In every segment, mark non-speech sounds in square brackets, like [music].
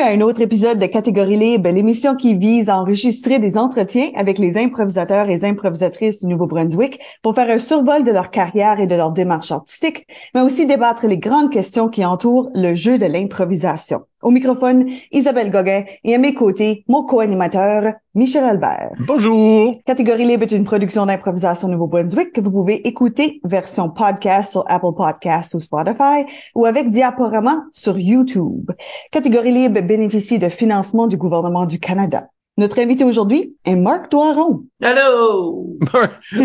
À un autre épisode de Catégorie Libre, l'émission qui vise à enregistrer des entretiens avec les improvisateurs et improvisatrices du Nouveau-Brunswick pour faire un survol de leur carrière et de leur démarche artistique, mais aussi débattre les grandes questions qui entourent le jeu de l'improvisation. Au microphone, Isabelle Gauguin et à mes côtés, mon co-animateur, Michel Albert. Bonjour. Catégorie Libre est une production d'improvisation Nouveau-Brunswick que vous pouvez écouter version podcast sur Apple Podcasts ou Spotify ou avec diaporama sur YouTube. Catégorie Libre bénéficie de financement du gouvernement du Canada. Notre invité aujourd'hui est Marc Doiron. Hello!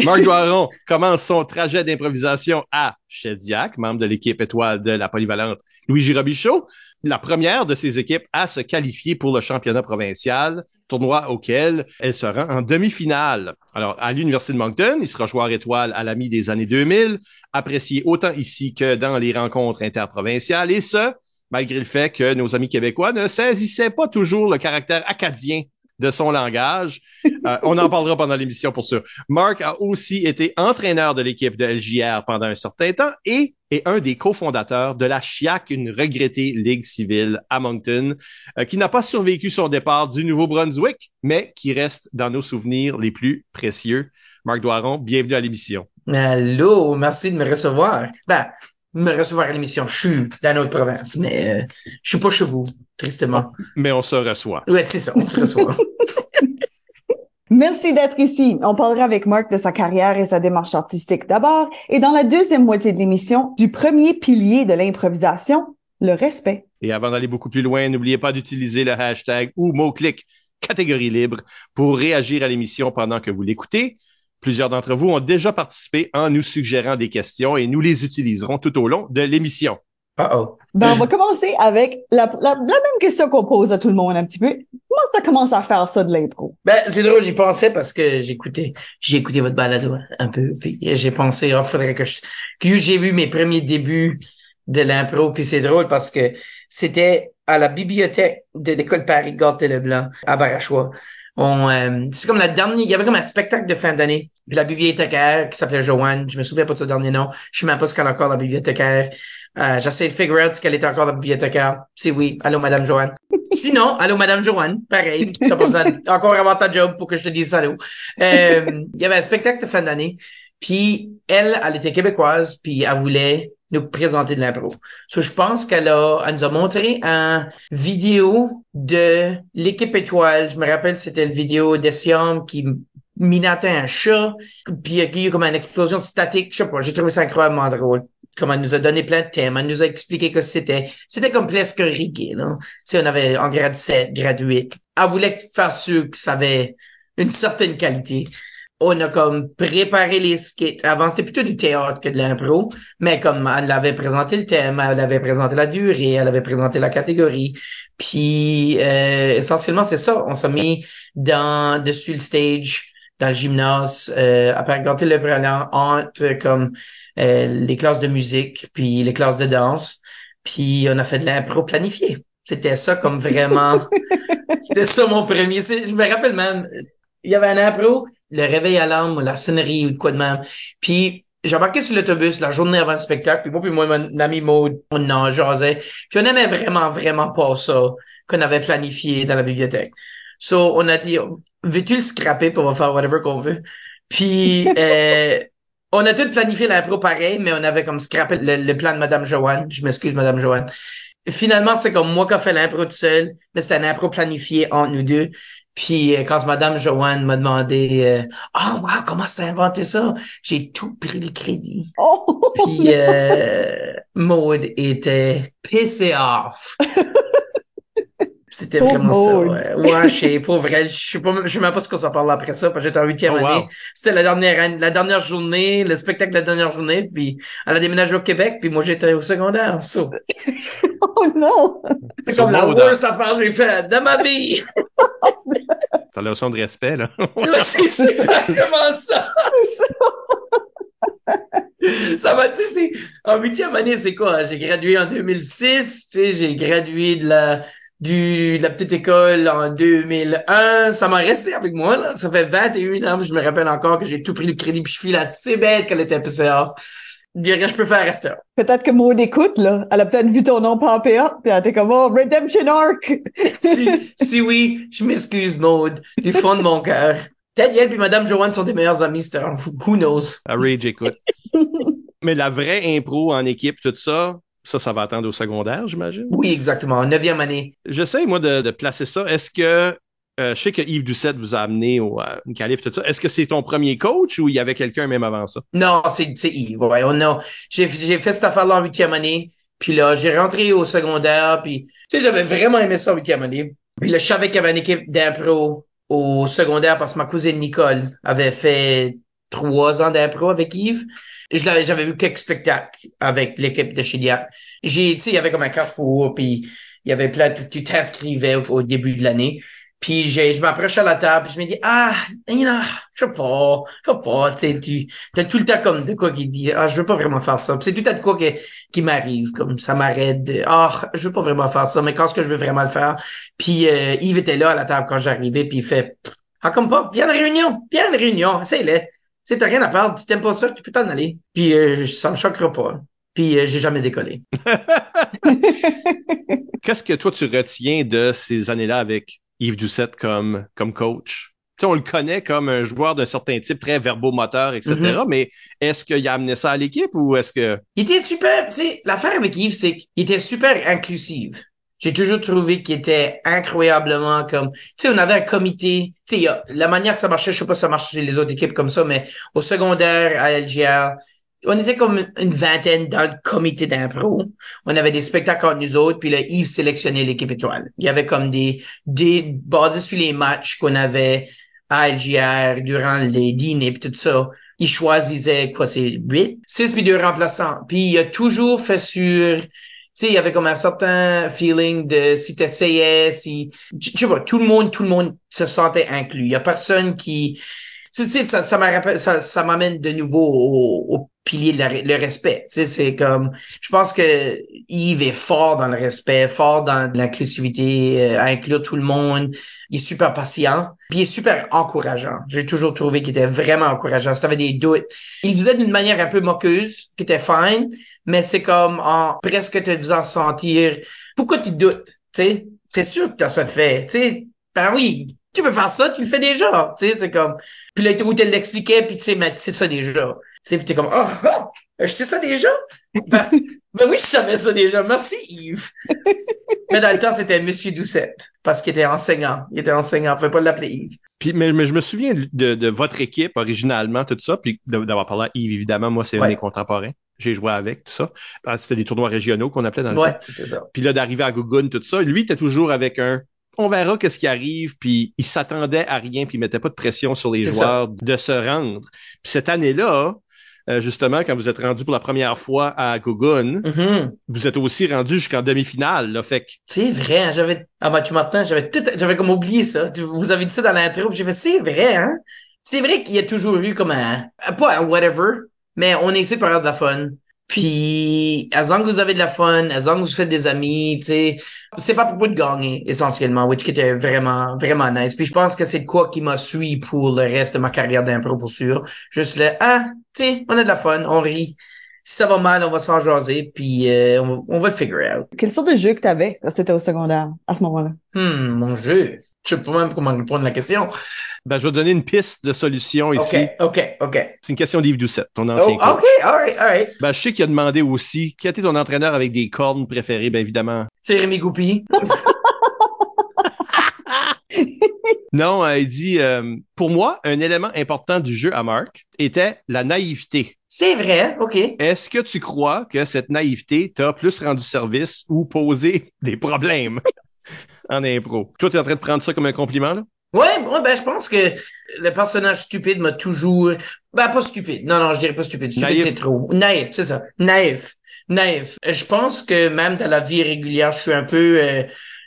Marc Doiron commence son trajet d'improvisation à Chediac, membre de l'équipe étoile de la polyvalente Louis Robichaud, la première de ses équipes à se qualifier pour le championnat provincial, tournoi auquel elle se rend en demi-finale. Alors, à l'Université de Moncton, il sera joueur étoile à la mi des années 2000, apprécié autant ici que dans les rencontres interprovinciales, et ce, malgré le fait que nos amis québécois ne saisissaient pas toujours le caractère acadien de son langage. Euh, on en parlera pendant l'émission pour ça. Mark a aussi été entraîneur de l'équipe de LJR pendant un certain temps et est un des cofondateurs de la CHIAC, une regrettée ligue civile à Moncton, euh, qui n'a pas survécu son départ du Nouveau-Brunswick, mais qui reste dans nos souvenirs les plus précieux. Marc Doiron, bienvenue à l'émission. Allô, merci de me recevoir. Ben, me recevoir à l'émission. Je suis dans notre province, mais euh, je suis pas chez vous, tristement. Mais on se reçoit. Ouais, c'est ça, on se reçoit. [laughs] Merci d'être ici. On parlera avec Marc de sa carrière et sa démarche artistique d'abord, et dans la deuxième moitié de l'émission, du premier pilier de l'improvisation, le respect. Et avant d'aller beaucoup plus loin, n'oubliez pas d'utiliser le hashtag ou mot-clic catégorie libre pour réagir à l'émission pendant que vous l'écoutez. Plusieurs d'entre vous ont déjà participé en nous suggérant des questions et nous les utiliserons tout au long de l'émission. Uh oh. Ben, on va commencer avec la, la, la même question qu'on pose à tout le monde un petit peu. Comment ça commence à faire ça de l'impro? Ben, c'est drôle, j'y pensais parce que j'écoutais, j'ai écouté votre balado un peu, puis j'ai pensé, oh, faudrait que je, que j'ai vu mes premiers débuts de l'impro, puis c'est drôle parce que c'était à la bibliothèque de l'école Paris-Gâté-Leblanc, à Barachois. On, euh, c'est comme la dernière, il y avait comme un spectacle de fin d'année. La bibliothécaire qui s'appelait Joanne, je me souviens pas de son dernier nom. Je sais même pas ce qu'elle a encore la bibliothécaire. Euh, j'essaie de figure out ce qu'elle est encore la bibliothécaire. C'est oui. Allô, Madame Joanne. [laughs] Sinon, allô, Madame Joanne. Pareil. T'as pas besoin encore avoir ta job pour que je te dise allô. Euh, il y avait un spectacle de fin d'année. Puis elle, elle était québécoise, puis elle voulait nous présenter de l'impro. So, je pense qu'elle a, elle nous a montré un vidéo de l'équipe étoile. Je me rappelle, c'était le vidéo d'Essiam qui minatait un chat, puis il y a eu comme une explosion de statique. Je sais pas, j'ai trouvé ça incroyablement drôle. Comme elle nous a donné plein de thèmes, elle nous a expliqué que c'était, c'était comme presque rigué, là. Tu sais, on avait en grade 7, grade 8. Elle voulait faire sûr que ça avait une certaine qualité on a comme préparé les skits. Avant, c'était plutôt du théâtre que de l'impro, mais comme elle avait présenté le thème, elle avait présenté la durée, elle avait présenté la catégorie. Puis euh, essentiellement, c'est ça. On s'est mis dans dessus le stage, dans le gymnase, euh, à regarder le préalable entre comme euh, les classes de musique, puis les classes de danse. Puis on a fait de l'impro planifié. C'était ça comme vraiment. [laughs] c'était ça mon premier. Je me rappelle même, il y avait un impro le réveil alarme, la sonnerie ou de quoi de même. Puis j'ai embarqué sur l'autobus la journée avant le spectacle, puis moi puis moi, mon ami Maud, on en jasait. Puis on aimait vraiment, vraiment pas ça qu'on avait planifié dans la bibliothèque. So, on a dit, veux-tu le scraper pour on faire whatever qu'on veut? Puis, [laughs] euh, on a tout planifié l'impro pareil, mais on avait comme scrappé le, plan de Madame Joanne. Je m'excuse, Madame Joanne. Finalement, c'est comme moi qui a fait l'impro tout seul, mais c'était un impro planifié entre nous deux. Puis euh, quand Madame Joanne m'a demandé euh, Ah oh, wow, comment t'as inventé ça? J'ai tout pris le crédit. Oh, Puis euh, Maud était pissé off. [laughs] C'était vraiment ça. Ouais, ouais je sais, pour vrai, je sais pas, je sais même pas ce qu'on s'en parle après ça, parce que j'étais en huitième Oh, wow. année. C'était la dernière la dernière journée, le spectacle de la dernière journée, puis elle a déménagé au Québec, puis moi j'étais au secondaire. So, [laughs] oh non! c'est comme la worst affaire que j'ai faite de ma vie. [laughs] Ta leçon de respect, là. [laughs] c'est exactement ça. ça va, tu sais, en huitième année, c'est quoi? J'ai gradué en 2006, tu sais, j'ai gradué de la, du, de la petite école en 2001. Ça m'a resté avec moi, là. Ça fait 21 ans, je me rappelle encore que j'ai tout pris le crédit puis je file assez bête qu'elle était PCA. Bien, je peux faire rester. Peut-être que Maud écoute, là. Elle a peut-être vu ton nom popper up, puis elle était comme, oh, Redemption Arc! [laughs] si, si oui, je m'excuse, Maud, du fond de mon cœur. Peut-être elle Madame Joanne sont des meilleurs amis, c'est un, who knows? À Rage, écoute. Mais la vraie impro en équipe, tout ça, ça, ça va attendre au secondaire, j'imagine? Oui, exactement, en neuvième année. J'essaie, moi, de, de placer ça. Est-ce que euh, je sais que Yves Doucette vous a amené au euh, calife, tout ça. Est-ce que c'est ton premier coach ou il y avait quelqu'un même avant ça? Non, c'est, Yves. Ouais, oh, non. J'ai, j'ai fait cette affaire-là en huitième année. Puis là, j'ai rentré au secondaire. Puis, tu sais, j'avais vraiment aimé ça en huitième année. Puis là, je savais qu'il y avait une équipe d'impro au secondaire parce que ma cousine Nicole avait fait trois ans d'impro avec Yves. Je l'avais, j'avais vu quelques spectacles avec l'équipe de Chiliac. J'ai, tu sais, il y avait comme un carrefour, puis il y avait plein de, tu t'inscrivais au, au début de l'année. Puis je m'approche à la table, puis je me dis ah, you know, je sais pas, je sais pas, tu sais, tu as tout le temps comme de quoi qui dit ah, je veux pas vraiment faire ça. c'est tout le temps de quoi qui, qui m'arrive, comme ça m'arrête. Ah, je veux pas vraiment faire ça, mais quand est-ce que je veux vraiment le faire? Puis euh, Yves était là à la table quand j'arrivais, puis il fait ah comme pas, viens à la réunion, viens à la réunion, essaye-le. Tu t'as rien à perdre, tu t'aimes pas ça, tu peux t'en aller. Puis euh, ça me choquera pas. Puis euh, j'ai jamais décollé. [laughs] Qu'est-ce que toi tu retiens de ces années-là avec Yves Doucette comme, comme coach? sais, on le connaît comme un joueur d'un certain type, très verbomoteur, etc. Mm-hmm. Mais est-ce qu'il a amené ça à l'équipe ou est-ce que... Il était super, tu sais, l'affaire avec Yves, c'est qu'il était super inclusif. J'ai toujours trouvé qu'il était incroyablement comme, tu sais, on avait un comité, tu sais, la manière que ça marchait, je sais pas si ça marche chez les autres équipes comme ça, mais au secondaire, à LGR, on était comme une vingtaine dans le comité d'impro. On avait des spectacles entre nous autres, puis là, Yves sélectionnait l'équipe étoile. Il y avait comme des, des, basés sur les matchs qu'on avait à LGR durant les dîners puis tout ça. Il choisissait, quoi, c'est huit, six puis deux remplaçants. Puis il a toujours fait sur, sais, il y avait comme un certain feeling de si t'essayais, si, tu, tu vois, tout le monde, tout le monde se sentait inclus. Il y a personne qui, c'est, ça, ça m'amène ça, de nouveau au, au pilier de le respect. Tu sais, c'est comme, je pense que Yves est fort dans le respect, fort dans l'inclusivité, euh, à inclure tout le monde. Il est super patient, puis il est super encourageant. J'ai toujours trouvé qu'il était vraiment encourageant. Si t'avais des doutes, il faisait d'une manière un peu moqueuse, qui était fine, mais c'est comme en presque te faisant sentir, pourquoi tu doutes? Tu sais, c'est sûr que t'as ça de fait. Tu sais, ben oui, tu peux faire ça, tu le fais déjà. Tu sais, c'est comme, puis là, où tu l'expliquais, puis tu sais, mais tu sais ça déjà. Tu sais, puis t'es comme, oh, oh, je sais ça déjà? Ben, ben oui, je savais ça déjà. Merci, Yves. mais dans le temps, c'était Monsieur Doucette, parce qu'il était enseignant. Il était enseignant, on pouvait pas l'appeler Yves. Puis, mais, mais, je me souviens de, de, votre équipe originalement, tout ça, puis d'avoir parlé à Yves, évidemment. Moi, c'est un des contemporains. J'ai joué avec, tout ça. Ah, c'était des tournois régionaux qu'on appelait dans le ouais, c'est ça. Puis là, d'arriver à Gugun, tout ça. Lui, il était toujours avec un on verra qu'est-ce qui arrive, puis il s'attendait à rien, puis il mettait pas de pression sur les joueurs de se rendre. Puis cette année-là, euh, justement, quand vous êtes rendu pour la première fois à Gogun, mm-hmm. vous êtes aussi rendu jusqu'en demi-finale, là, fait que... C'est vrai, hein, j'avais... Ah ben, tu m'entends, j'avais tout... J'avais comme oublié ça. Vous avez dit ça dans l'intro, j'ai fait, c'est vrai, hein? C'est vrai qu'il y a toujours eu comme un... Pas un whatever, mais on essaie de faire de la fun. Puis, as long que vous avez de la fun, as long que vous faites des amis, tu c'est pas pour de gagner, essentiellement, which était vraiment, vraiment nice. Puis je pense que c'est quoi qui m'a suivi pour le reste de ma carrière d'impro, pour sûr. Juste le, ah, tu sais, on a de la fun, on rit. Si ça va mal, on va se faire jaser, puis euh, on, va le figure out. Quelle sorte de jeu que t'avais quand c'était au secondaire, à ce moment-là? Hmm, mon jeu? Je sais pas même comment répondre à la question. Ben, je vais donner une piste de solution ici. OK, OK, OK. C'est une question d'Yves Doucette, ton ancien oh, OK, all right, all right. Ben, je sais qu'il a demandé aussi, qui était ton entraîneur avec des cornes préférées, ben évidemment. C'est Rémi Goupy. [laughs] non, euh, il dit, euh, pour moi, un élément important du jeu à Marc était la naïveté. C'est vrai, OK. Est-ce que tu crois que cette naïveté t'a plus rendu service ou posé [laughs] des problèmes [laughs] en impro? Toi, tu es en train de prendre ça comme un compliment, là? Ouais, ouais, ben je pense que le personnage stupide m'a toujours. Ben pas stupide. Non, non, je dirais pas stupide. Stupide, c'est trop. Naïf, c'est ça. Naïf. Naïf. Je pense que même dans la vie régulière, je suis un peu. Euh,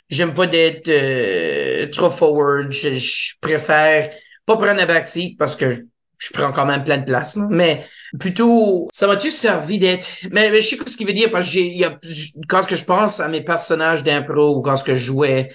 J'aime pas d'être euh, trop forward. Je, préfère pas prendre un backseat parce que je prends quand même plein de place, mais plutôt, ça m'a-tu servi d'être, mais, je sais pas ce qu'il veut dire parce que y a, quand que je pense à mes personnages d'impro ou quand que je jouais,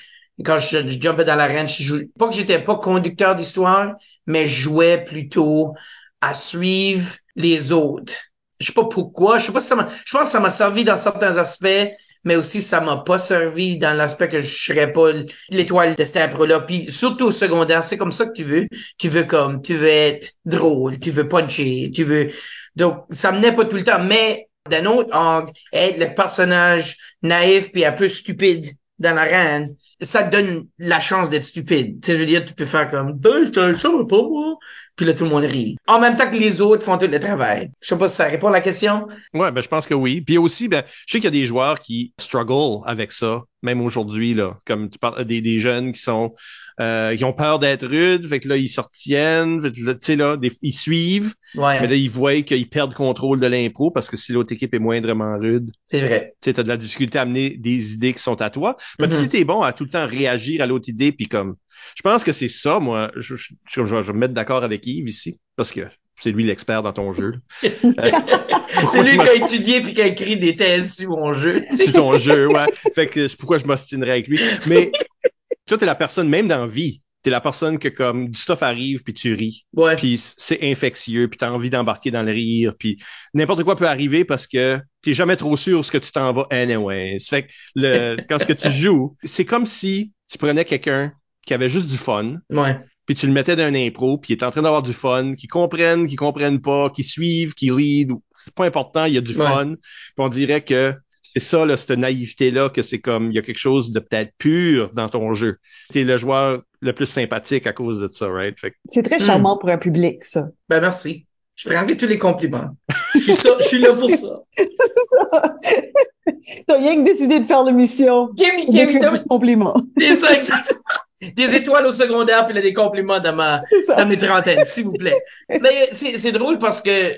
quand je, je jumpais dans l'arène, je jouais, pas que j'étais pas conducteur d'histoire, mais je jouais plutôt à suivre les autres. Je sais pas pourquoi, je sais pas si ça m'a, je pense que ça m'a servi dans certains aspects, mais aussi ça m'a pas servi dans l'aspect que je serais pas l'étoile de cet impro-là. Puis surtout au secondaire, c'est comme ça que tu veux. Tu veux comme, tu veux être drôle, tu veux puncher, tu veux. Donc ça menait pas tout le temps, mais d'un autre angle, être le personnage naïf puis un peu stupide dans la reine, ça te donne la chance d'être stupide. Tu sais, je veux dire, tu peux faire comme, ben, ça va pas moi. Puis là, tout le monde rit. En même temps que les autres font tout le travail. Je sais pas si ça répond à la question. Ouais, ben je pense que oui. Puis aussi, ben, je sais qu'il y a des joueurs qui struggle avec ça, même aujourd'hui, là. Comme tu parles des, des jeunes qui sont euh, qui ont peur d'être rudes, fait que là, ils sortiennent, tu sais, là, des, ils suivent, Ouais. mais là, ils voient qu'ils perdent contrôle de l'impro parce que si l'autre équipe est moindrement rude, C'est vrai. tu sais, t'as de la difficulté à amener des idées qui sont à toi. Mais Mhm. si t'es bon à tout le temps réagir à l'autre idée, puis comme, je pense que c'est ça, moi, je, je, je, je vais me mettre d'accord avec Yves ici, parce que c'est lui l'expert dans ton jeu. [laughs] C'est lui qui a étudié puis qui a écrit des thèses sur mon jeu. [laughs] sur ton jeu, ouais. Fait que c'est pourquoi je m'ostinerais avec lui. Mais toi, t'es la personne, même dans la vie, t'es la personne que comme du stuff arrive puis tu ris. Ouais. Puis c'est infectieux, puis t'as envie d'embarquer dans le rire, puis n'importe quoi peut arriver parce que t'es jamais trop sûr ce que tu t'en vas anyway. Ça fait que le, [laughs] quand ce que tu joues, c'est comme si tu prenais quelqu'un qui avait juste du fun, Ouais. puis tu le mettais dans un impro, puis il est en train d'avoir du fun, qui comprennent, qui comprennent pas, qui suivent, qui lead, c'est pas important, il y a du Ouais. fun. Puis on dirait que c'est ça, là, cette naïveté-là, que c'est comme, il y a quelque chose de peut-être pur dans ton jeu. T'es le joueur le plus sympathique à cause de ça, right? Fait que C'est très Hmm. charmant pour un public, ça. Ben merci. Je prendrai tous les compliments. Je suis, ça, je suis là pour ça. [laughs] T'as rien que décidé de faire l'émission. Gimme, Des gimme, gimme. compliments. C'est ça, exactement. Des étoiles au secondaire puis là, des compliments dans ma, dans mes trentaines, s'il vous plaît. Mais c'est, c'est drôle parce que,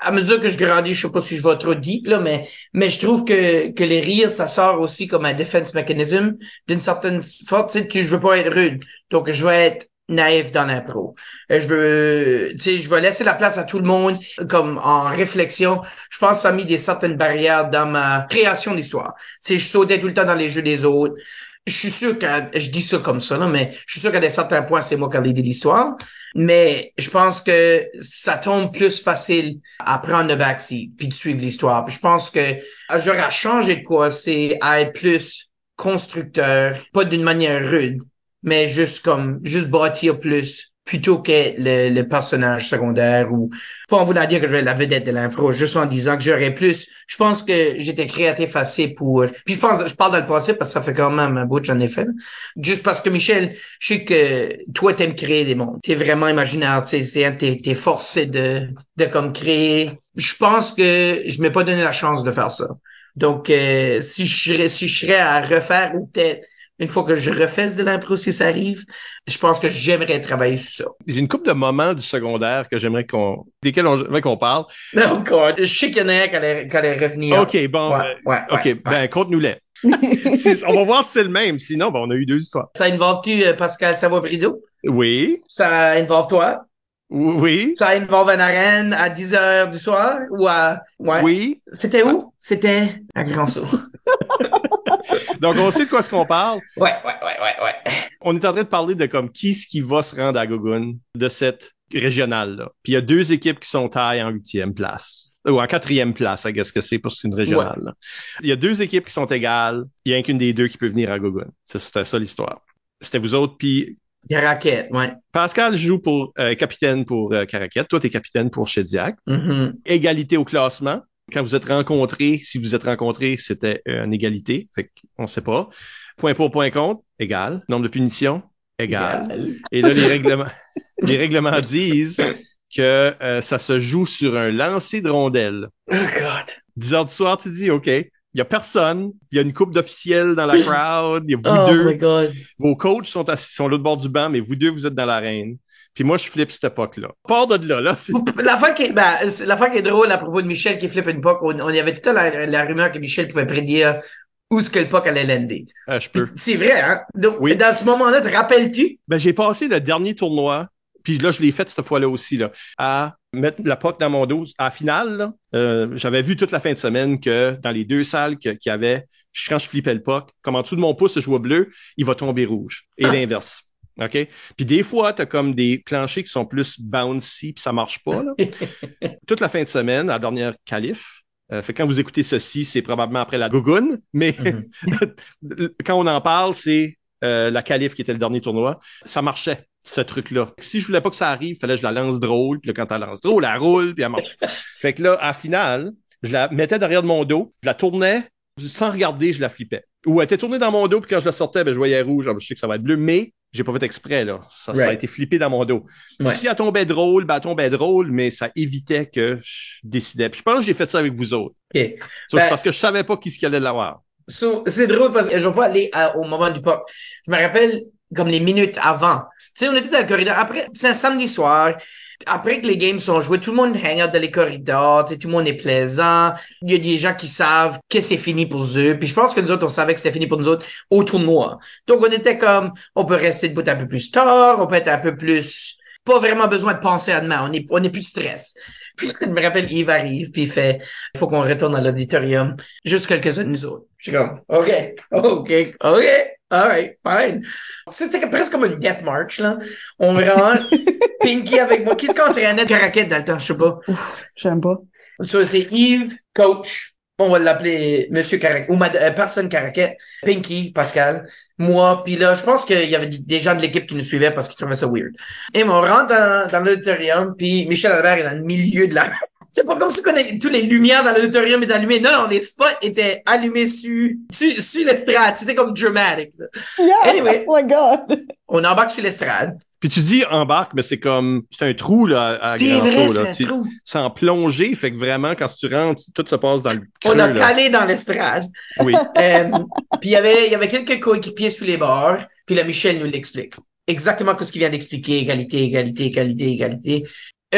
à mesure que je grandis, je sais pas si je vais trop deep, là, mais, mais je trouve que, que les rires, ça sort aussi comme un defense mechanism d'une certaine forme. Tu sais, je veux pas être rude. Donc, je veux être naïf dans l'impro. Euh, Je veux, tu sais, je veux laisser la place à tout le monde, comme en réflexion. Je pense que ça a mis des certaines barrières dans ma création d'histoire. Tu je sautais tout le temps dans les jeux des autres. Je suis sûr que, je dis ça comme ça, là, mais je suis sûr qu'à des certains points, c'est moi qui ai de l'histoire. Mais je pense que ça tombe plus facile à prendre le backseat puis de suivre l'histoire. Puis je pense que j'aurais à changer de quoi, c'est à être plus constructeur, pas d'une manière rude, mais juste comme, juste bâtir plus plutôt que le, le personnage secondaire ou pas en voulant dire que je vais la vedette de l'impro, juste en disant que j'aurais plus, je pense que j'étais créatif assez pour, puis je pense, je parle dans le passé parce que ça fait quand même un bout j'en ai fait. Juste parce que Michel, je sais que toi t'aimes créer des mondes, t'es vraiment imaginaire, t'es, t'es forcé de, de comme créer. Je pense que je m'ai pas donné la chance de faire ça. Donc, euh, si je serais, si je serais à refaire ou peut-être une fois que je refasse de l'impro si ça arrive, je pense que j'aimerais travailler sur ça. J'ai une couple de moments du secondaire que j'aimerais qu'on, desquels on, j'aimerais qu'on parle. Non, God, je sais qu'il y en a un allait revenir. OK, bon. Ouais, euh, ouais, OK, ouais, ben, conte-nous-les. [laughs] On va voir si c'est le même. Sinon, ben, on a eu deux histoires. Ça involve-tu euh, Pascal Savoie-Brideau? Oui, Ça involve toi? oui, Ça involve une arène à 10 heures du soir? Ou à... Ouais? oui. C'était où? C'était à Grand Saut. [laughs] [laughs] Donc, on sait de quoi ce qu'on parle. Ouais, ouais, ouais, ouais, ouais. On est en train de parler de comme qui ce qui va se rendre à Gogun de cette régionale-là. Puis il y a deux équipes qui sont tailles en huitième place. Ou en quatrième place, I guess que c'est parce que c'est une régionale. Il y a deux équipes qui sont égales. Il y a qu'une des deux qui peut venir à Gogun. C'était ça l'histoire. C'était vous autres. Puis Des raquettes, ouais. Pascal joue pour euh, capitaine pour euh, Caraquette. Toi, t'es capitaine pour Chediac. Mhm. Égalité au classement. Quand vous êtes rencontrés, si vous êtes rencontrés, c'était euh, une égalité. Fait qu'on sait pas. Point pour, point contre, égal. Nombre de punitions, égal. Et là, les règlements, [laughs] les règlements disent que euh, ça se joue sur un lancer de rondelles. Oh, God. 10 heures du soir, tu dis, OK, il y a personne, il y a une coupe d'officiels dans la crowd, il y a vous Oh, deux, my God. vos coachs sont assis, sont l'autre bord du banc, mais vous deux, vous êtes dans l'arène. Puis moi, je flippe cette époque-là. Part de là, là. [laughs] L'affaire qui, est- ben, l'affaire qui est drôle à propos de Michel qui flippe une POC, on, on y avait tout temps la, la rumeur que Michel pouvait prédire où ce que le POC allait lander. Ah, je peux. C'est vrai, hein? Donc, Oui. dans ce moment-là, te rappelles-tu? Ben, j'ai passé le dernier tournoi Puis là, je l'ai fait cette fois-là aussi, là, à mettre la POC dans mon dos. À la finale, euh, j'avais vu toute la fin de semaine que dans les deux salles qu'il y avait, quand je flippais le POC, comme en dessous de mon pouce, je vois bleu, il va tomber rouge. Et l'inverse. OK? Puis des fois, tu as comme des planchers qui sont plus bouncy, puis ça marche pas. Là. [laughs] Toute la fin de semaine, la dernière qualif, euh, fait quand vous écoutez ceci, c'est probablement après la gougoune, mais [laughs] quand on en parle, c'est euh, la qualif qui était le dernier tournoi. Ça marchait, ce truc-là. Si je voulais pas que ça arrive, fallait que je la lance drôle, puis là, quand elle lance drôle, elle roule, puis elle marche. [laughs] fait que là, à la finale, je la mettais derrière de mon dos, je la tournais, sans regarder, je la flippais. Ou elle était tournée dans mon dos, puis quand je la sortais, ben, je voyais rouge, je sais que ça va être bleu, mais j'ai pas fait exprès, là. Ça, ça a été flippé dans mon dos. Ouais. Si elle tombait drôle, ben, elle tombait drôle, mais ça évitait que je décidais. Puis je pense que j'ai fait ça avec vous autres. OK. Ça, c'est Ben- parce que je savais pas qui ce qu'il allait l'avoir. So, c'est drôle parce que je vais pas aller à- au moment du pop. Je me rappelle comme les minutes avant. Tu sais, on était dans le corridor. Après, c'est un samedi soir. Après que les games sont joués, tout le monde hang out dans les corridors. Tout le monde est plaisant. Il y a des gens qui savent que c'est fini pour eux. Puis je pense que nous autres, on savait que c'était fini pour nous autres au tournoi. Donc on était comme, on peut rester debout un peu plus tard. On peut être un peu plus, pas vraiment besoin de penser à demain. On est, on est plus de stress. Puis je me rappelle, Yves arrive, puis il fait, il faut qu'on retourne à l'auditorium. Juste quelques-uns de nous autres. Je suis comme, OK, OK, OK, alright, fine. C'était presque comme une death march, là. On rentre, [laughs] Pinky avec moi. Qui est-ce qu'on entraînait Caraquette dans le temps? Je sais pas. J'aime pas. Ça, c'est Yves, coach. On va l'appeler Monsieur Caraquette, ou euh, personne Caraquette. Pinky, Pascal, moi. Puis là, je pense qu'il y avait des gens de l'équipe qui nous suivaient parce qu'ils trouvaient ça weird. Et on rentre dans, dans l'auditorium, puis Michel Albert est dans le milieu de la... C'est pas comme si tous les lumières dans l'auditorium étaient allumées. Non, non, les spots étaient allumés sur, sur, sur l'estrade. C'était comme dramatic. là. Yeah! Anyway. Oh my God! [laughs] On embarque sur l'estrade. Puis tu dis embarque, mais c'est comme c'est un trou là à grand vrai, saut, là. c'est un Tu- trou. C'est en plongée, fait que vraiment quand tu rentres, tout se passe dans le creux, On a là. calé dans l'estrade. Oui. [laughs] Euh, puis il y avait, il y avait quelques coéquipiers sur les bords, puis la Michel nous l'explique. Exactement ce qu'il vient d'expliquer, égalité, égalité, égalité, égalité.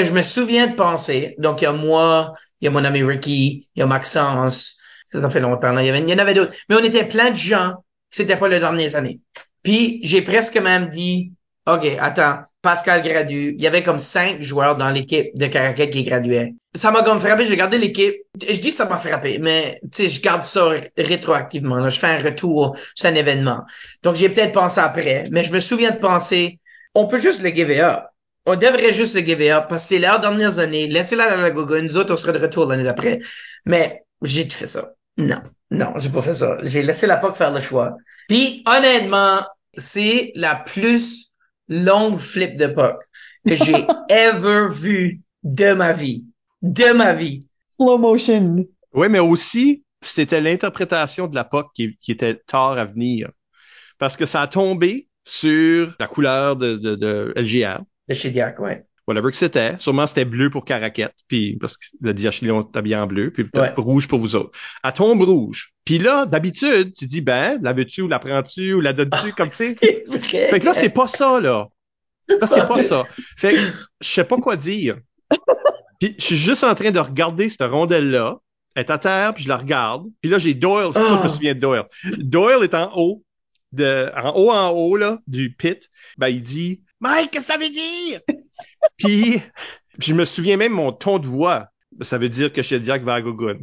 Je me souviens de penser, donc il y a moi, il y a mon ami Ricky, il y a Maxence, ça, ça fait longtemps. Il y, en avait d'autres. Mais on était plein de gens, c'était pas les dernières années. Puis j'ai presque même dit, OK, attends, Pascal gradue. Il y avait comme cinq joueurs dans l'équipe de Caracat qui graduaient. Ça m'a comme frappé, j'ai gardé l'équipe. Je dis ça m'a frappé, mais tu sais, je garde ça rétroactivement. Je fais un retour, c'est un événement. Donc j'ai peut-être pensé après, mais je me souviens de penser, on peut juste le give. On devrait juste le give up parce que c'est leurs dernières années. Laissez-la dans la gogo. Nous autres, on sera de retour l'année d'après. Mais j'ai fait ça. Non, non, j'ai pas fait ça. J'ai laissé la POC faire le choix. Puis honnêtement, c'est la plus longue flip de POC que j'ai [laughs] ever vue de ma vie. De ma vie. Slow motion. Oui, mais aussi, c'était l'interprétation de la POC qui, qui était tard à venir. Parce que ça a tombé sur la couleur de, de, de LGR, De chez Diac, ouais. whatever que c'était. Sûrement, c'était bleu pour Caraquette, puis parce que le Diachilion est habillé en bleu, puis Ouais. rouge pour vous autres. Elle tombe rouge. Puis là, d'habitude, tu dis, ben, la veux-tu ou la prends-tu ou la donnes-tu, comme ça. C'est vrai. Fait que là, c'est pas ça, là. Là, c'est pas ça. Fait que je sais pas quoi dire. Puis je suis juste en train de regarder cette rondelle-là. Elle est à terre, puis je la regarde. Puis là, j'ai Doyle. C'est pour ça que je me Ah. souviens de Doyle. Doyle est en haut, de, en haut, en haut, là, du pit. Ben, il dit, Mike, qu'est-ce que ça veut dire? puis, [laughs] puis je me souviens même mon ton de voix. Ça veut dire que chez Diac va à Gogun.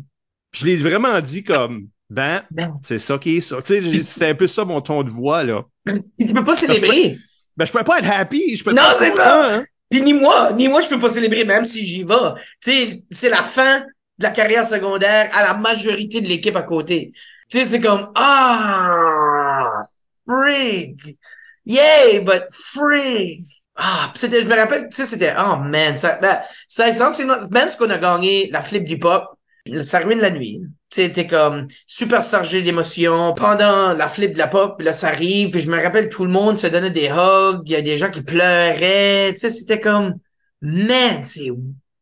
Puis je l'ai vraiment dit comme, ben, Ben, c'est ça qui est ça. Tu sais, c'était un peu ça mon ton de voix, là. tu peux pas célébrer. Ben, je pouvais pas être happy. Je peux Non, pas c'est ça. Hein? Puis ni moi, ni moi, je peux pas célébrer, même si j'y vais. Tu sais, c'est la fin de la carrière secondaire à la majorité de l'équipe à côté. Tu sais, c'est comme, ah, frig. Yay, but frig. Ah, c'était, je me rappelle, tu sais, c'était, oh man, ça, ben, ça, même ce qu'on a gagné, la flip du pop, ça ruine la nuit. Tu sais, t'es comme super chargé d'émotions pendant la flip de la pop, là, ça arrive, puis je me rappelle, tout le monde se donnait des hugs, il y a des gens qui pleuraient, tu sais, c'était comme, man, c'est,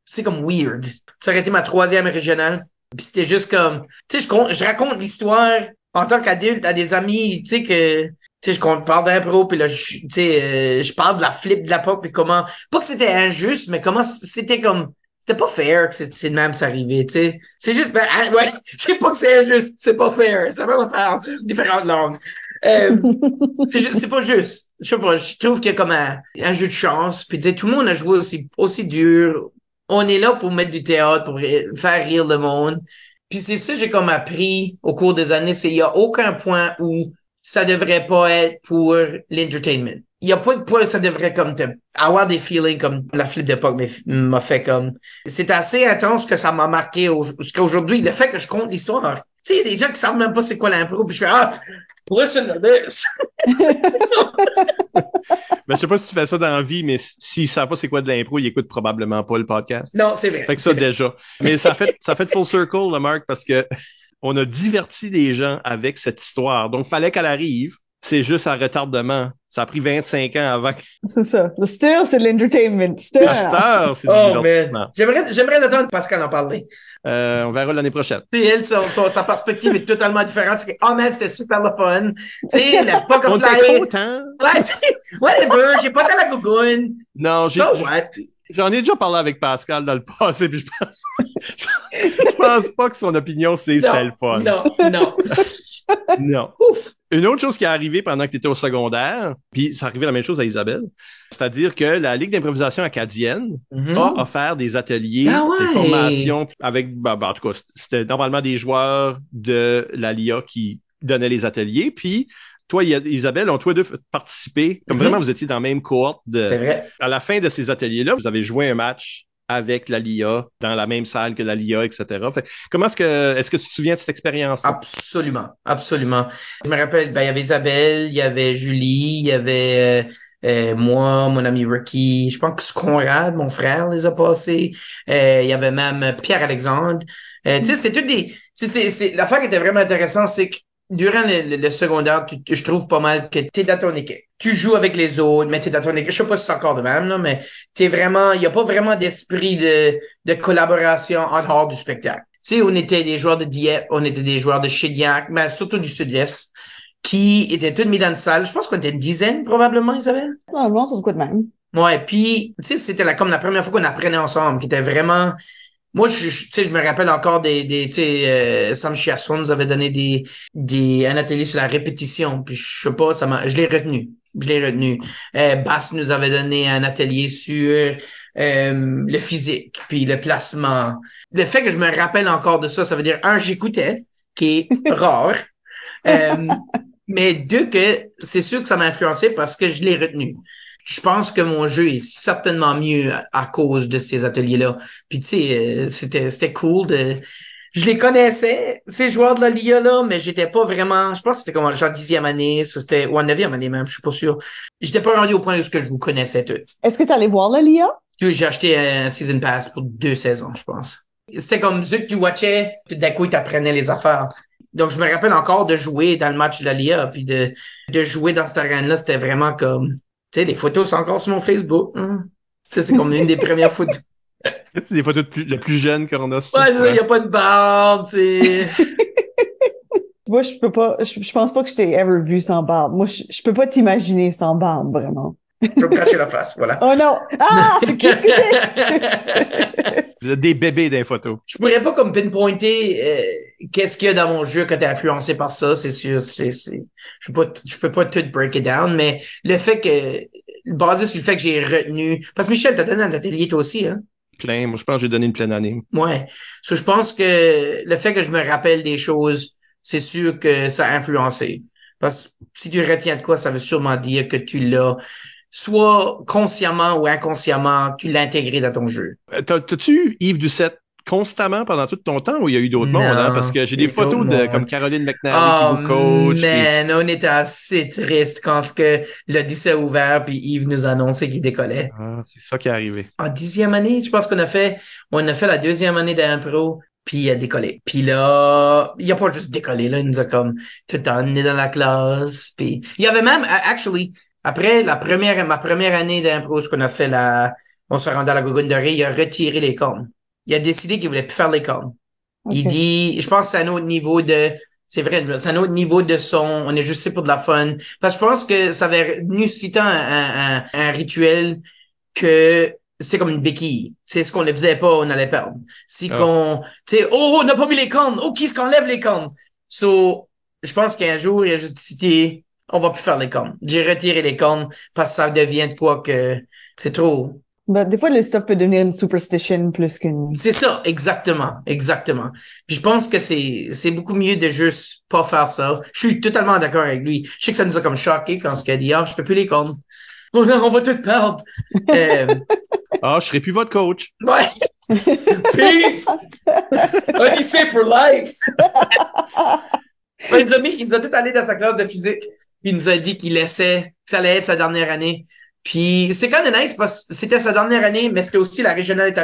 c'est comme weird. Ça aurait été ma troisième régionale, puis c'était juste comme, tu sais, je, je raconte l'histoire en tant qu'adulte à des amis, tu sais, que, sais, je parle d'un pro, puis là, je, tu sais, euh, je parle de la flip de la pop, puis comment, pas que c'était injuste, mais comment c'était comme, c'était pas fair que c'est c'est de même ça arrivait, tu sais. C'est juste, ben, ah, ouais, [laughs] c'est pas que c'est injuste, c'est pas fair. Ça va faire, c'est juste différentes langues. Euh, [laughs] c'est c'est pas juste. Je sais pas, je trouve qu'il y a comme un, un jeu de chance. Puis tu sais, tout le monde a joué aussi, aussi dur. On est là pour mettre du théâtre, pour faire rire le monde. Puis c'est ça que j'ai comme appris au cours des années, c'est il y a aucun point où ça devrait pas être pour l'entertainment. Il y a pas de point où ça devrait comme te, avoir des feelings comme la flip d'époque m'a- m'a fait comme. C'est assez intense que ça m'a marqué au- jusqu'à aujourd'hui. Le fait que je compte l'histoire. Tu sais, il y a des gens qui savent même pas c'est quoi l'impro, puis je fais ah, listen to this. Ben, je sais pas si tu fais ça dans la vie, mais s'ils savent pas c'est quoi de l'impro, ils écoutent probablement pas le podcast. Non, c'est vrai. Fait que ça, déjà. Mais ça fait, ça fait full circle, le Marc, parce que on a diverti les gens avec cette histoire. Donc, fallait qu'elle arrive. C'est juste un retardement. Ça a pris 25 ans avant que C'est ça. Le still, c'est de l'entertainment. La star, c'est du Oh divertissement. j'aimerais j'aimerais entendre Pascal en parler. Euh, on verra l'année prochaine. Tu sais, elle, son, son- sa perspective est totalement différente. C'est que, oh man, c'était super le fun. Tu sais. Ouais, c'est- whatever, j'ai pas dans la gougoune. Non, j'ai, So what? j'en ai déjà parlé avec Pascal dans le passé, puis je pense, je pense pas que son opinion, c'est c'était le fun. Non, non. [laughs] Non. Ouf. Une autre chose qui est arrivée pendant que tu étais au secondaire, puis ça arrivait la même chose à Isabelle, c'est-à-dire que la Ligue d'improvisation acadienne Mhm. a offert des ateliers, Ah ouais. des formations avec, ben, ben, en tout cas, c'était normalement des joueurs de la LIA qui donnaient les ateliers, puis toi, I- Isabelle, ont les deux participé, comme Mhm. vraiment vous étiez dans la même cohorte de, C'est vrai. à la fin de ces ateliers-là, vous avez joué un match avec la LIA, dans la même salle que la LIA, etc. Comment est-ce que, est-ce que tu te souviens de cette expérience? Absolument, absolument. Je me rappelle, ben, il y avait Isabelle, il y avait Julie, il y avait euh, euh, moi, mon ami Ricky, je pense que Conrad, mon frère, les a passés. Euh, il y avait même Pierre-Alexandre. Tu sais, c'était tout des... l'affaire qui était vraiment intéressante, c'est que durant le, le- le secondaire, tu- je trouve pas mal que tu es dans ton équipe. Tu joues avec les autres, mais tu es dans ton équipe. Je sais pas si c'est encore de même, là, mais t'es vraiment... Il y a pas vraiment d'esprit de, de collaboration en dehors du spectacle. Tu sais, on était des joueurs de Dieppe, on était des joueurs de Chiliac, mais surtout du Sud-Est, qui étaient tous mis dans une salle. Je pense qu'on était une dizaine, probablement, Isabelle. Normalement, c'est de quoi de même. Ouais, puis, tu sais, c'était comme la première fois qu'on apprenait ensemble, qui était vraiment... Moi, je, je- tu sais, je me rappelle encore des, des tu sais, euh, Sam Chiasson nous avait donné des, des, un atelier sur la répétition, puis je sais pas, ça m'a, je l'ai retenu, je l'ai retenu. Euh, Bass nous avait donné un atelier sur euh, le physique, puis le placement. Le fait que je me rappelle encore de ça, ça veut dire, un, j'écoutais, qui est [laughs] rare, euh, mais deux, que c'est sûr que ça m'a influencé parce que je l'ai retenu je pense que mon jeu est certainement mieux à, à cause de ces ateliers-là. Puis tu sais, euh, c'était c'était cool de. Je les connaissais, ces joueurs de la LIA là, mais j'étais pas vraiment. Je pense que c'était comme genre dixième année, ça c'était ou en neuvième année même, je suis pas sûr. J'étais pas rendu au point où ce que je vous connaissais tous. Est-ce que tu allé voir? Tu sais, J'ai acheté un season pass pour deux saisons, je pense. C'était comme ceux que tu watchais, d'un coup, ils t'apprenaient les affaires. Donc, je me rappelle encore de jouer dans le match de la LIA, puis de, de jouer dans cette arène-là, c'était vraiment comme, tu sais, les photos sont encore sur mon Facebook. hein. Ça, c'est comme une des premières photos. [laughs] C'est des photos de plus, le plus jeune qu'on a. ça. Ouais, il y a pas de barbe, tu sais. [laughs] Moi, je peux pas, je, je pense pas que je t'ai ever vu sans barbe. Moi, je, je peux pas t'imaginer sans barbe, vraiment. Je vais me cacher la face, voilà. Oh non! Ah! [laughs] Qu'est-ce que c'est? [laughs] Vous êtes des bébés dans les photos. je pourrais pas comme pinpointer euh, qu'est-ce qu'il y a dans mon jeu que t'es influencé par ça, c'est sûr, c'est c'est je peux pas t- je peux pas tout break it down, mais le fait que basé sur le fait que j'ai retenu parce que Michel t'a donné un atelier toi aussi hein? Plein. Moi, je pense que j'ai donné une pleine année. Ouais. So, je pense que le fait que je me rappelle des choses, c'est sûr que ça a influencé. Parce que si tu retiens de quoi, ça veut sûrement dire que tu l'as soit consciemment ou inconsciemment, tu l'as intégré dans ton jeu. Euh, t'as- T'as-tu Yves Doucette constamment pendant tout ton temps ou il y a eu d'autres mondes? Hein? Parce que j'ai des photos de comme Caroline McNally qui vous coach. puis- Oh, man, on était assez triste quand ce que l'Odyssée a ouvert puis Yves nous a annoncé qu'il décollait. Ah, c'est ça qui est arrivé. En dixième année, je pense qu'on a fait, on a fait la deuxième année d'impro puis il a décollé. Puis là, il a pas juste décollé, là, il nous a comme tout emmené dans la classe. Puis il y avait même, actually, après la première, ma première année d'impro, ce qu'on a fait la, on s'est rendu à la Gougoune de Ré, il a retiré les cornes. Il a décidé qu'il voulait plus faire les cornes. Il dit, je pense que c'est un autre niveau de, c'est vrai, c'est un autre niveau de son, on est juste là pour de la fun. Parce que je pense que ça avait venu si tant un, un, un, un rituel que c'est comme une béquille. C'est ce qu'on ne faisait pas, on allait perdre. Si Ah. qu'on, tu sais, oh, on n'a pas mis les cornes. Oh, qui est-ce qu'on lève les cornes? So, je pense qu'un jour, il a juste cité, on va plus faire les cornes. J'ai retiré les cornes parce que ça devient de quoi que c'est trop. Ben, des fois, le stuff peut devenir une superstition plus qu'une... C'est ça, exactement, exactement. Puis je pense que c'est c'est beaucoup mieux de juste pas faire ça. Je suis totalement d'accord avec lui. Je sais que ça nous a comme choqué quand ce qu'il a dit, ah, je fais plus les cornes. [laughs] On, on va tout perdre. [laughs] euh, Ah, je serai plus votre coach. ouais. [laughs] Peace. Odyssey for life. Ouais, il, nous a mis, il nous a tout allé dans sa classe de physique. Il nous a dit qu'il laissait, que ça allait être sa dernière année. Puis c'était quand même nice parce que c'était sa dernière année, mais c'était aussi la régionale état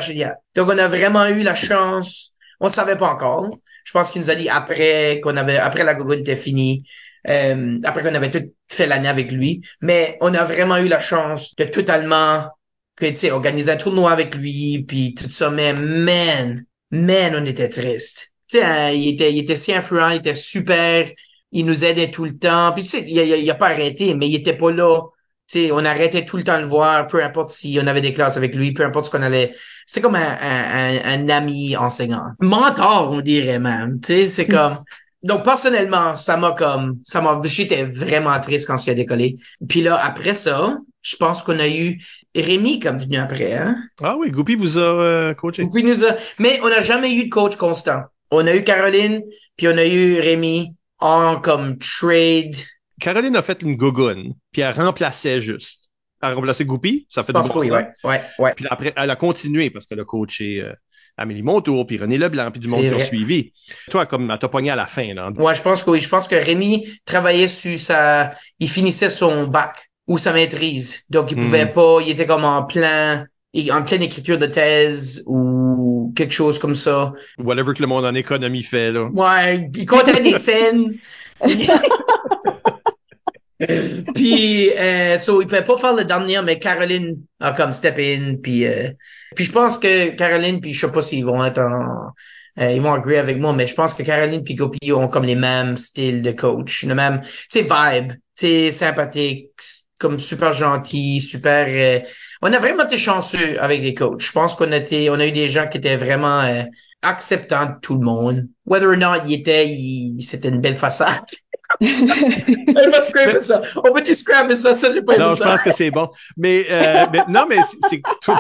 Donc on a vraiment eu la chance. On ne savait pas encore. Je pense qu'il nous a dit après qu'on avait, après la gogoune était finie, euh, après qu'on avait tout fait l'année avec lui. Mais on a vraiment eu la chance de totalement, que, tu organiser un tournoi avec lui, puis tout ça. Mais man, man, on était triste. Tu sais, hein, il était, il était si influent, il était super, il nous aidait tout le temps. Puis tu sais, il, a- il a pas arrêté, mais il était pas là. Tu sais, on arrêtait tout le temps de le voir, peu importe si on avait des classes avec lui, peu importe ce qu'on allait. C'est comme un, un, un, un ami enseignant. Mentor, on dirait même. Tu sais, c'est comme. [laughs] Donc personnellement, ça m'a comme, ça m'a, j'étais vraiment triste quand il a décollé. Puis là, après ça, je pense qu'on a eu Rémi comme venu après, hein. Ah oui, Goupy vous a euh, coaché. Puis nous a- mais on n'a jamais eu de coach constant. On a eu Caroline, puis on a eu Rémi en comme trade. Caroline a fait une gogoune, puis elle remplaçait juste. Elle a remplacé Goupy, ça fait du bon oui, ouais, ouais, ouais. Puis après, elle a continué parce qu'elle a coaché euh, Amélie Montour, puis René Leblanc, puis du monde qui a vrai. suivi. Toi, comme elle t'a pogné à la fin, là. Ouais, je pense que oui. Je pense que Rémi travaillait sur sa, il finissait son bac ou sa maîtrise. Donc, il Hmm. pouvait pas, il était comme en en pleine écriture de thèse ou quelque chose comme ça. Whatever que le monde en économie fait, là. Ouais, il comptait des scènes. [laughs] puis, euh, so, il pouvait pas faire le dernier, mais Caroline a comme step in. Puis, euh, puis je pense que Caroline, puis je sais pas s'ils vont être en, euh, ils vont agree avec moi, mais je pense que Caroline puis Gopi ont comme les mêmes styles de coach, le même, tu sais, vibe, tu sais, sympathique, comme super gentil, super. On a vraiment été chanceux avec les coachs. Je pense qu'on a été, on a eu des gens qui étaient vraiment euh, acceptants de tout le monde. Whether or not il était, il- c'était une belle façade. [laughs] Scraper ça. On peut-tu scraper ça? Ça, j'ai pas aimé Non, je pense que c'est bon. Mais, euh, mais non, mais c'est- tout-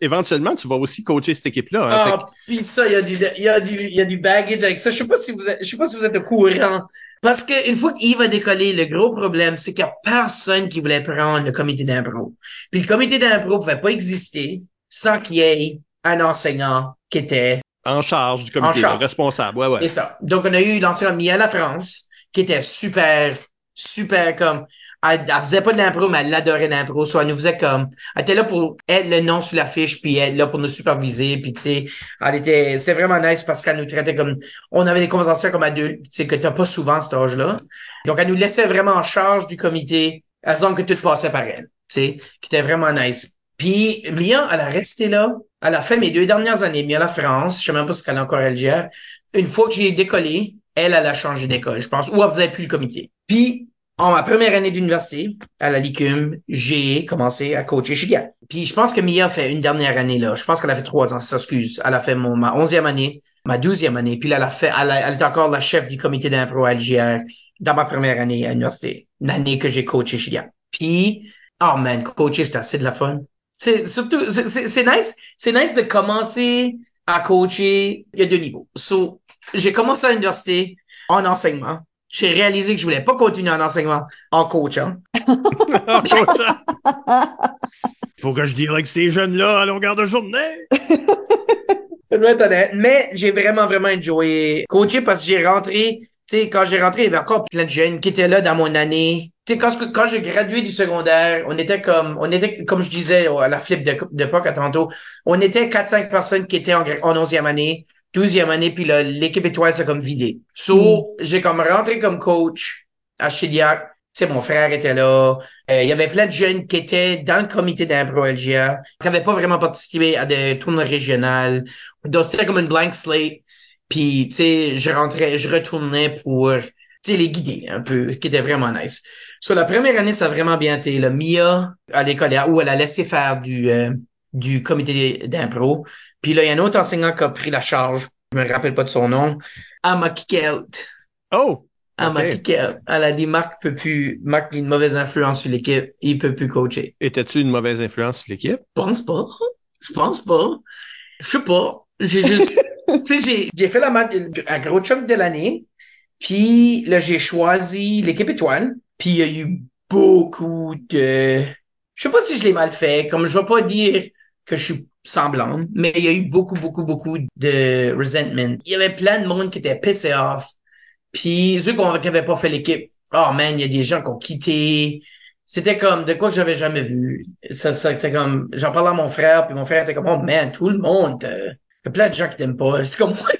éventuellement, tu vas aussi coacher cette équipe-là. hein. Ah, puis ça, il y a du, il y a du, il y a du baggage avec ça. Je sais pas si vous êtes, je sais pas si vous êtes au courant. Parce que une fois qu'Yves a décollé, le gros problème, c'est qu'il y a personne qui voulait prendre le comité d'impro. Puis le comité d'impro pouvait pas exister sans qu'il y ait un enseignant qui était en charge du comité, En charge. le responsable. Ouais, ouais. Et ça. Donc, on a eu l'enseignant Mia La France, qui était super, super comme, elle, elle faisait pas de l'impro, mais elle adorait l'impro. Soit elle nous faisait comme, elle était là pour être le nom sur l'affiche, puis être là pour nous superviser, puis tu sais, elle était, c'était vraiment nice parce qu'elle nous traitait comme, on avait des conversations comme adultes, tu sais, que t'as pas souvent à cet âge-là. Donc, elle nous laissait vraiment en charge du comité, à long que tout passait par elle, tu sais, qui était vraiment nice. Puis, Mia, elle a resté là. Elle a fait mes deux dernières années, Mia la France. Je sais même pas si elle est encore à LGR. Une fois que j'ai décollé, elle, elle a changé d'école, je pense, ou elle faisait plus le comité. Puis, en ma première année d'université, à la LICUM, j'ai commencé à coacher chez. Puis, je pense que Mia fait une dernière année là. Je pense qu'elle a fait trois ans, ça excuse. Elle a fait mon, ma onzième année, ma douzième année. Puis là, elle a fait, elle, a- elle est encore la chef du comité d'impro à LGR dans ma première année à l'université. L'année que j'ai coaché chez. Puis, oh man, coacher, c'est assez de la fun. C'est surtout, c'est nice, c'est nice de commencer à coacher. Il y a deux niveaux. So, j'ai commencé à l'université en enseignement. J'ai réalisé que je voulais pas continuer en enseignement en coachant. [laughs] Faut que je deal avec ces jeunes-là à longueur de journée. Je dois être honnête. Mais j'ai vraiment, vraiment enjoyé coacher parce que j'ai rentré, tu sais, quand j'ai rentré, il y avait encore plein de jeunes qui étaient là dans mon année. Tu sais, quand, je- quand j'ai gradué du secondaire, on était comme, on était, comme je disais à la flip de, de POC à tantôt, on était 4-5 personnes qui étaient en, en 11e année, 12e année, puis là, l'équipe étoile s'est comme vidée. So, j'ai comme rentré comme coach à Chiliac. Tu sais, mon frère était là. Euh, il y avait plein de jeunes qui étaient dans le comité d'impro LGA, qui n'avaient pas vraiment participé à des tournois régionales. Donc, c'était comme une blank slate. Puis, tu sais, je rentrais, je retournais pour, tu sais, les guider un peu, qui était vraiment nice. Sur la première année, ça a vraiment bien été. Le Mia, à l'école, où elle a laissé faire du, euh, du comité d'impro. Puis là, il y a un autre enseignant qui a pris la charge. Je me rappelle pas de son nom. Elle m'a kické out. Oh! Elle m'a Ok. piqué. Elle a dit Marc peut plus, Marc a une mauvaise influence sur l'équipe, il peut plus coacher. Étais-tu une mauvaise influence sur l'équipe? Je pense pas. Je pense pas. Je sais pas. J'ai juste, [laughs] tu sais, j'ai, j'ai fait la match, un gros chunk de l'année. Puis là, j'ai choisi l'équipe étoile. Puis il y a eu beaucoup de, je sais pas si je l'ai mal fait. Comme je vais pas dire que je suis semblant, mais il y a eu beaucoup, beaucoup, beaucoup de resentment. Il y avait plein de monde qui était pissé off. Puis ceux qui avaient pas fait l'équipe, oh man, il y a des gens qui ont quitté. C'était comme de quoi que j'avais jamais vu. Ça, ça c'était comme, j'en parlais à mon frère, puis mon frère était comme, oh man, tout le monde, euh, il y a plein de gens qui t'aiment pas. C'est comme, [laughs] moi,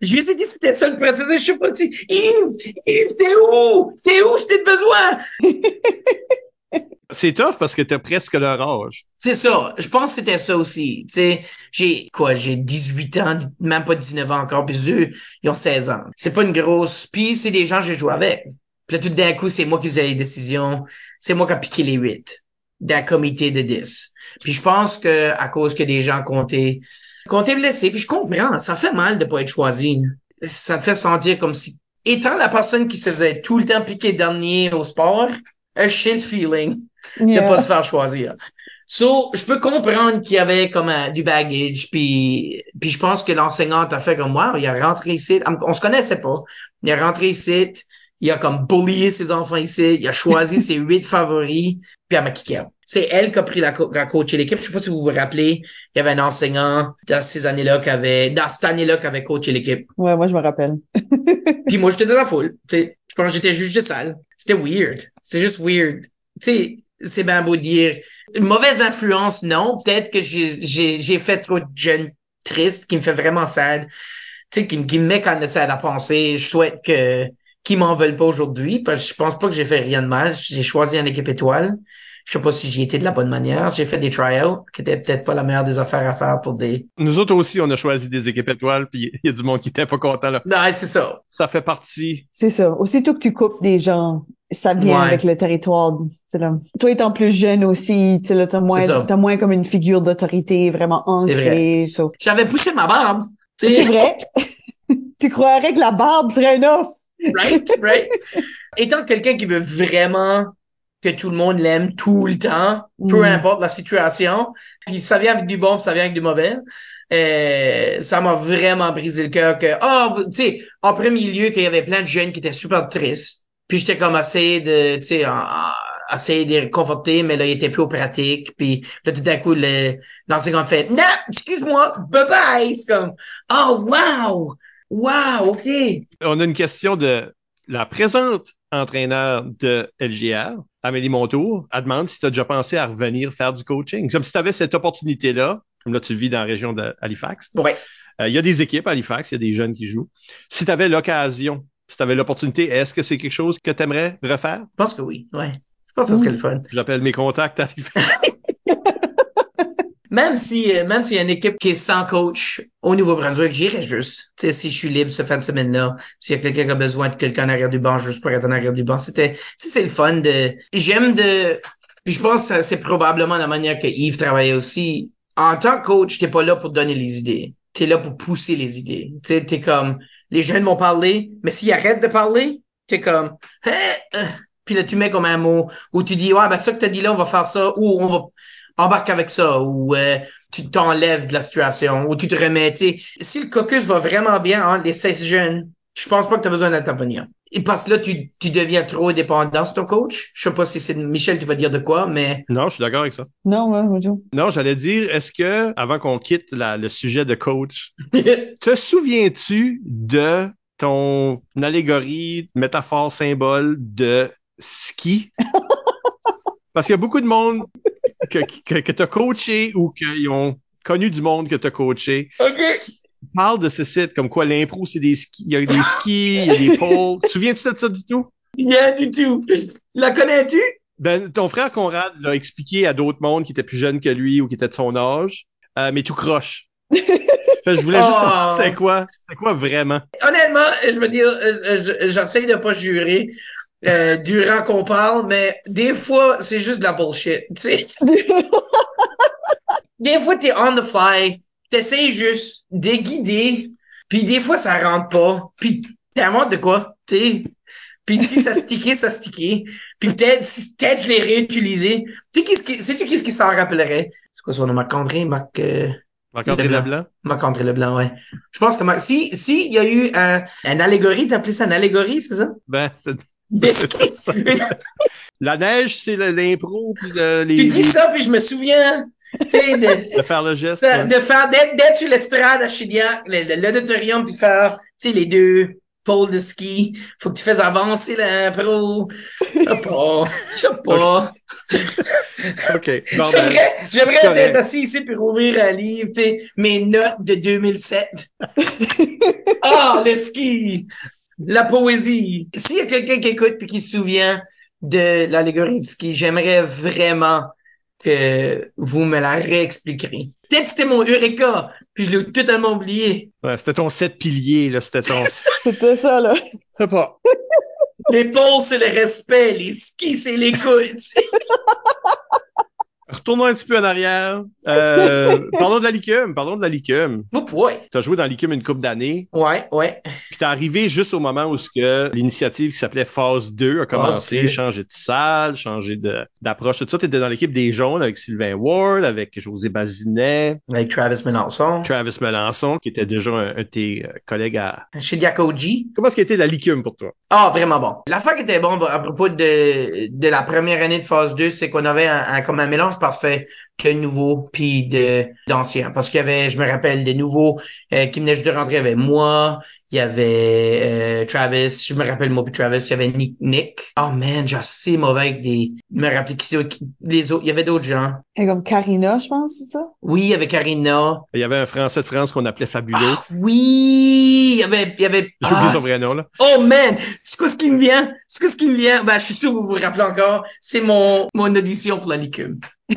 je lui ai dit, c'était ça le processus, je sais pas si, Yves, Yves, t'es où? T'es où? Je t'ai besoin. [laughs] C'est tough parce que t'as presque leur âge. C'est ça. Je pense que c'était ça aussi. Tu sais, j'ai quoi, j'ai 18 ans, même pas 19 ans encore, puis eux, ils ont 16 ans. C'est pas une grosse. Puis c'est des gens que j'ai joué avec. Puis là, tout d'un coup, c'est moi qui faisais les décisions. C'est moi qui a piqué les 8 d'un comité de 10. Puis je pense que à cause que des gens comptaient, comptaient blessés, puis je comprends, ça fait mal de pas être choisi. Ça te fait sentir comme si, étant la personne qui se faisait tout le temps piquer dernier au sport, sais le feeling de Yeah. pas se faire choisir. So, je peux comprendre qu'il y avait comme euh, du baggage, puis puis je pense que l'enseignante a fait comme moi, il a rentré ici, on se connaissait pas, il a rentré ici, il a comme bullié ses enfants ici, il a choisi [laughs] ses huit favoris, puis elle m'a kické. C'est elle qui a pris la, co- la coacher l'équipe. Je sais pas si vous vous rappelez, il y avait un enseignant dans ces années-là qui avait, dans cette année-là qui avait coaché l'équipe. Ouais, moi, je me rappelle. [laughs] Puis moi, j'étais dans la foule. Tu sais, je pense que j'étais juge de salle. C'était weird. C'était juste weird. Tu sais, c'est bien beau dire. Une mauvaise influence, non. Peut-être que j'ai, j'ai, j'ai fait trop de jeunes tristes qui me fait vraiment sad. Tu sais, qui, qui me met quand même sad à penser. Je souhaite que, qu'ils m'en veulent pas aujourd'hui parce que je pense pas que j'ai fait rien de mal. J'ai choisi une équipe étoile. Je sais pas si j'y étais de la bonne manière. J'ai fait des tryouts qui étaient peut-être pas la meilleure des affaires à faire pour des, Nous autres aussi, on a choisi des équipes étoiles, puis il y a du monde qui était pas content. Là. non, c'est ça. Ça fait partie. C'est ça. Aussitôt que tu coupes des gens, ça vient Ouais. avec le territoire. Là. Toi étant plus jeune aussi, tu sais, là, t'as C'est moins, t'as moins comme une figure d'autorité vraiment ancrée. so. J'avais poussé ma barbe. C'est vrai? [laughs] tu croirais que la barbe serait un offre? right, right. Étant quelqu'un qui veut vraiment que tout le monde l'aime tout le temps, peu Mm. importe la situation, puis ça vient avec du bon, puis ça vient avec du mauvais. Euh, ça m'a vraiment brisé le cœur que, ah, tu sais, en premier lieu, qu'il y avait plein de jeunes qui étaient super tristes. Puis j'étais comme assez de, tu sais, essayer de les réconforter, mais là, il était plus aux pratiques. Puis là, tout d'un coup, le, l'enseignant fait, non, excuse-moi, bye bye. C'est comme, oh, wow, wow, ok. On a une question de la présente entraîneur de LGR, Amélie Montour. Elle demande si tu as déjà pensé à revenir faire du coaching. Comme si tu avais cette opportunité-là, comme là, tu vis dans la région d'Halifax. Ouais. Euh, Il y a des équipes à Halifax, il y a des jeunes qui jouent. Si tu avais l'occasion, si tu avais l'opportunité, est-ce que c'est quelque chose que tu aimerais refaire? Je pense que oui, ouais. Je pense que ça serait le fun. [laughs] J'appelle mes contacts à. [laughs] Même si, euh, même s'il y a une équipe qui est sans coach au Nouveau-Brunswick, j'irais juste. Tu sais, si je suis libre cette fin de semaine-là, s'il y a quelqu'un qui a besoin de quelqu'un en arrière du banc, juste pour être en arrière du banc, c'était, c'est le fun de, j'aime de, puis je pense que c'est probablement la manière que Yves travaillait aussi. En tant que coach, t'es pas là pour donner les idées. T'es là pour pousser les idées. Tu sais, t'es comme, les jeunes vont parler, mais s'ils arrêtent de parler, t'es comme, Hein, euh. puis là, tu mets comme un mot, ou tu dis, ouais, ben, ça que t'as dit là, on va faire ça, ou on va, embarque avec ça ou euh, tu t'enlèves de la situation ou tu te remets. tu. Si le caucus va vraiment bien entre les 16 jeunes, je pense pas que tu as besoin d'intervenir. Et parce que là, tu, tu deviens trop dépendant sur ton coach? Je sais pas si c'est Michel, tu vas dire de quoi, mais Non, je suis d'accord avec ça. Non, ouais, moi, Joe. Non, j'allais dire, est-ce que, avant qu'on quitte la- le sujet de coach, [laughs] te souviens-tu de ton allégorie, métaphore, symbole de ski? [laughs] Parce qu'il y a beaucoup de monde que, que, que tu as coaché ou qu'ils ont connu du monde que tu as coaché. OK. Parle de ce site, comme quoi l'impro, c'est des skis. Il y a des skis, il y a des poles. [laughs] Te Souviens-tu de ça du tout? Rien du tout. La connais-tu? Ben, ton frère Conrad l'a expliqué à d'autres mondes qui étaient plus jeunes que lui ou qui étaient de son âge, euh, mais tout croche. [laughs] Fait je voulais juste Oh. savoir c'était quoi, c'était quoi vraiment. Honnêtement, je veux dire, euh, euh, je- j'essaie de pas jurer euh, durant qu'on parle, mais des fois, c'est juste de la bullshit. Tu sais, [laughs] des fois, t'es on the fly, t'essayes juste de guider, puis des fois, ça rentre pas, puis T'es à moi de quoi? Tu sais? Puis si ça stickait, ça stickait. Puis peut-être, si- peut-être je l'ai réutilisé. Tu sais, qu'est-ce qui, sais-tu qu'est-ce qui s'en rappellerait? C'est quoi son nom? Marc-André? Marc, euh, Marc-André Leblanc. Leblanc? Marc-André Leblanc, ouais. Je pense que Marc- si, si il y a eu un, un allégorie, t'appelais ça une allégorie, c'est ça? Ben, c'est- [laughs] [laughs] la neige, c'est l'impro, puis le- les, tu dis ça, puis je me souviens, de, [laughs] de faire le geste. de, de faire, d'être, sur l'estrade à Chiliac, l'auditorium, puis faire, tu sais, les deux pôles de ski. Faut que tu fasses avancer l'impro. Je sais pas. Je sais pas. OK. [laughs] Ben, J'aimerais, être assis ici pour ouvrir un livre, tu sais, mes notes de 2007. [laughs] ah, le ski! La poésie. S'il y a quelqu'un qui écoute puis qui se souvient de l'allégorie du ski, j'aimerais vraiment que vous me la réexpliquerez. Peut-être que c'était mon Eureka, puis je l'ai totalement oublié. ouais, c'était ton sept piliers, là. C'était ton. [laughs] C'était ça, là. Je sais pas. L'épaule, c'est le respect. Les skis, c'est l'écoute. [laughs] Retournons un petit peu en arrière. Euh, parlons de la licume. Parlons de la licume. Oh boy. T'as joué dans la licume une couple d'années. Ouais, ouais. Puis t'es arrivé juste au moment où ce que l'initiative qui s'appelait Phase 2 a commencé, 2. changer de salle, changer d'approche, tout ça. T'étais dans l'équipe des jaunes avec Sylvain Ward, avec José Bazinet, Avec Travis Melançon. Travis Melançon, qui était déjà un, un de tes euh, collègues à... Chez Diakoji. Comment est-ce qu'était la licume pour toi? Ah, vraiment bon. L'affaire qui était bon à propos de, de la première année de phase 2, c'est qu'on avait un, un- comme un mélange parfait de nouveaux puis d'anciens. Parce qu'il y avait, je me rappelle, des nouveaux euh, qui venaient juste de rentrer. Avait moi, il y avait euh, Travis, je me rappelle moi puis Travis, il y avait Nick Nick. Oh man, j'ai assez mauvais avec des. Je me rappelle qui les autres. Il y avait d'autres gens. Et comme Karina, je pense, c'est ça? Oui, il y avait Karina. Il y avait un Français de France qu'on appelait Fabuleux. Ah, oui! Il y avait. Il y avait J'ai oublié ah, son vrai nom, là. Oh man! C'est quoi ce qui me vient? C'est quoi ce qui me vient? Ben, je suis sûr que vous vous rappelez encore. C'est mon, mon audition pour la licume. [laughs]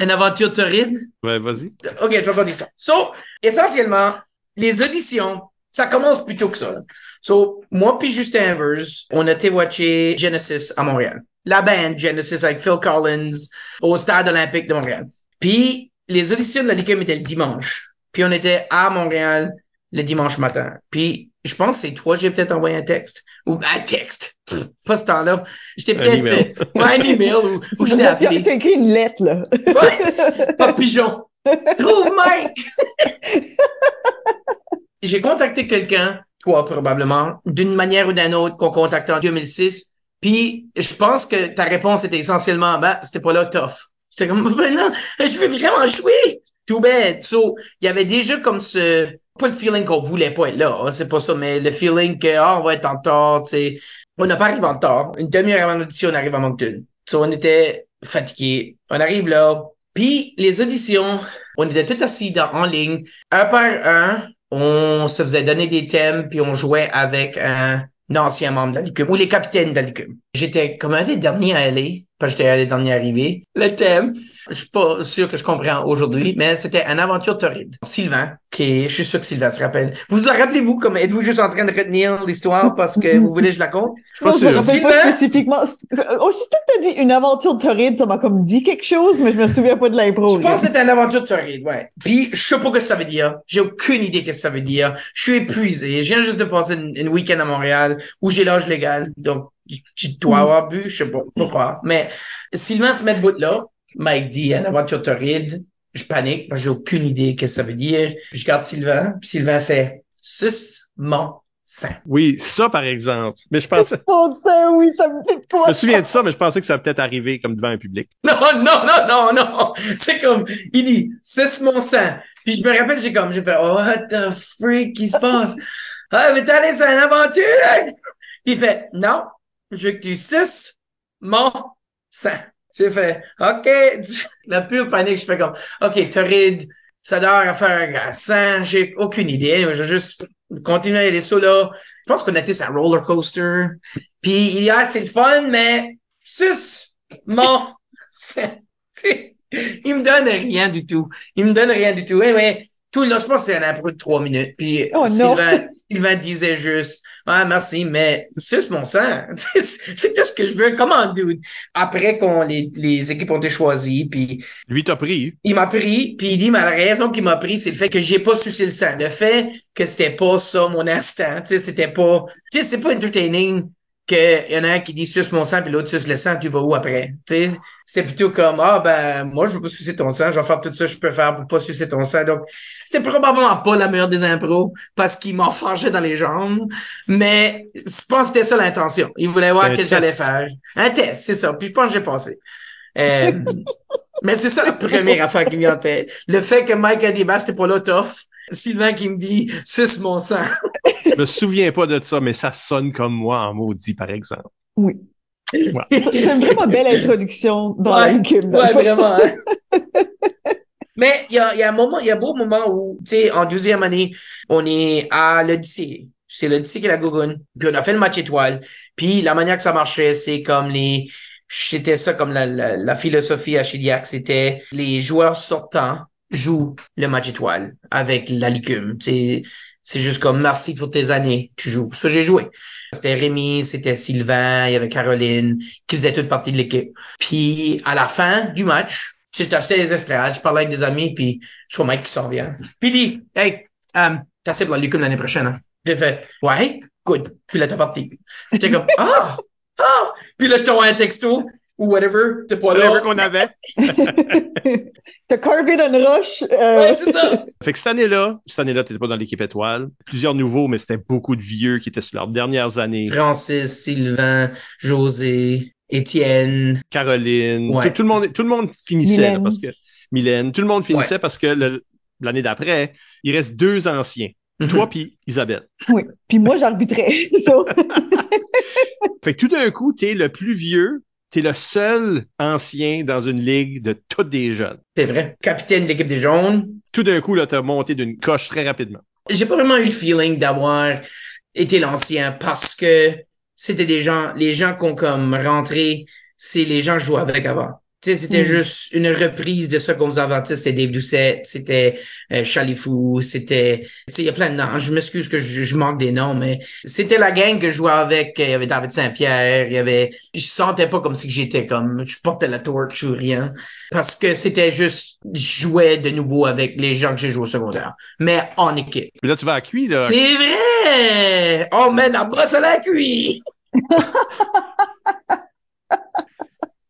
Une aventure torride? Ouais, vas-y. OK, je vais pas l'histoire. So, essentiellement, les auditions, ça commence plutôt que ça. là. So, moi puis Justin Evers, on a été watcher Genesis à Montréal. La band Genesis avec Phil Collins au Stade olympique de Montréal. Puis, les auditions de la Ligue étaient le dimanche. Puis, on était à Montréal le dimanche matin. Puis, je pense que c'est toi, j'ai peut-être envoyé un texte. Ou un texte. Pff, pas ce temps-là. J'étais peut-être... email. euh, ouais, un email ou, ou je t'ai appelé. tu as écrit une lettre, là. Ouais, pas pigeon. [laughs] Trouve Mike. [laughs] J'ai contacté quelqu'un, toi probablement, d'une manière ou d'une autre qu'on contactait en 2006. Puis je pense que ta réponse était essentiellement, bah, c'était pas là tough. J'étais comme, [laughs] ben non, je veux vraiment jouer. Too bad. So, il y avait déjà comme ce, pas le feeling qu'on voulait pas être là, hein, c'est pas ça, mais le feeling que, ah, on va être en retard, tu sais. On n'a pas arrivé en retard. Une demi-heure avant l'audition, on arrive à Moncton. So, on était fatigués. On arrive là. Puis, les auditions, on était tous assis dans, en ligne. Un par un, on se faisait donner des thèmes, puis on jouait avec un, ancien membre de la ou les capitaines de la. J'étais comme un des derniers à aller, parce que j'étais un des derniers arrivés. Le thème, je suis pas sûr que je comprends aujourd'hui, mais c'était une aventure torride. Sylvain, qui est, je suis sûr que Sylvain se rappelle. Vous vous rappelez-vous comme, êtes-vous juste en train de retenir l'histoire parce que vous voulez que je la compte? suis pas Non, je me sûr. rappelle pas Sylvain? spécifiquement. Aussitôt que t'as dit une aventure torride, ça m'a comme dit quelque chose, mais je me souviens pas de l'impro. Je pense que c'était une aventure torride, ouais. Puis, je sais pas ce que ça veut dire. J'ai aucune idée ce que ça veut dire. Je suis épuisé. Je viens juste de passer une, une week-end à Montréal où j'ai l'âge légal. Donc, tu- tu dois avoir bu, je sais pas, pas croire. Mais, Sylvain se met de bout là. Mike dit, une aventure torride. Je panique parce que j'ai aucune idée ce que ça veut dire. Puis, je regarde Sylvain. Puis, Sylvain fait, sus mon sang. Oui, ça, par exemple. Mais je pensais, [laughs] Oh, ça, oui, ça me dit de quoi? je me souviens de ça, mais je pensais que ça va peut-être arriver comme devant un public. [laughs] Non, non, non, non, non. C'est comme, il dit, suce mon sang. Puis je me rappelle, j'ai comme, j'ai fait, oh, what the freak qui se passe? [laughs] Ah, mais t'es allé sur une aventure? Il fait, non, je veux que tu suces mon sang. J'ai fait, OK. [laughs] La pure panique, je fais comme, OK, torride, ça doit à faire un sang, j'ai aucune idée. Je vais juste continuer à aller ça là. Je pense qu'on était sur un roller coaster. Puis il y a, c'est le fun, mais suce mon [laughs] sang. il me donne rien du tout. Il me donne rien du tout. Eh ouais, tout le long, je pense que c'était un impro de trois minutes. Puis Oh. Sylvain, Sylvain disait juste, ah, merci, mais suce mon sang. c'est tout ce que je veux. Comment, dude? Après qu'on les, les équipes ont été choisies, puis Lui, t'as pris. il m'a pris, puis il dit, mais la raison qu'il m'a pris, c'est le fait que j'ai pas sucé le sang. Le fait que c'était pas ça mon instant. Tu sais, c'était pas, tu sais, c'est pas entertaining qu'il y en a un qui dit suce mon sang, puis l'autre suce le sang, tu vas où après? Tu sais, c'est plutôt comme, ah, ben, moi, je veux pas sucer ton sang, je vais faire tout ça que je peux faire pour pas sucer ton sang. Donc, c'était probablement pas la meilleure des impros parce qu'il m'a forgé dans les jambes, mais je pense que c'était ça l'intention. Il voulait voir ce que j'allais faire. Un test, c'est ça. Puis je pense que j'ai passé. Euh, [laughs] mais c'est ça la première affaire qui me vient en tête. Le fait que Mike Adibas c'était pas là tough. Sylvain qui me dit suce mon sang. Je me souviens pas de ça, mais ça sonne comme moi en maudit, par exemple. Oui. Ouais. C'est une vraiment belle introduction dans la Ouais, le Ouais, vraiment. hein. [laughs] Mais il y a, il y a un moment, il y a un beau moment où, tu sais, en deuxième année, on est à l'Odyssée. C'est l'Odyssée qui est la Gougoune. Puis on a fait le match étoile. Puis la manière que ça marchait, c'est comme les... C'était ça comme la, la, la philosophie à Chidiac. C'était les joueurs sortants jouent le match étoile avec la licume. C'est c'est juste comme merci pour tes années, tu joues. Ça, j'ai joué. C'était Rémi, c'était Sylvain, il y avait Caroline, qui faisaient toute partie de l'équipe. Puis à la fin du match, j'étais assis à les je parlais avec des amis, puis je vois Mike qui s'en vient. Puis il dit, hey, um, t'as assez pour la Lucum l'année prochaine, hein? J'ai fait, ouais, good. Puis là, t'es parti. J'étais comme, ah, ah. Puis là, je t'envoie un texto, ou whatever, t'es pas là. Whatever qu'on avait. [laughs] T'as carvé dans une roche. euh, Ouais, c'est ça. Fait que cette année-là, cette année-là, t'étais pas dans l'équipe étoile. Plusieurs nouveaux, mais c'était beaucoup de vieux qui étaient sur leurs dernières années. Francis, Sylvain, José, Étienne. Caroline, Ouais. tout, tout le monde, tout le monde finissait là, Mylène. parce que Mylène, tout le monde finissait Ouais. parce que le- l'année d'après, il reste deux anciens, Mhm. toi puis Isabelle. Oui. Puis moi, j'arbitrais. [laughs] So, [laughs] Fait que tout d'un coup, t'es le plus vieux, t'es le seul ancien dans une ligue de toutes des jeunes. C'est vrai. Capitaine de l'équipe des jaunes. Tout d'un coup, là, t'as monté d'une coche très rapidement. J'ai pas vraiment eu le feeling d'avoir été l'ancien parce que c'était des gens, les gens qui ont comme rentré, c'est les gens que je jouais avec avant. Tu sais, c'était Mm. juste une reprise de ça qu'on faisait avant. C'était Dave Doucette, c'était euh, Chalifou, c'était... Tu sais, il y a plein de noms. Je m'excuse que je, je manque des noms, mais c'était la gang que je jouais avec. Il y avait David Saint-Pierre, il y avait... Je sentais pas comme si que j'étais comme... Je portais la torche ou rien. Parce que c'était juste... Je jouais de nouveau avec les gens que j'ai joué au secondaire. Mais en équipe. Puis là, tu vas à Cuit, là. C'est vrai! On met la brosse à la cuit! [laughs]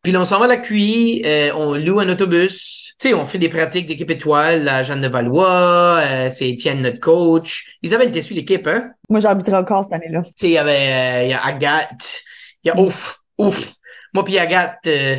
Puis là, on s'en va à la cuit, euh, on loue un autobus. Tu sais, on fait des pratiques d'équipe étoile, la Jeanne de Valois, euh, c'est Étienne, notre coach. Isabelle était sur l'équipe, hein? moi, j'arbitrais encore cette année-là. Tu sais, il y avait, euh, il y a Agathe, il y a ouf, ouf. Moi puis Agathe, euh,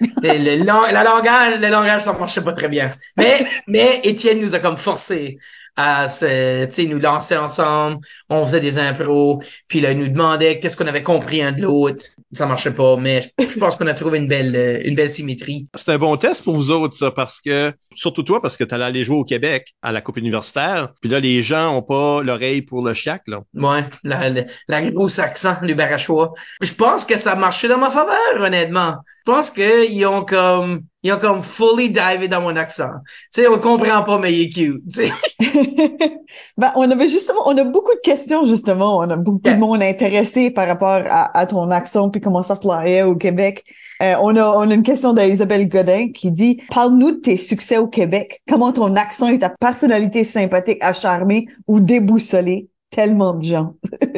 le, le lang- la langage, le langage, ça marchait pas très bien. Mais, mais Étienne nous a comme forcé à se, tu sais, nous lancer ensemble. On faisait des impros. Puis là, il nous demandait qu'est-ce qu'on avait compris un de l'autre. Ça marchait pas, mais je pense qu'on a trouvé une belle, euh, une belle symétrie. C'est un bon test pour vous autres, ça, parce que, surtout toi, parce que t'allais aller jouer au Québec à la Coupe universitaire. Puis là, les gens ont pas l'oreille pour le chiac, là. Ouais, la, la, la grosse accent du Barachois. Je pense que ça a marché dans ma faveur, honnêtement. Je pense qu'ils ont comme, ils ont comme fully divé dans mon accent. Tu sais, on comprend pas, mais il est cute, tu sais. [laughs] ben, on avait justement, on a beaucoup de questions, justement. On a beaucoup Yeah. de monde intéressé par rapport à, à ton accent puis comment ça flyait au Québec. Euh, on a, on a une question d'Isabelle Godin qui dit, parle-nous de tes succès au Québec. Comment ton accent et ta personnalité sympathique a charmé ou déboussolé tellement de gens. [laughs]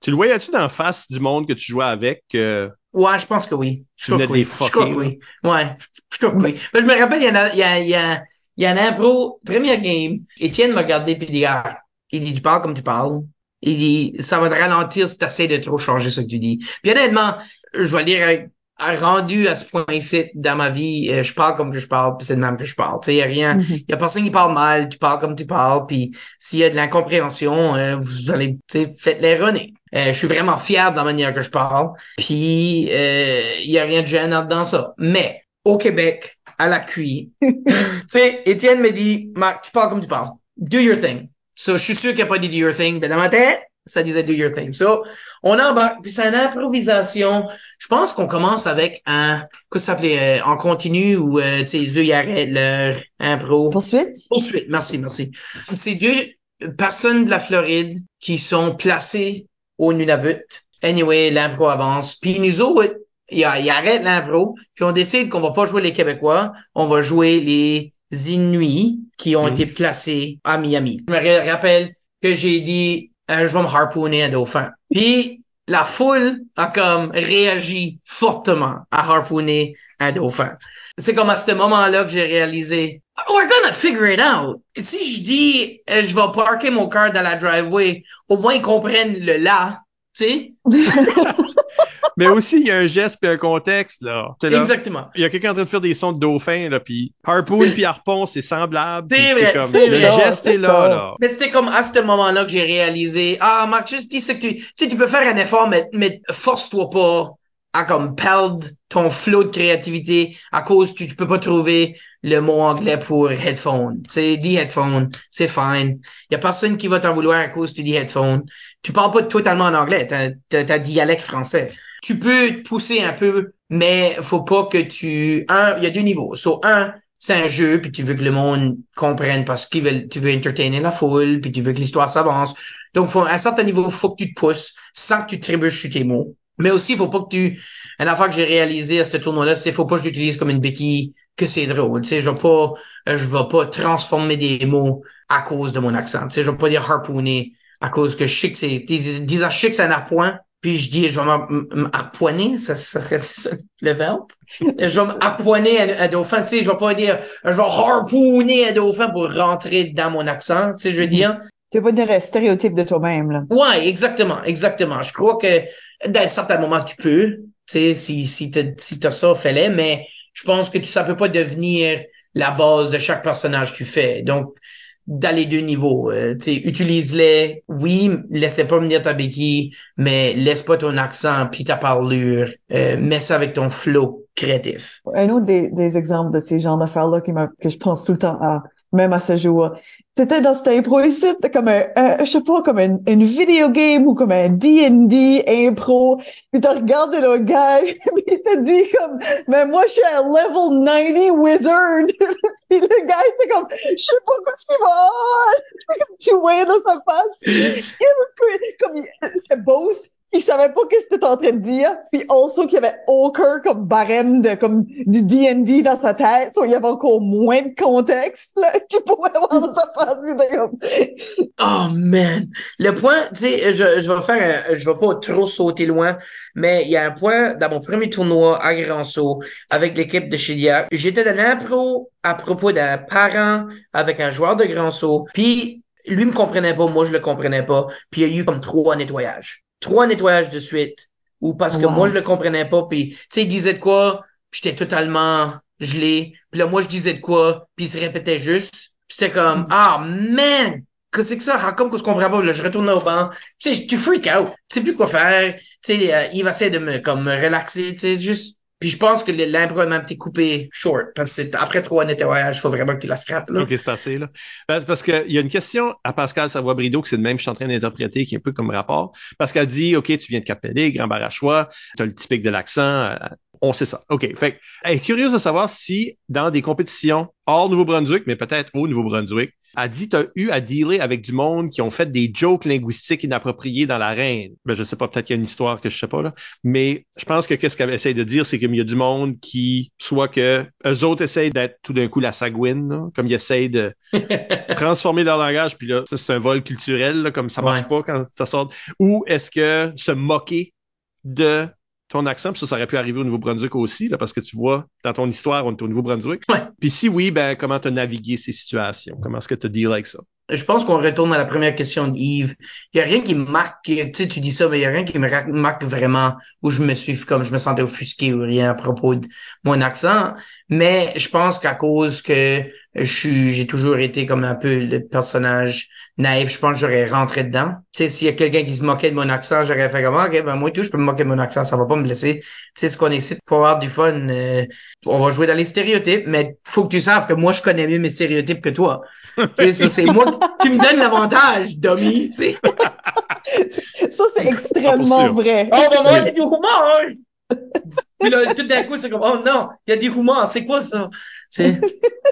Tu le voyais-tu d'en face du monde que tu jouais avec? euh, Ouais, je pense que oui. Je crois que oui. Je crois que fucker, oui. Ouais, je crois que oui. Mais je me rappelle, il y en a, il y a, il y a, il y a un impro, première game, Étienne m'a regardé puis il dit, ah, il dit, tu parles comme tu parles. Il dit, ça va te ralentir si tu essaies de trop changer ce que tu dis. Puis honnêtement, je vais dire, euh, rendu à ce point-ci dans ma vie, euh, je parle comme que je parle, puis c'est de même que je parle. Tu sais, il y a rien, il y a personne qui parle mal, tu parles comme tu parles, puis s'il y a de l'incompréhension, euh, vous allez, tu sais, faites-les runner. Euh, je suis vraiment fier de la manière que je parle, puis euh, il y a rien de gênant dans ça. Mais au Québec, à la QI, [laughs] tu sais, Étienne me dit, Marc, tu parles comme tu parles. Do your thing. So, je suis sûr qu'il n'y a pas dit do your thing, mais dans ma tête, ça disait do your thing. So, on embarque, puis c'est une improvisation. Je pense qu'on commence avec un, qu'est-ce que ça s'appelait, euh, en continu ou, euh, tu sais, eux, ils arrêtent leur impro. Poursuite? Poursuite, merci, merci. C'est deux personnes de la Floride qui sont placées au Nunavut. Anyway, l'impro avance. Puis nous autres, ils, arrêtent l'impro, puis on décide qu'on va pas jouer les Québécois, on va jouer les Inuits qui ont été placés à Miami. Je me rappelle que j'ai dit, euh, je vais me harpooner un dauphin. Puis la foule a comme réagi fortement à harpooner un dauphin. C'est comme à ce moment-là que j'ai réalisé, we're gonna figure it out. Si je dis, euh, je vais parker mon car dans la driveway, au moins ils comprennent le là, tu sais? [laughs] Mais aussi, il y a un geste puis un contexte, là. Exactement. Il y a quelqu'un en train de faire des sons de dauphin, là, puis harpoon puis harpon, c'est semblable. C'est vrai, comme, c'est le vrai. geste C'est est là, là. Mais c'était comme à ce moment-là que j'ai réalisé, ah, Marc, juste dis ce que tu, tu sais, tu peux faire un effort, mais, mais force-toi pas à comme perdre ton flot de créativité à cause tu, tu peux pas trouver le mot anglais pour headphone. Tu sais, dis headphone, c'est fine. Y a personne qui va t'en vouloir à cause tu dis headphone. Tu parles pas totalement en anglais, t'as, t'as, t'as dialecte français. Tu peux te pousser un peu, mais faut pas que tu, un, il y a deux niveaux. So, un, c'est un jeu, puis tu veux que le monde comprenne parce que tu veux entertainer la foule, puis tu veux que l'histoire s'avance. Donc, faut, à un certain niveau, faut que tu te pousses sans que tu trébuches sur tes mots. Mais aussi, faut pas que tu, une affaire que j'ai réalisé à ce tournoi-là, c'est faut pas que je l'utilise comme une béquille, que c'est drôle. Tu sais, je vais pas, euh, je vais pas transformer des mots à cause de mon accent. Tu sais, je vais pas dire harpooner à cause que je sais que c'est, sais que c'est un harpoint, puis je dis, je vais m'harpoiner, ça, ça serait [laughs] ça, le verbe? je vais m'harpoiner un, un dauphin, tu sais, je vais pas dire, je vais harpooner un dauphin pour rentrer dans mon accent, tu sais, je veux dire. Tu veux pas dire un stéréotype de toi-même, là. Ouais, exactement, exactement. Je crois que d'un certain moment, tu peux, tu sais, si, si t'as, si t'as ça, fais-le, mais je pense que tu, ça peut pas devenir la base de chaque personnage que tu fais. Donc, dans les deux niveaux, euh, utilise-les, oui, laisse-les pas venir ta béquille, mais laisse pas ton accent puis ta parlure, euh, mets ça avec ton flow créatif. Un autre des, des exemples de ces genres d'affaires-là que je pense tout le temps à, même à ce jour. C'était dans cette impro ici, c'était comme un, je sais pas, comme une, une video game ou comme un D&D impro. Puis t'as regardé le gars, [laughs] puis il t'a dit comme, mais moi, je suis un level 90 wizard. [laughs] puis le gars était comme, je sais pas qu'est-ce qu'il va, [laughs] comme, tu voyais dans sa face. Il avait- comme, c'était both. Il savait pas qu'est-ce que t'étais en train de dire, puis also qu'il y avait aucun comme barème de comme du D&D dans sa tête, so il y avait encore moins de contexte là [laughs] qu'il pouvait avoir dans sa. Il était comme, [laughs] Oh man, le point, tu sais, je, je vais faire, un- je vais pas trop sauter loin, mais il y a un point dans mon premier tournoi à Grand Saut avec l'équipe de Chilia. J'étais dans l'impro à propos d'un parent avec un joueur de Grand Saut, puis lui me comprenait pas, moi je le comprenais pas, puis il y a eu comme trois nettoyages, trois nettoyages de suite, ou parce que Wow. moi je le comprenais pas, puis tu sais il disait de quoi, puis j'étais totalement gelé, puis là moi je disais de quoi, puis il se répétait juste, puis c'était comme ah man que c'est que ça? Ah, Comme que je comprends pas, là, je retourne au banc. Tu sais, tu freak out. Tu sais plus quoi faire. Tu sais, euh, il va essayer de me, comme, me relaxer, tu sais, juste. Puis je pense que l'impro m'a été coupé short. Parce que après trois nettoyages, il faut vraiment que tu la scrapes, là. OK, c'est assez, là. Ben, parce qu'il y a une question à Pascal Savoie-Brideau, que c'est le même que je suis en train d'interpréter, qui est un peu comme rapport. Qu'elle dit, OK, tu viens de Cap-Pelé, Grand Barachois, tu as le typique de l'accent, euh, on sait ça. OK. Fait que, elle est curieuse de savoir si, dans des compétitions hors Nouveau-Brunswick, mais peut-être au Nouveau-Brunswick, elle dit, tu as eu à dealer avec du monde qui ont fait des jokes linguistiques inappropriés dans l'arène. Ben, je sais pas, peut-être qu'il y a une histoire que je sais pas, là. Mais je pense que qu'est-ce qu'elle essaie de dire, c'est qu'il y a du monde qui, soit que eux autres essayent d'être tout d'un coup la sagouine, là, comme ils essayent de [laughs] transformer leur langage, puis là, c'est un vol culturel, là, comme ça marche Ouais. pas quand ça sort. Ou est-ce que se moquer de ton accent, puis ça, ça aurait pu arriver au Nouveau-Brunswick aussi, là, parce que tu vois, dans ton histoire, on est au Nouveau-Brunswick. Ouais. Puis si oui, ben, comment tu as navigué ces situations? Comment est-ce que tu deal avec ça? Je pense qu'on retourne à la première question d'Yves. Il y a rien qui me marque, tu sais, tu dis ça, mais il y a rien qui me marque vraiment où je me suis comme je me sentais offusqué ou rien à propos de mon accent. Mais je pense qu'à cause que je suis, j'ai toujours été comme un peu le personnage naïf, je pense que j'aurais rentré dedans. Tu sais, s'il y a quelqu'un qui se moquait de mon accent, j'aurais fait comme, ok, ben, moi, tout, je peux me moquer de mon accent, ça va pas me blesser. Tu sais, ce qu'on ici pour avoir du fun, euh, on va jouer dans les stéréotypes, mais faut que tu saches que moi, je connais mieux mes stéréotypes que toi. Tu sais, c'est moi, tu me donnes l'avantage, dummy, tu sais. [laughs] Ça, c'est extrêmement sûr. vrai. Oh, ben moi, j'ai du humour! Puis là, tout d'un coup, c'est comme, oh non, il y a du humour, c'est quoi ça? C'est, [laughs]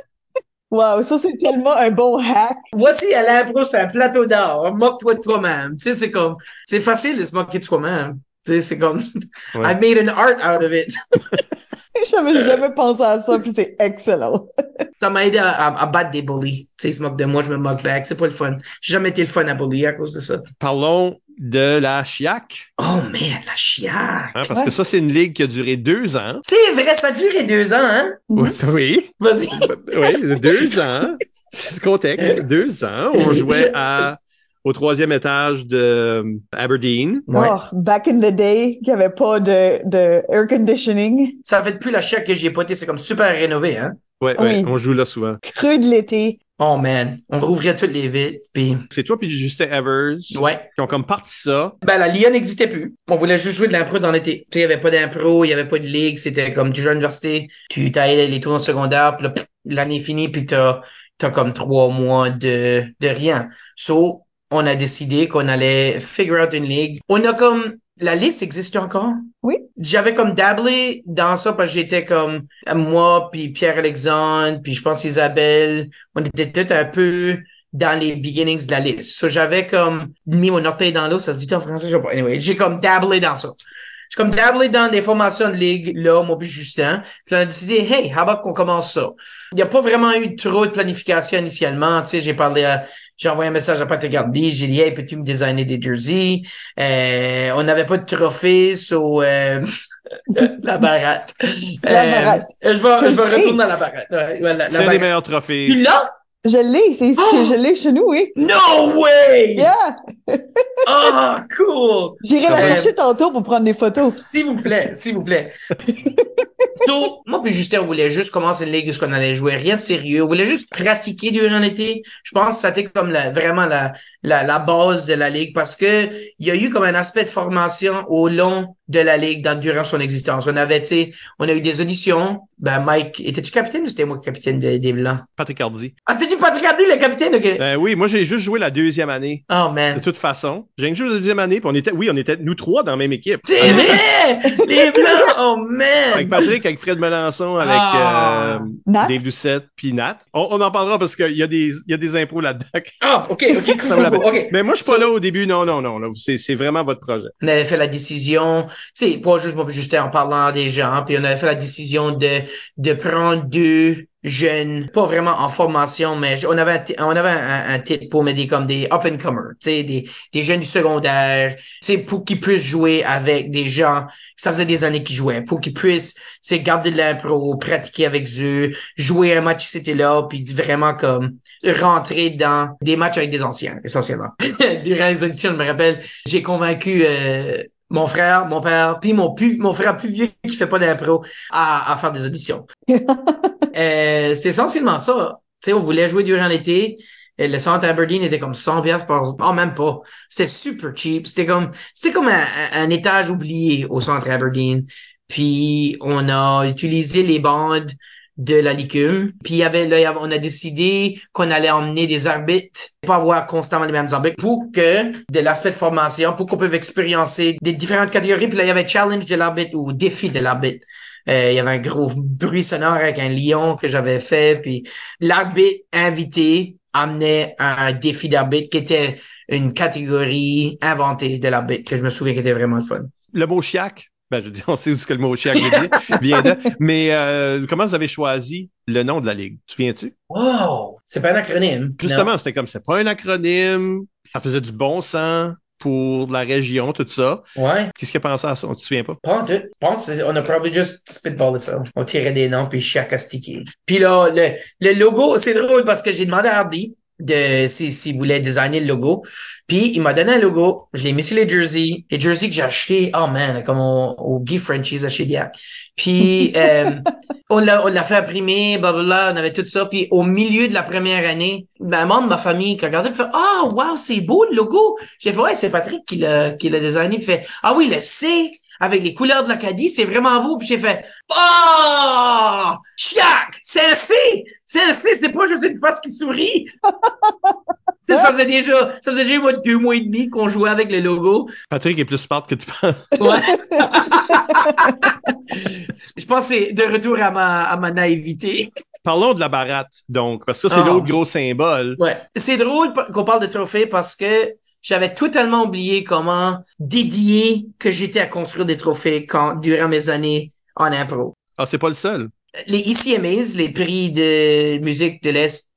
Wow, ça, c'est tellement un bon hack. voici à l'impro, c'est un plateau d'or, moque-toi de toi-même. Tu sais, c'est comme, c'est facile de se moquer de toi-même. Tu sais, c'est comme, [laughs] Ouais. I made an art out of it. [laughs] J'avais jamais pensé à ça, puis c'est excellent. Ça m'a aidé à, à- à battre des bullies. Tu sais, ils se moquent de moi, je me moque back. C'est pas le fun. J'ai jamais été le fun à bully à cause de ça. Parlons de la Chiac, Oh, man, la chiac. hein, parce Ouais. que ça, c'est une ligue qui a duré deux ans. C'est vrai, ça a duré deux ans, hein? Oui, oui, Vas-y. oui, deux ans. [laughs] Contexte, deux ans. On jouait à, au troisième étage de euh, Aberdeen. Ouais. Oh, back in the day, qu'il n'y avait pas de, de air conditioning. Ça fait depuis la chiac que j'y ai pas été. C'est comme super rénové, hein? Ouais, ouais, Oui. on joue là souvent. Creux de l'été. Oh, man. On rouvrait toutes les vitres, puis C'est toi puis Justin Evers ouais. qui ont comme parti ça. Ben, la Liga n'existait plus. On voulait juste jouer de l'impro dans l'été. Tu sais, il y avait pas d'impro, il y avait pas de ligue, c'était comme tu joues à l'université, tu taillais les tours secondaires, puis l'année est finie, puis t'as, t'as comme trois mois de, de rien. So, on a décidé qu'on allait figure out une ligue. On a comme, la liste existe encore? Oui. J'avais comme dablé dans ça parce que j'étais comme, moi, puis Pierre-Alexandre, puis je pense Isabelle, on était tous un peu dans les beginnings de la liste. So, j'avais comme mis mon orteil dans l'eau, ça se dit en français, je sais pas. Anyway, j'ai comme dablé dans ça. J'ai comme dablé dans des formations de ligue, là, moi puis Justin. Puis on a décidé, hey, how about qu'on commence ça? Il n'y a pas vraiment eu trop de planification initialement. Tu sais, j'ai parlé à, j'ai envoyé un message à Patrick Gardy, j'ai dit, hey, peux-tu me designer des jerseys? Euh, on n'avait pas de trophée, so, euh, [laughs] la baratte. La Euh, baratte. je vais, je vais retourner à la baratte. Ouais, la, la C'est un des baratte. meilleurs trophées. Tu l'as? Je l'ai, c'est, [gasps] c'est- je l'ai chez nous, oui. No way! Yeah! Oh, [laughs] cool! J'irai la chercher tantôt pour prendre des photos. S'il vous plaît, s'il vous plaît. [laughs] so, moi puis Justin, on voulait juste commencer une ligue où on allait jouer rien de sérieux. On voulait juste pratiquer durant l'été. Je pense que c'était comme la, vraiment la, la, la base de la ligue parce que il y a eu comme un aspect de formation au long de la ligue dans, durant son existence. On avait, tu sais, on a eu des auditions. Ben, Mike, étais-tu capitaine ou c'était moi capitaine de- des Blancs? Patrick Hardy. Ah, c'était-tu Patrick Hardy, le capitaine? Ok? Euh, oui, moi j'ai juste joué la deuxième année. Oh, De man. toute façon, j'ai joué la deuxième année, puis on était, oui, on était nous trois dans la même équipe. C'est vrai! Les Blancs! Oh, Avec man! Patrick, avec Fred Melançon, avec Ah. euh, Nat? Dave Doucette, puis Nat. On, on en parlera parce qu'il y a des, il y a des impôts là-dedans. Ah, ok, ok, cool, Ça vaut la cool, peine. ok. Mais moi, je suis pas So- là au début. Non, non, non. C'est, vraiment votre projet. on avait fait la décision, tu sais, pas juste moi, puis Justin en parlant des gens, puis on avait fait la décision de, de prendre deux jeunes, pas vraiment en formation, mais on avait un, on avait un, titre pour m'aider comme des up and comers, des, des jeunes du secondaire, pour qu'ils puissent jouer avec des gens, ça faisait des années qu'ils jouaient, pour qu'ils puissent, garder de l'impro, pratiquer avec eux, jouer un match c'était là, puis vraiment comme rentrer dans des matchs avec des anciens, essentiellement. [laughs] Durant les auditions, je me rappelle, j'ai convaincu euh, mon frère, mon père, puis mon plus, mon frère plus vieux qui fait pas d'impro à, à faire des auditions. [laughs] euh, c'est essentiellement ça. Tu sais, on voulait jouer durant l'été. Et le centre Aberdeen était comme 100 pièces par oh même pas c'était super cheap c'était comme c'était comme un, un- un étage oublié au centre Aberdeen puis on a utilisé les bandes de la licume. Puis il y avait, là, on a décidé qu'on allait emmener des arbitres, pas avoir constamment les mêmes arbitres, pour que, de l'aspect de formation, pour qu'on puisse expériencer des différentes catégories. Puis là, il y avait challenge de l'arbitre ou défi de l'arbitre. Euh, il y avait un gros bruit sonore avec un lion que j'avais fait. Puis l'arbitre invité amenait un défi d'arbitre qui était une catégorie inventée de l'arbitre, que je me souviens qui était vraiment le fun. Le mot chiac, ben, je veux dire, on sait où ce que le mot chiac vient de. [laughs] Mais euh, comment vous avez choisi le nom de la ligue? Tu souviens-tu? Wow! C'est pas un acronyme. Justement, c'était comme, c'est pas un acronyme, ça faisait du bon sens pour la région, tout ça. Ouais. Qu'est-ce qu'il a pensé à ça? On te souviens pas? Pas en tout. Je pense qu'on a probablement juste spitballé ça. On tirait des noms puis a stické. Puis là, le, le logo, c'est drôle parce que j'ai demandé à Hardy de si s'il voulait designer le logo. Puis il m'a donné un logo. Je l'ai mis sur les jerseys. Les jerseys que j'ai achetés, oh man, comme au, au Guy Frenchies à. Puis [laughs] euh, on l'a on l'a fait imprimer, blablabla, on avait tout ça. Puis au milieu de la première année, ben, un membre de ma famille qui a regardé, il fait Ah, wow, c'est beau le logo. J'ai fait Ouais, c'est Patrick qui l'a qui l'a designé. Il fait Ah oui, le C avec les couleurs de l'Acadie, c'est vraiment beau. Puis j'ai fait Oh! Chiac! C'est un C! C'est pas juste une face qui sourit! [laughs] ça faisait déjà, ça faisait déjà deux mois et demi qu'on jouait avec le logo. Patrick est plus smart que tu penses. [laughs] Ouais. Je pense que c'est de retour à ma, à ma naïveté. Parlons de la baratte, donc, parce que ça, c'est Ah. l'autre gros symbole. Ouais. C'est drôle qu'on parle de trophées parce que j'avais totalement oublié comment dédié que j'étais à construire des trophées quand, durant mes années en impro. Ah, c'est pas le seul. Les ICMAs, les prix de musique de l'Est,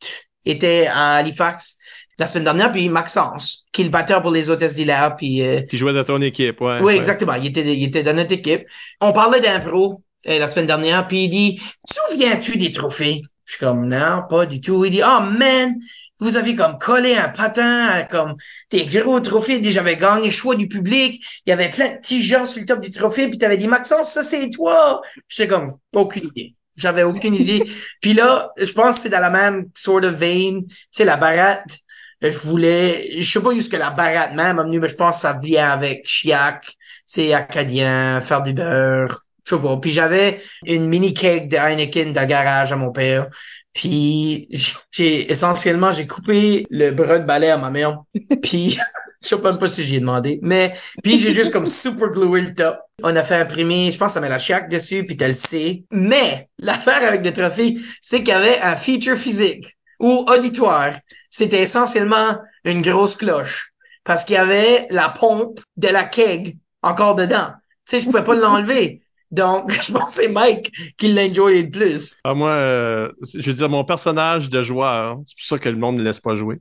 étaient à Halifax la semaine dernière, puis Maxence, qui est le batteur pour les hôtesses d'hilaire, puis euh, Qui jouait dans ton équipe, ouais. oui, ouais. exactement. Il était, il était dans notre équipe. On parlait d'impro euh, la semaine dernière, puis il dit, souviens-tu des trophées? Je suis comme, non, pas du tout. Il dit, oh man, vous avez comme collé un patin, à comme des gros trophées. Dit, J'avais gagné choix du public. Il y avait plein de petits gens sur le top du trophée, puis t'avais dit, Maxence, ça c'est toi. J'étais comme, aucune idée. J'avais aucune idée. [laughs] Puis là, je pense que c'est dans la même sort of vein. Tu sais, la baratte, je voulais, je sais pas jusque la baratte même m'a venu, mais je pense que ça vient avec Chiac, c'est acadien, faire du beurre, je sais pas. Puis j'avais une mini cake de Heineken dans le garage à mon père. Puis j'ai essentiellement j'ai coupé le bras de balai à ma mère. Puis [laughs] je sais même pas si j'y ai demandé, mais puis j'ai juste comme super glué le top. On a fait imprimer, je pense ça met la chiac dessus, puis t'as le C. Mais l'affaire avec le trophée, c'est qu'il y avait un feature physique ou auditoire. C'était essentiellement une grosse cloche parce qu'il y avait la pompe de la keg encore dedans. Tu sais, je pouvais pas l'enlever. Donc, [laughs] je pense que c'est Mike qui l'a enjoyé le plus. Ah, moi, euh, je veux dire, mon personnage de joueur, c'est pour ça que le monde ne laisse pas jouer.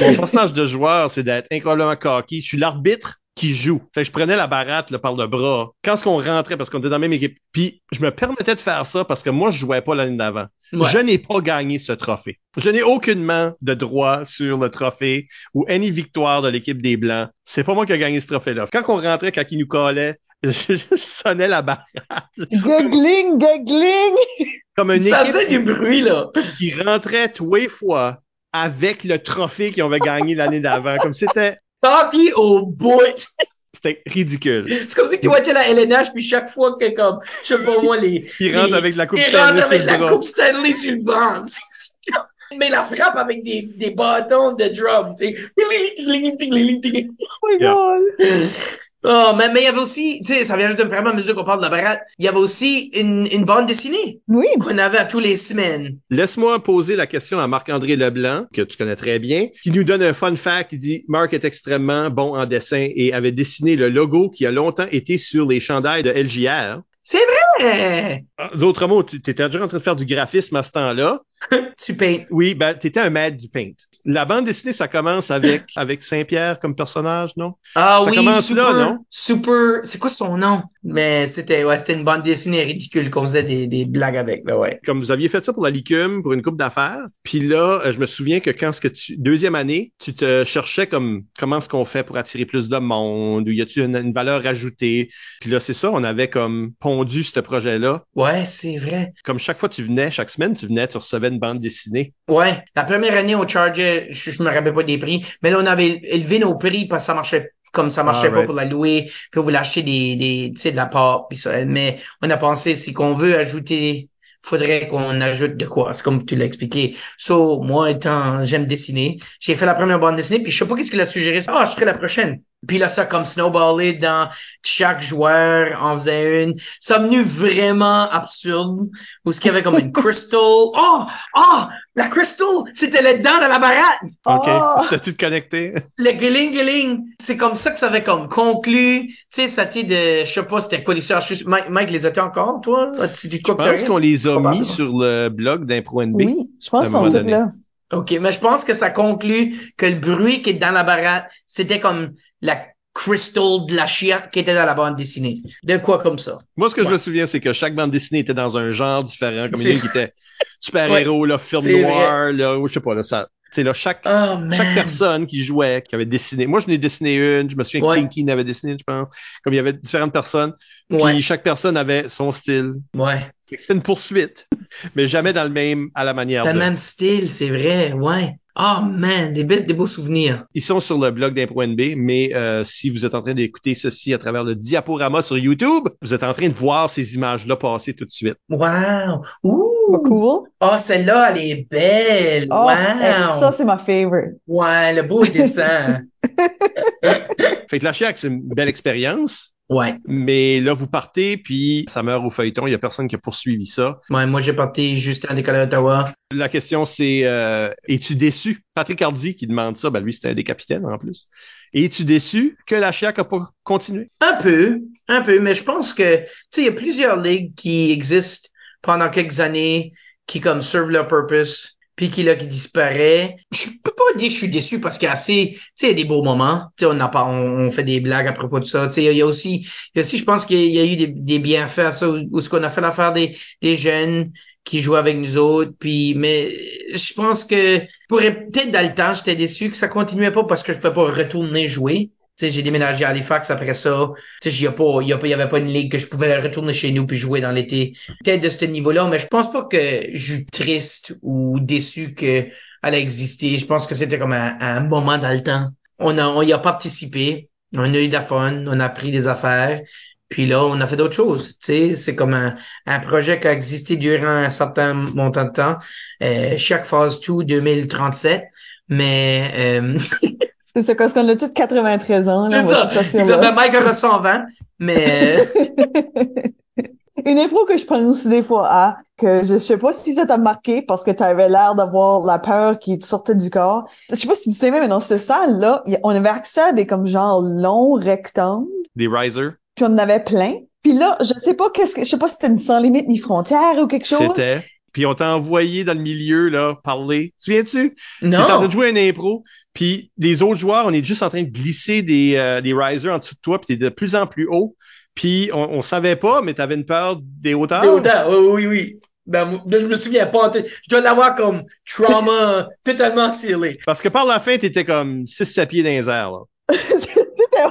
Mon personnage de joueur, c'est d'être incroyablement cocky. Je suis l'arbitre qui joue. Fait que je prenais la baratte là, par le bras quand est-ce qu'on rentrait parce qu'on était dans la même équipe. Puis je me permettais de faire ça parce que moi je jouais pas l'année d'avant. Ouais. Je n'ai pas gagné ce trophée. Je n'ai aucunement de droit sur le trophée ou any victoire de l'équipe des Blancs. C'est pas moi qui ai gagné ce trophée-là. Quand on rentrait, quand ils nous collaient, [laughs] je, je sonnais la baratte Guggling, guggling! comme une Ça faisait du bruit, là. qui rentrait tous les fois avec le trophée qu'ils avaient gagné l'année d'avant. Comme c'était, Cocky au bout. c'était ridicule. C'est comme si tu watchais la LNH, puis chaque fois que, comme, je sais pas moi, les... Ils rentrent les- avec la coupe ils Stanley rentrent sur avec le la bras. coupe Stanley sur le. Mais la frappe avec des, des bâtons de drum, tu sais. Oh my Yeah. Oh, mais, mais il y avait aussi, tu sais, ça vient juste de me faire ma mesure qu'on parle de la baratte. Il y avait aussi une, une bande dessinée Oui, qu'on avait à tous les semaines. Laisse-moi poser la question à Marc-André Leblanc, que tu connais très bien, qui nous donne un fun fact. Il dit, Marc est extrêmement bon en dessin et avait dessiné le logo qui a longtemps été sur les chandails de LJR. C'est vrai! Ah, D'autres mots, tu étais déjà en train de faire du graphisme à ce temps-là. [laughs] Tu payes. Oui, ben, tu étais un maître du paint. La bande dessinée, ça commence avec, [laughs] avec Saint-Pierre comme personnage, non? Ah Ça oui, commence super, là, non? super, c'est quoi son nom? Mais c'était, ouais, c'était une bande dessinée ridicule qu'on faisait des, des blagues avec, là, ouais. Comme vous aviez fait ça pour la licume, pour une coupe d'affaires. Puis là, euh, je me souviens que quand ce que tu, deuxième année, tu te cherchais comme, comment est-ce qu'on fait pour attirer plus de monde, ou y a-tu une, une valeur ajoutée? Puis là, c'est ça, on avait comme pondu ce projet-là. Ouais, c'est vrai. Comme chaque fois que tu venais, chaque semaine, tu venais, tu recevais une bande dessinée. Ouais. La première année, on chargeait, je, je me rappelle pas des prix, mais là, on avait élevé nos prix parce que ça marchait comme ça marchait Ah, pas right. pour la louer, puis on voulait acheter des, des, tu sais, de la puis ça. Mais on a pensé, si qu'on veut ajouter, faudrait qu'on ajoute de quoi. C'est comme tu l'as expliqué. So, moi, étant, j'aime dessiner. J'ai fait la première bande dessinée, puis je sais pas qu'est-ce qu'il a suggéré. Ah, je ferai la prochaine. Puis là, ça a comme snowballé dans chaque joueur en faisait une. Ça a venu vraiment absurde. Où ce qu'il y avait comme une [laughs] crystal. Oh! Oh! La crystal! C'était le dent de la baratte! OK? Oh! [laughs] C'était tout connecté. [laughs] Le guiling guiling, c'est comme ça que ça avait comme conclu. Tu sais, ça t'est de, je sais pas, c'était quoi l'histoire? Mike, Mike, les as encore, toi? As-tu dit Je pense qu'on les a mis sur le blog d'Impro NB. Oui, je pense donné. là. OK, mais je pense que ça conclut que le bruit qui est dans la baratte, c'était comme la crystal de la chiac qui était dans la bande dessinée. De quoi comme ça? Moi, ce que je Ouais. me souviens, c'est que chaque bande dessinée était dans un genre différent, comme C'est- une qui était [laughs] super-héros, là, film C'est noir, là, ou je sais pas, là, ça, sais, là, chaque, Oh, chaque personne qui jouait, qui avait dessiné. Moi, je n'ai dessiné une. Je me souviens Ouais. que Pinky n'avait dessiné, je pense. Comme il y avait différentes personnes. Puis Ouais, chaque personne avait son style. ouais. C'est une poursuite, mais jamais dans le même, à la manière de. le même style, c'est vrai, ouais. Oh man, des, belles, des beaux souvenirs. Ils sont sur le blog d'Impro NB, mais euh, si vous êtes en train d'écouter ceci à travers le diaporama sur YouTube, vous êtes en train de voir ces images-là passer tout de suite. Wow. C'est pas Ouh. cool. Oh, celle-là, elle est belle. Oh, wow. ça, c'est ma favorite. Ouais, le beau dessin. [laughs] [laughs] Fait que la Chiac, c'est une belle expérience, ouais. mais là, vous partez, puis ça meurt au feuilleton. Il y a personne qui a poursuivi ça. Ouais, moi, j'ai parti juste à décoller à Ottawa. La question, c'est euh, es-tu déçu? Patrick Hardy qui demande ça, ben lui, c'était un des capitaines en plus. Es-tu déçu que la Chiac a pas continué? Un peu, un peu, mais je pense que, tu sais, il y a plusieurs ligues qui existent pendant quelques années, qui comme servent leur purpose, puis qui là qui disparaît. Je peux pas dire que je suis déçu parce qu'il y a assez, tu sais, des beaux moments. Tu sais, on a pas, on, fait des blagues à propos de ça. Tu sais, il y a aussi, il aussi, je pense qu'il y a eu des, bienfaits à ça, où ce qu'on a fait l'affaire des, des jeunes qui jouent avec nous autres. Puis, mais je pense que pour peut-être dans le temps, j'étais déçu que ça continuait pas parce que je pouvais pas retourner jouer. Sais, j'ai déménagé à Halifax après ça. Tu sais, il y a pas, il y a pas, y avait pas une ligue que je pouvais retourner chez nous puis jouer dans l'été. Peut-être de ce niveau-là, mais je pense pas que je suis triste ou déçu que elle a existé. Je pense que c'était comme un, un moment dans le temps. On a, on y a participé. On a eu de la fun. On a appris des affaires. Puis là, on a fait d'autres choses. Tu sais, c'est comme un, un projet qui a existé durant un certain montant de temps. Euh, chaque phase 2 2037. Mais, euh, [laughs] C'est ça, parce qu'on a tous 93 ans. Là, c'est ça. ça. Ben, Mike aura 120. Mais, [laughs] Une impro que je pense des fois à, que je sais pas si ça t'a marqué parce que t'avais l'air d'avoir la peur qui te sortait du corps. Je sais pas si tu sais, mais dans cette salle-là, y- on avait accès à des comme genre longs rectangles, Des risers? puis on en avait plein. Puis là, je sais pas qu'est-ce que, je sais pas si c'était une sans limite ni frontière ou quelque chose. C'était. Puis on t'a envoyé dans le milieu, là, parler. Tu viens-tu? T'es en train non. de jouer un impro, puis les autres joueurs, on est juste en train de glisser des, euh, des risers en dessous de toi, puis t'es de plus en plus haut. Puis on, on savait pas, mais t'avais une peur des hauteurs. Des hauteurs, oui, oui, oui. Ben, je me souviens pas. Je dois l'avoir comme trauma [laughs] totalement scellé. Parce que par la fin, t'étais comme 6-7 pieds dans les airs, là. [laughs]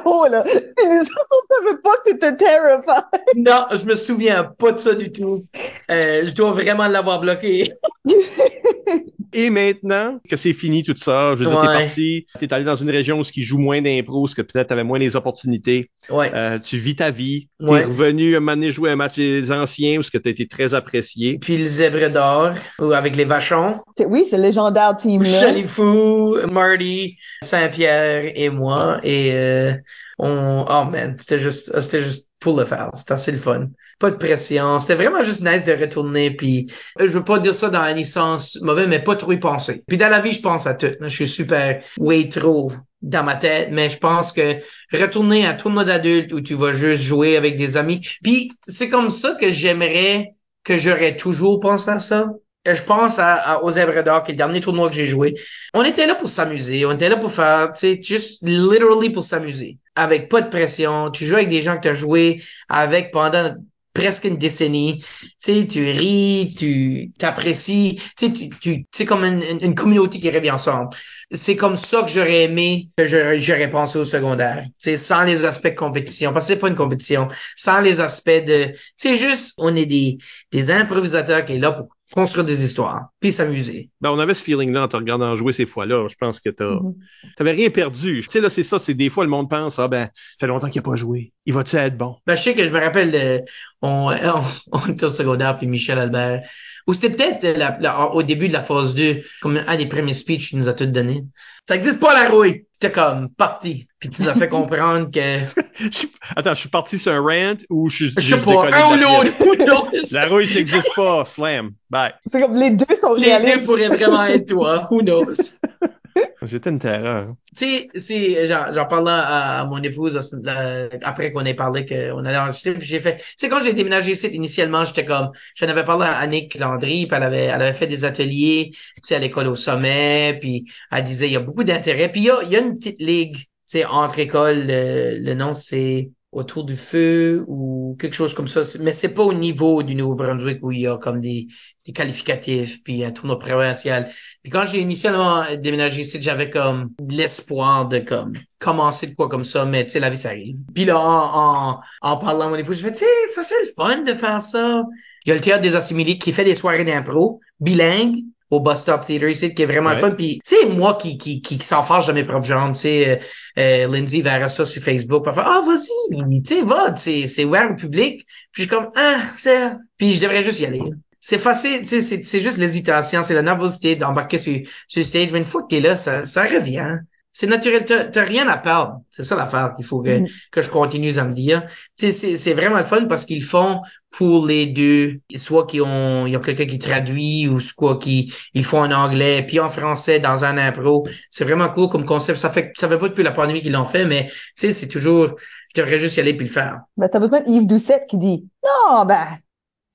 Haut, là. Puis nous autres, on savait pas que t'étais terrified. Non, je me souviens pas de ça du tout. Euh, je dois vraiment l'avoir bloqué. [laughs] Et maintenant que c'est fini tout ça, je veux dire, t'es Ouais. parti, t'es allé dans une région où ce qui joue moins d'impro, où ce que peut-être t'avais moins les opportunités. Ouais. Euh, tu vis ta vie. T'es Ouais. revenu un moment donné jouer un match des anciens où ce que t'as été très apprécié. Puis le zèbre d'or, ou avec les vachons. Oui, c'est le légendaire team-là. Chalifou, Marty, Saint-Pierre et moi. Et euh, on... Oh man, c'était juste, c'était juste pour le faire. C'était assez le fun. Pas de pression. C'était vraiment juste nice de retourner. Puis euh, je veux pas dire ça dans un sens mauvais, mais pas trop y penser. Puis dans la vie, je pense à tout. Je suis super way trop dans ma tête, mais je pense que retourner à un tournoi d'adultes où tu vas juste jouer avec des amis. Puis c'est comme ça que j'aimerais que j'aurais toujours pensé à ça. Euh, Je pense à, à- aux Zèbres d'Or, qui est le dernier tournoi que j'ai joué. On était là pour s'amuser. On était là pour faire, tu sais, juste literally pour s'amuser. Avec pas de pression. Tu joues avec des gens que tu as joué avec pendant presque une décennie. Tu sais, tu ris, tu t'apprécies. Tu sais, tu, tu, c'est comme une, communauté qui revient ensemble. C'est comme ça que j'aurais aimé que j'aurais, pensé au secondaire. Tu sais, sans les aspects de compétition. Parce que c'est pas une compétition. Sans les aspects de, c'est juste, on est des, des improvisateurs qui est là pour construire des histoires, puis s'amuser. Ben, on avait ce feeling-là en te regardant jouer ces fois-là. Je pense que t'as, Mhm. t'avais rien perdu. Tu sais, là, c'est ça, c'est des fois, le monde pense, ah, ben, ça fait longtemps qu'il a pas joué. Il va-tu être bon? Ben, je sais que je me rappelle, de, on, on, on était au secondaire, puis Michel Albert, ou c'était peut-être la- la- au début de la phase 2, comme un des premiers speeches qu'il nous a tout donné. Ça existe pas la rouille! C'était comme, parti. Puis tu nous as fait comprendre que, [laughs] Attends, je suis parti sur un rant ou je suis. je sais pas, un ou la l'autre. La rouille, ça n'existe pas. Slam. Bye. C'est comme les deux sont Les deux réalistes. pourraient vraiment être toi, who knows? [laughs] [laughs] J'étais une terreur. Tu sais, j'en, parlais à, à mon épouse euh, après qu'on ait parlé qu'on allait enregistrer, j'ai fait, tu sais, quand j'ai déménagé ici, initialement, j'étais comme, j'en avais parlé à Annick Landry, puis elle avait, elle avait fait des ateliers, tu sais, à l'école au sommet, puis elle disait, il y a beaucoup d'intérêt, puis il y a, y a une petite ligue, tu sais, entre écoles, le, le nom c'est autour du feu ou quelque chose comme ça, mais c'est pas au niveau du Nouveau-Brunswick où il y a comme des, des qualificatifs, puis un tournoi provincial. Puis quand j'ai initialement déménagé ici, j'avais comme l'espoir de comme commencer de quoi comme ça, mais tu sais, la vie, ça arrive. Puis là, en, en, en parlant à mon épouse, je fais, tu sais, ça c'est le fun de faire ça. Il y a le Théâtre des Assimilés qui fait des soirées d'impro, bilingues, au Bus Stop Theater ici, qui est vraiment Ouais. fun. Puis, tu sais, moi qui, qui, qui, qui s'en fâche de mes propres jambes, tu sais, euh, euh, Lindsay verra ça sur Facebook, puis ah, vas-y, tu sais, va, c'est, c'est ouvert au public. Puis je suis comme, ah, c'est, puis je devrais juste y aller. C'est facile, tu sais, c'est, c'est juste l'hésitation, c'est la nervosité d'embarquer sur, sur le stage, mais une fois que t'es là, ça, ça revient. C'est naturel, t'as, t'as rien à perdre. C'est ça l'affaire qu'il faut que, que je continue à me dire. Tu sais, c'est, c'est vraiment le fun parce qu'ils font pour les deux, soit qu'ils ont, il y a quelqu'un qui traduit ou soit qu'ils ils font en anglais puis en français dans un impro. C'est vraiment cool comme concept. Ça fait, ça fait pas depuis la pandémie qu'ils l'ont fait, mais tu sais, c'est toujours, je devrais juste y aller puis le faire. Ben, t'as besoin de Yves Doucette qui dit, non, ben,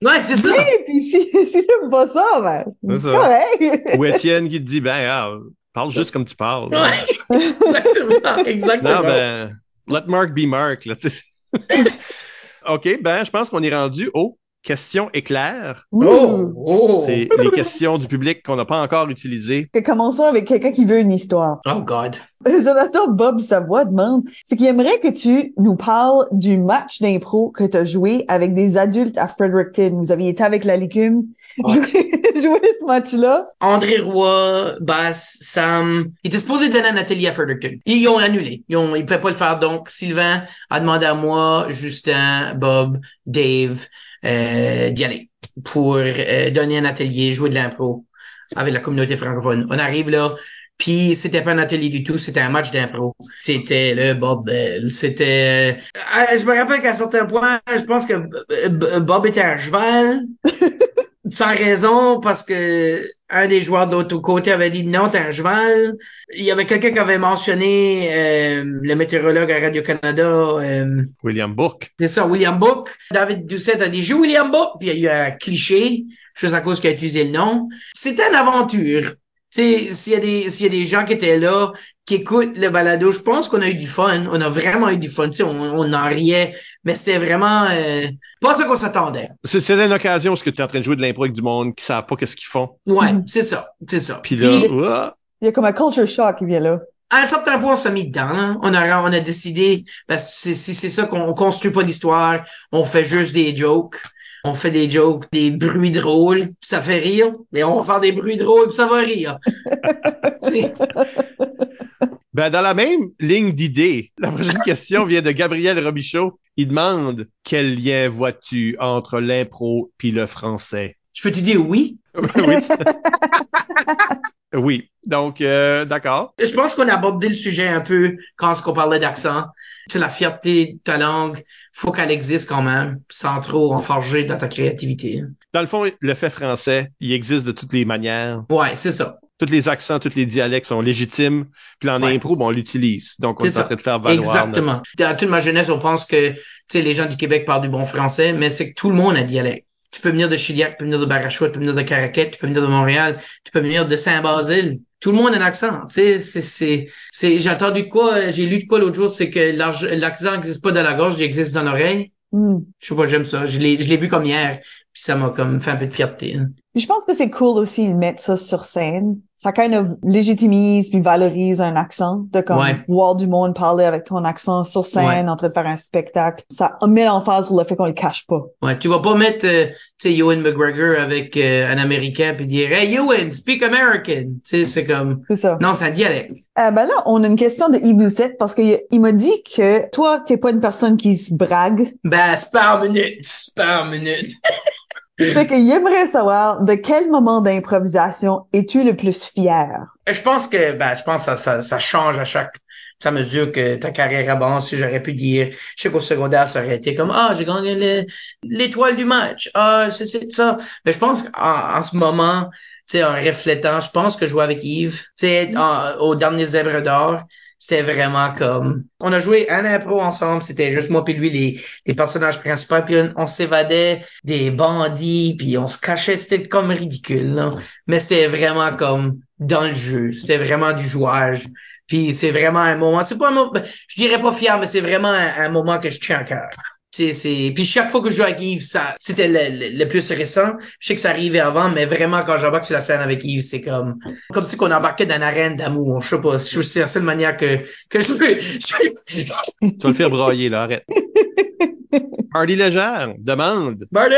Ouais, c'est ça. oui, puis si, si t'aimes pas ça, ben, C'est ça. correct. Ou Étienne qui te dit, ben, ah, parle juste comme tu parles. Ouais, exactement, exactement. Non, ben, let Mark be Mark, là, tu sais. [laughs] OK, ben, je pense qu'on est rendu aux questions éclairs. Oh, oh. C'est [laughs] les questions du public qu'on n'a pas encore utilisées. Que Commençons avec quelqu'un qui veut une histoire. Oh God. Jonathan Bob Savoie demande, c'est qu'il aimerait que tu nous parles du match d'impro que tu as joué avec des adultes à Fredericton. Vous aviez été avec la légume, joué, [laughs] joué ce match-là. André Roy, Bass, Sam, ils étaient supposés donner un atelier à Fredericton. Ils ont annulé. Ils ont, ils pouvaient pas le faire. Donc, Sylvain a demandé à moi, Justin, Bob, Dave, euh, d'y aller pour euh, donner un atelier, jouer de l'impro avec la communauté francophone. On arrive là, puis c'était pas un atelier du tout, c'était un match d'impro. C'était le bordel. C'était... euh, je me rappelle qu'à un certain point, je pense que euh, Bob était un cheval [laughs] sans raison parce que un des joueurs de l'autre côté avait dit non, t'es un cheval. Il y avait quelqu'un qui avait mentionné euh, le météorologue à Radio-Canada, euh, William Bourque. c'est ça, William Book. David Doucette a dit joue William Book, puis il y a eu un cliché, juste à cause qu'il a utilisé le nom. C'était une aventure. Tu sais, s'il y a des s'il y a des gens qui étaient là, qui écoutent le balado, je pense qu'on a eu du fun. On a vraiment eu du fun. Tu sais, on, on en riait, mais c'était vraiment euh, pas ça qu'on s'attendait. C'est c'est une occasion où tu es en train de jouer de l'impro avec du monde qui savent pas qu'est-ce qu'ils font. Ouais, c'est ça, c'est ça. Puis là, Il y a comme un culture shock qui vient là. à un certain point, on s'est mis dedans. là. On a, on a décidé, parce que c'est- si c'est ça qu'on on construit pas l'histoire, on fait juste des jokes. On fait des jokes, des bruits drôles, puis ça fait rire. Mais on va faire des bruits drôles, puis ça va rire. [laughs] Ben, dans la même ligne d'idées, la prochaine question vient de Gabriel Robichaud. Il demande quel lien vois-tu entre l'impro puis le français? Je peux te dire oui? [laughs] oui. oui. Donc, euh, d'accord. Je pense qu'on a abordé le sujet un peu quand on parlait d'accent. Tu sais, la fierté de ta langue, faut qu'elle existe quand même, sans trop enfarger dans ta créativité. Dans le fond, le fait français, il existe de toutes les manières. Ouais, c'est ça. Tous les accents, tous les dialectes sont légitimes. Puis en Ouais. impro, ben, on l'utilise. Donc, on est en train de faire valoir. notre- Exactement. Dans toute ma jeunesse, on pense que, tu sais, les gens du Québec parlent du bon français, mais c'est que tout le monde a dialecte. Tu peux venir de Chiliac, tu peux venir de Barachois, tu peux venir de Caraquette, tu peux venir de Montréal, tu peux venir de Saint-Basile. Tout le monde a un accent. Tu sais, c'est, c'est, c'est, j'ai entendu de quoi, euh, j'ai lu de quoi l'autre jour, c'est que l'accent n'existe pas dans la gorge, il existe dans l'oreille. Hmm. Je sais pas, j'aime ça. Je l'ai, je l'ai vu comme hier, puis ça m'a comme fait un peu de fierté. hein. Puis je pense que c'est cool aussi de mettre ça sur scène. Ça kind of légitimise puis valorise un accent, de comme Ouais. voir du monde parler avec ton accent sur scène, en train de faire un spectacle. Ça met l'emphase sur le fait qu'on le cache pas. Ouais, tu vas pas mettre, euh, tu sais, Ewan McGregor avec euh, un Américain puis dire, hey Ewan, speak American. Tu sais, c'est comme, C'est ça. non, c'est un dialecte. Euh, ben là, on a une question de Yves Doucette parce qu'il il m'a dit que toi, t'es pas une personne qui se brague. Ben, c'est par minute, c'est minute. [laughs] Fait qu'il aimerait savoir de quel moment d'improvisation es-tu le plus fier? Je pense que, ben, je pense que ça, ça, ça change à chaque, ça mesure que ta carrière avance. Si j'aurais pu dire, je sais qu'au secondaire, ça aurait été comme, ah, j'ai gagné le- l'étoile du match. Ah, c'est ça. Mais je pense qu'en en ce moment, tu sais, en réflétant, je pense que jouer avec Yves, tu sais, en- au dernier Zèbre d'or, c'était vraiment comme, on a joué un impro ensemble, c'était juste moi puis lui, les, les personnages principaux, puis on, s'évadait des bandits, puis on se cachait, c'était comme ridicule, là. Mais c'était vraiment comme dans le jeu, c'était vraiment du jouage. Puis c'est vraiment un moment, c'est pas un moment, je dirais pas fier, mais c'est vraiment un, un moment que je tiens à cœur. C'est, puis chaque fois que je joue avec Yves, ça, c'était le, le, le plus récent. Je sais que ça arrivait avant, mais vraiment quand j'embarque sur la scène avec Yves, c'est comme, comme si qu'on embarquait dans une arène d'amour. Je sais pas, je- c'est la seule manière que, que je peux, je- [laughs] Tu vas le faire brailler, là, arrête. [laughs] Marty Légère demande, Marty!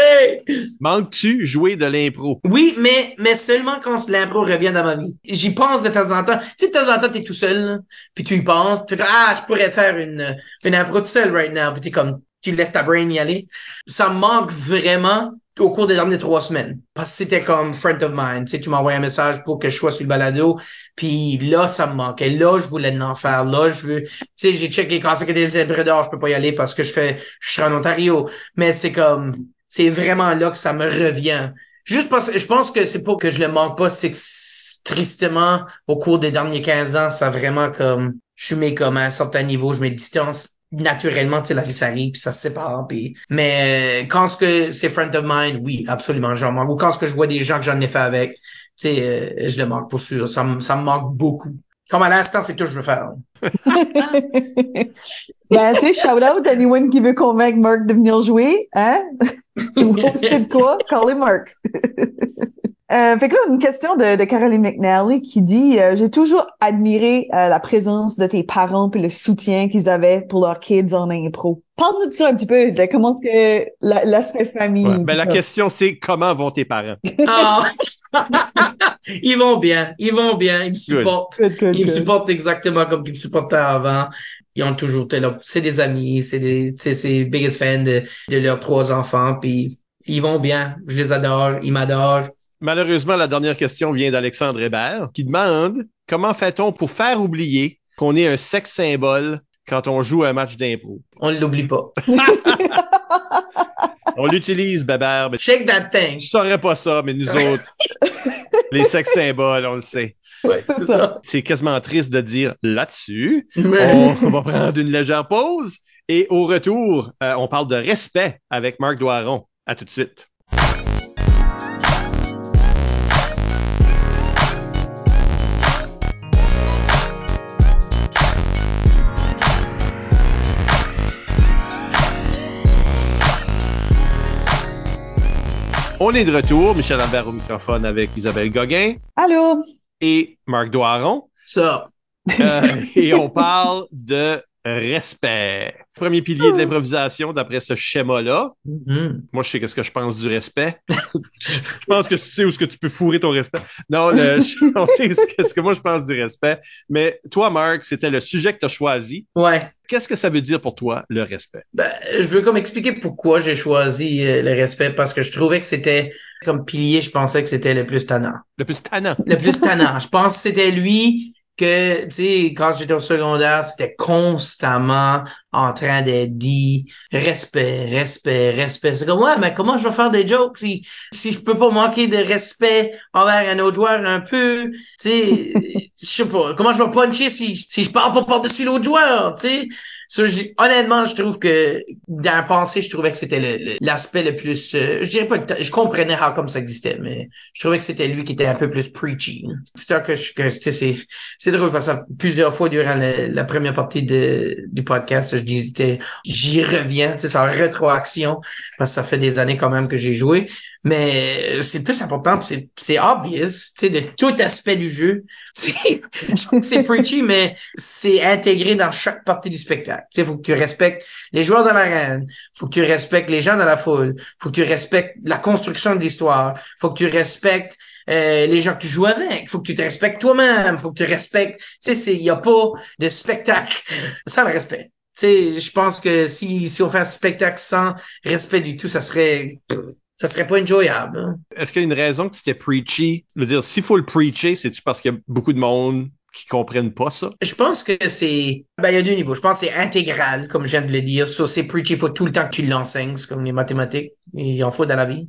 manques-tu jouer de l'impro? Oui, mais, mais seulement quand l'impro revient dans ma vie. J'y pense de temps en temps. Tu sais, de temps en temps, t'es tout seul, là, puis tu y penses, tu ah, je pourrais faire une, une impro tout seul right now, puis t'es comme, tu laisses ta brain y aller. Ça me manque vraiment au cours des dernières trois semaines. Parce que c'était comme friend of mine. Tu sais, tu m'envoies un message pour que je sois sur le balado. Puis là, ça me manquait. Là, je voulais en faire. Là, je veux... Tu sais, j'ai checké c'est que des d'or, je peux pas y aller parce que je fais... Je suis en Ontario. Mais c'est comme... C'est vraiment là que ça me revient. Juste parce que je pense que c'est pas que je le manque pas, c'est que tristement, au cours des derniers 15 ans, ça vraiment comme... Je suis comme à un certain niveau, je mets distance naturellement, tu la vie s'arrive, puis ça se sépare, puis... Mais euh, quand ce que c'est friend of mine, oui, absolument, j'en manque. Ou quand ce que je vois des gens que j'en ai fait avec, tu sais, euh, je le manque pour sûr. Ça, me- ça me manque beaucoup. Comme à l'instant, c'est tout que je veux faire. [laughs] ben, tu sais, shout out à anyone qui veut convaincre Mark de venir jouer, hein? [laughs] tu me postais de quoi? Callez Mark. [laughs] Euh, fait que là, une question de, de Caroline McNally qui dit euh, J'ai toujours admiré euh, la présence de tes parents et le soutien qu'ils avaient pour leurs kids en impro. Parle-nous de ça un petit peu, de comment est-ce que la- l'aspect famille. Ouais. Ben, la question, c'est comment vont tes parents? [laughs] [laughs] Ah! [laughs] ils vont bien, ils vont bien, ils me supportent. Good, good, Ils me good. supportent exactement comme ils me supportaient avant. Ils ont toujours été là. C'est des amis, c'est des, tu sais, c'est biggest fans de, de leurs trois enfants, puis ils vont bien. Je les adore, ils m'adorent. Malheureusement, la dernière question vient d'Alexandre Hébert qui demande comment fait-on pour faire oublier qu'on est un sexe symbole quand on joue un match d'impro? On ne l'oublie pas. [laughs] On l'utilise, Bébert, mais Shake that thing. tu saurais pas ça, mais nous autres, [laughs] les sexes symboles, on le sait. Ouais, C'est ça. Quasiment triste de dire là-dessus. Mais- On va prendre une légère pause et au retour, euh, on parle de respect avec Marc Doiron. À tout de suite. On est de retour, Michel Albert au microphone avec Isabelle Gauguin Allô? et Marc Doiron. Ça. Euh, et on parle de respect. Premier pilier de l'improvisation d'après ce schéma-là. Mhm. Moi, je sais qu'est-ce que je pense du respect. [laughs] je pense que tu sais où est-ce que tu peux fourrer ton respect. Non, le, [laughs] on sait ce que, ce que moi je pense du respect. Mais toi, Marc, c'était le sujet que tu as choisi. Ouais. Qu'est-ce que ça veut dire pour toi, le respect? Ben, je veux comme expliquer pourquoi j'ai choisi euh, le respect parce que je trouvais que c'était comme pilier, je pensais que c'était le plus tannant. Le plus tannant. Le plus tannant. je pense que c'était lui que, tu sais, quand j'étais au secondaire, c'était constamment en train d'être dit respect, respect, respect. C'est comme, ouais, mais comment je vais faire des jokes si, si je peux pas manquer de respect envers un autre joueur un peu, tu sais, [laughs] je sais pas, comment je vais puncher si, si je parle pas par-dessus l'autre joueur, tu sais? Honnêtement, je trouve que dans la pensée, je trouvais que c'était le- le- l'aspect le, plus, euh, je dirais pas, le je comprenais how comme ça existait, mais je trouvais que c'était lui qui était un peu plus preachy. C'est que, que c'est, drôle parce que plusieurs fois durant le- la première partie du podcast, je disais, j'y reviens, c'est en rétroaction parce que ça fait des années quand même que j'ai joué, mais c'est le plus important, c'est, c'est obvious, tu sais, de tout aspect du jeu. [laughs] C'est, c'est preachy, mais c'est intégré dans chaque partie du spectacle. Tu sais, faut que tu respectes les joueurs dans l'arène, faut que tu respectes les gens dans la foule, faut que tu respectes la construction de l'histoire, faut que tu respectes euh, les gens que tu joues avec, faut que tu te respectes toi-même, faut que tu respectes, tu sais, c'est, y a pas de spectacle [laughs] sans le respect. Je pense que si, si on fait un spectacle sans respect du tout, ça serait, ça serait pas enjoyable. hein. Est-ce qu'il y a une raison que c'était preachy? Je veux dire, s'il faut le preacher, c'est-tu parce qu'il y a beaucoup de monde qui comprennent pas ça? Je pense que c'est, ben, il y a deux niveaux. Je pense que c'est intégral, comme je viens de le dire. Ça, c'est preachy. Il faut tout le temps que tu l'enseignes. C'est comme les mathématiques. Il en faut dans la vie.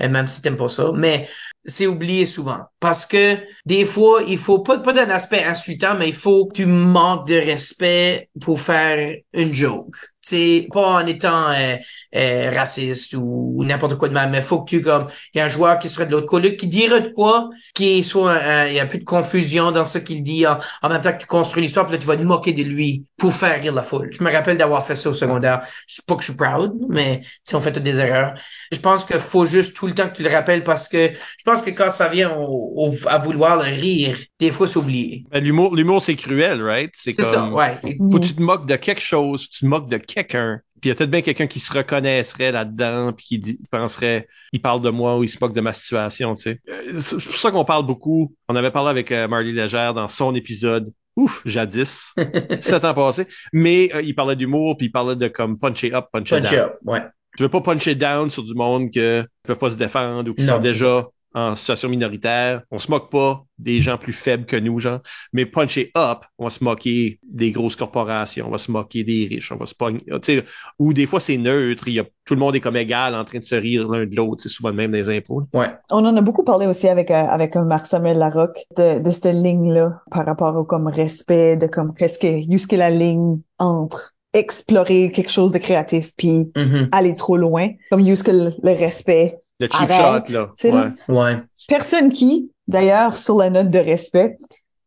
Et même si t'aimes pas ça. Mais c'est oublié souvent. Parce que des fois, il faut pas, pas d'un aspect insultant, mais il faut que tu manques de respect pour faire une joke. C'est pas en étant euh, euh, raciste ou, n'importe quoi de même, mais faut que tu comme il y a un joueur qui serait de l'autre côté qui dirait de quoi, qui soit il y a peu de confusion dans ce qu'il dit en, même temps que tu construis l'histoire, puis là tu vas te moquer de lui pour faire rire la foule. Je me rappelle d'avoir fait ça au secondaire. C'est pas que je suis proud, mais on fait des erreurs. Je pense qu'il faut juste tout le temps que tu le rappelles parce que je pense que quand ça vient au- au- à vouloir rire, des fois s'oublier. Ben, l'humour, l'humour, c'est cruel, right? C'est ça, ouais. Faut que tu te moques de quelque chose, tu te moques de quelqu'un. Puis il y a peut-être bien quelqu'un qui se reconnaîtrait là-dedans, puis qui dit, penserait, il parle de moi ou il se moque de ma situation, tu sais. Euh, C'est pour ça qu'on parle beaucoup. On avait parlé avec euh, Marley Légère dans son épisode. Ouf, jadis, [laughs] sept ans passés. Mais euh, il parlait d'humour, puis il parlait de comme puncher up, puncher Punch down. up, ouais. Tu veux pas puncher down sur du monde que peuvent pas se défendre ou qui sont déjà en situation minoritaire. On se moque pas des gens plus faibles que nous, genre. Mais puncher up, on va se moquer des grosses corporations, on va se moquer des riches, on va se pogner, tu sais, ou des fois c'est neutre, il y a, tout le monde est comme égal en train de se rire l'un de l'autre, c'est souvent le même des impôts. Ouais. On en a beaucoup parlé aussi avec euh, avec Marc-Samuel Larocque de, de cette ligne-là par rapport au comme respect, de comme qu'est-ce que, jusqu'à la ligne entre explorer quelque chose de créatif puis Mhm. aller trop loin, comme jusqu'à le, le respect. Le cheap Arrête, shot, là. Ouais. Ouais. Personne qui, d'ailleurs, sur la note de respect,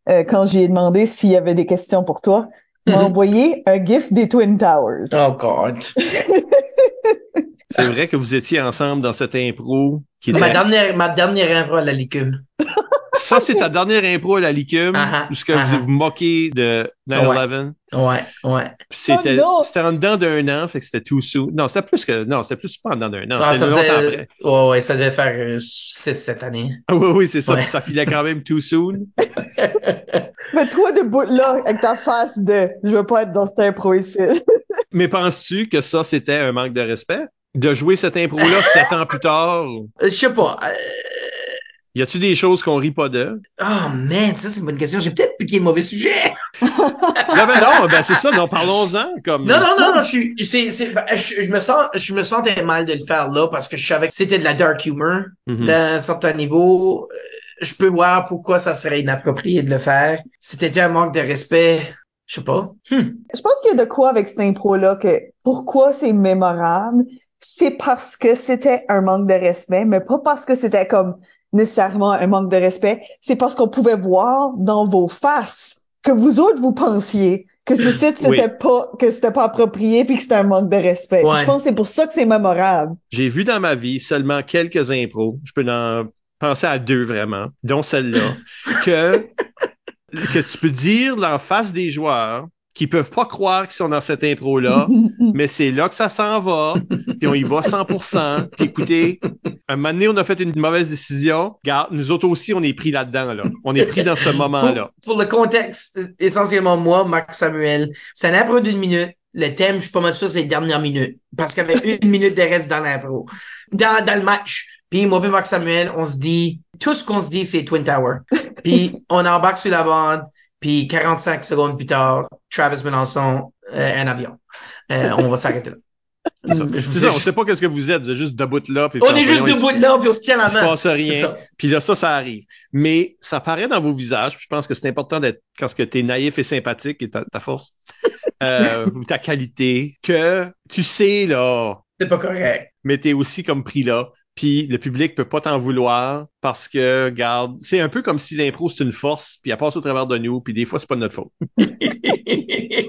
euh, quand j'ai demandé s'il y avait des questions pour toi, [laughs] m'a envoyé un gif des Twin Towers. Oh God. [laughs] C'est vrai que vous étiez ensemble dans cette impro qui était... Ma dernière, ma dernière info à la licume. [laughs] Ça, c'est ta dernière impro à la licume, où ce que vous ah. vous moquez de 9-11. Ouais, ouais. Puis C'était, Oh c'était en dedans d'un an, fait que c'était tout sous. Non, c'était plus que, non, c'était plus pas en dedans d'un an. Ah, c'était ça longtemps faisait, après. ouais, ouais, ça devait faire euh, six, sept années. Ah oui, oui, c'est ça. Ouais. Puis ça filait quand même too soon. [laughs] Mais toi, debout là, avec ta face de « je veux pas être dans cette impro ici [laughs] ». Mais penses-tu que ça, c'était un manque de respect? De jouer cette impro-là sept ans plus tard? Euh, Je sais pas. Y a-tu des choses qu'on rit pas de? Oh man, ça c'est une bonne question. J'ai peut-être piqué le mauvais sujet. [laughs] Non, ben non, ben c'est ça, non, parlons-en, comme. Non, non, non, non, je suis, c'est, c'est, ben, je, je me sens, je me sentais mal de le faire là parce que je savais que c'était de la dark humor Mhm. d'un certain niveau. Euh, Je peux voir pourquoi ça serait inapproprié de le faire. C'était un manque de respect. Je sais pas. Hmm. Je pense qu'il y a de quoi avec cette impro-là que pourquoi c'est mémorable, c'est parce que c'était un manque de respect, mais pas parce que c'était comme nécessairement un manque de respect, c'est parce qu'on pouvait voir dans vos faces que vous autres vous pensiez que ce site Oui. c'était pas que c'était pas approprié puis que c'était un manque de respect. Ouais. Je pense que c'est pour ça que c'est mémorable. J'ai vu dans ma vie seulement quelques impros. Je peux en penser à deux vraiment, dont celle-là, [laughs] que, que tu peux dire en face des joueurs qui peuvent pas croire qu'ils sont dans cette impro-là, [laughs] mais c'est là que ça s'en va, puis on y va 100%. Puis écoutez, un moment donné, on a fait une mauvaise décision. Regarde, nous autres aussi, on est pris là-dedans. Là. On est pris dans ce moment-là. Pour, pour le contexte, essentiellement moi, Marc Samuel, c'est un impro d'une minute. Le thème, je suis pas mal sûr, c'est les dernières minutes. Parce qu'il y avait une minute de reste dans l'impro. Dans, dans le match. Puis moi et Marc Samuel, on se dit, tout ce qu'on se dit, c'est Twin Tower. Puis on embarque sur la bande. Puis 45 secondes plus tard, Travis Melançon, euh, un avion. Euh, on va s'arrêter là. [laughs] C'est ça. Je on sait pas qu'est-ce que vous êtes. Vous êtes juste debout là. puis On est juste debout là, puis on se tient la Il se main. passe rien. Puis là, ça, ça arrive. Mais ça paraît dans vos visages. Puis je pense que c'est important d'être, quand que t'es naïf et sympathique, et ta, ta force, euh, [laughs] ou ta qualité, que tu sais, là, C'est pas correct. mais t'es aussi comme pris là. Puis le public peut pas t'en vouloir parce que, regarde, c'est un peu comme si l'impro c'est une force, puis elle passe au travers de nous, puis des fois c'est pas de notre faute. [laughs]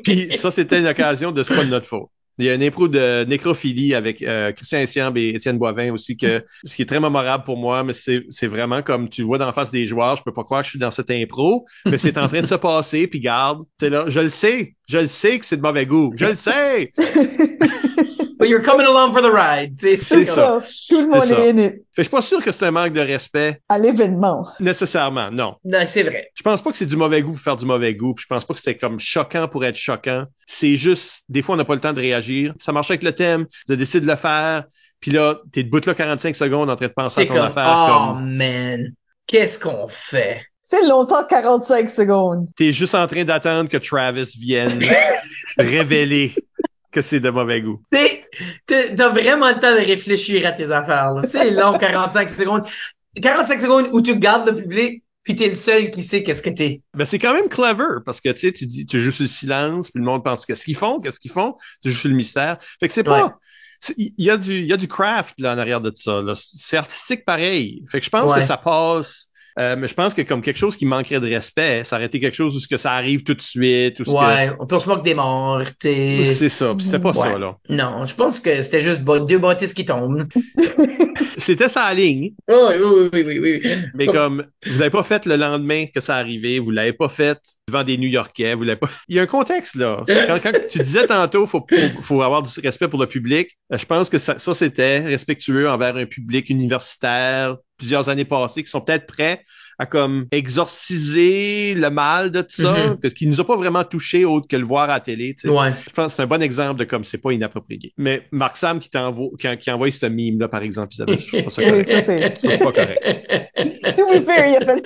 Puis ça, c'était une occasion de c'est pas de notre faute. Il y a une impro de nécrophilie avec euh, Christian Essiambe et Étienne Boivin aussi, que ce qui est très mémorable pour moi, mais c'est c'est vraiment comme tu le vois dans la face des joueurs, je peux pas croire que je suis dans cette impro, mais c'est en train de se passer, puis garde, c'est là, je le sais, je le sais que c'est de mauvais goût, je le sais. [laughs] But you're coming along for the ride. C'est ça. ça. Tout le monde est in it. Fait que je suis pas sûr que c'est un manque de respect, à l'événement. nécessairement, non. Non, c'est vrai. Je pense pas que c'est du mauvais goût pour faire du mauvais goût. Puis je pense pas que c'était comme choquant pour être choquant. C'est juste, des fois, on n'a pas le temps de réagir. Ça marche avec le thème, tu décides de le faire. Puis là, t'es debout là 45 secondes en train de penser à ton comme, affaire. oh Comme, man, qu'est-ce qu'on fait? C'est longtemps 45 secondes. t'es juste en train d'attendre que Travis vienne [laughs] révéler que c'est de mauvais goût. T'as vraiment le temps de réfléchir à tes affaires. C'est long, [laughs] 45 secondes. 45 secondes où tu gardes le public, puis t'es le seul qui sait qu'est-ce que t'es. Ben, c'est quand même clever parce que, tu sais, tu dis, tu joues sur le silence, puis le monde pense qu'est-ce qu'ils font, qu'est-ce qu'ils font. Tu joues sur le mystère. Fait que c'est pas, Ouais. il y a du, il y a du craft, là, en arrière de ça. C'est artistique pareil. Fait que je pense Ouais. que ça passe, euh, mais je pense que comme quelque chose qui manquerait de respect, ça aurait été quelque chose où ce que ça arrive tout de suite, ou ce Ouais, on peut se moquer des morts. c'est ça. Puis c'était pas Ouais. ça, là. Non, je pense que c'était juste deux bâtisses qui tombent. [laughs] C'était sa ligne. Oh, oui, oui, oui, oui, oui. Mais comme, vous l'avez pas fait le lendemain que ça arrivait, vous l'avez pas fait devant des New-Yorkais, vous l'avez pas. [laughs] Il y a un contexte, là. Quand, quand tu disais tantôt, faut, faut, faut avoir du respect pour le public, euh, je pense que ça, ça c'était respectueux envers un public universitaire, plusieurs années passées, qui sont peut-être prêts à comme exorciser le mal de tout ça, Mhm. parce qu'il nous a pas vraiment touché autre que le voir à la télé. tu sais. Ouais. Je pense que c'est un bon exemple de comme c'est pas inapproprié. Mais Marc Sam qui t'envoie, qui, qui envoie ce mime là par exemple, Isabelle, je trouve pas ça Oui, correct. ça c'est. Ça, c'est pas correct. [laughs] Oui, Pierre, il a fait.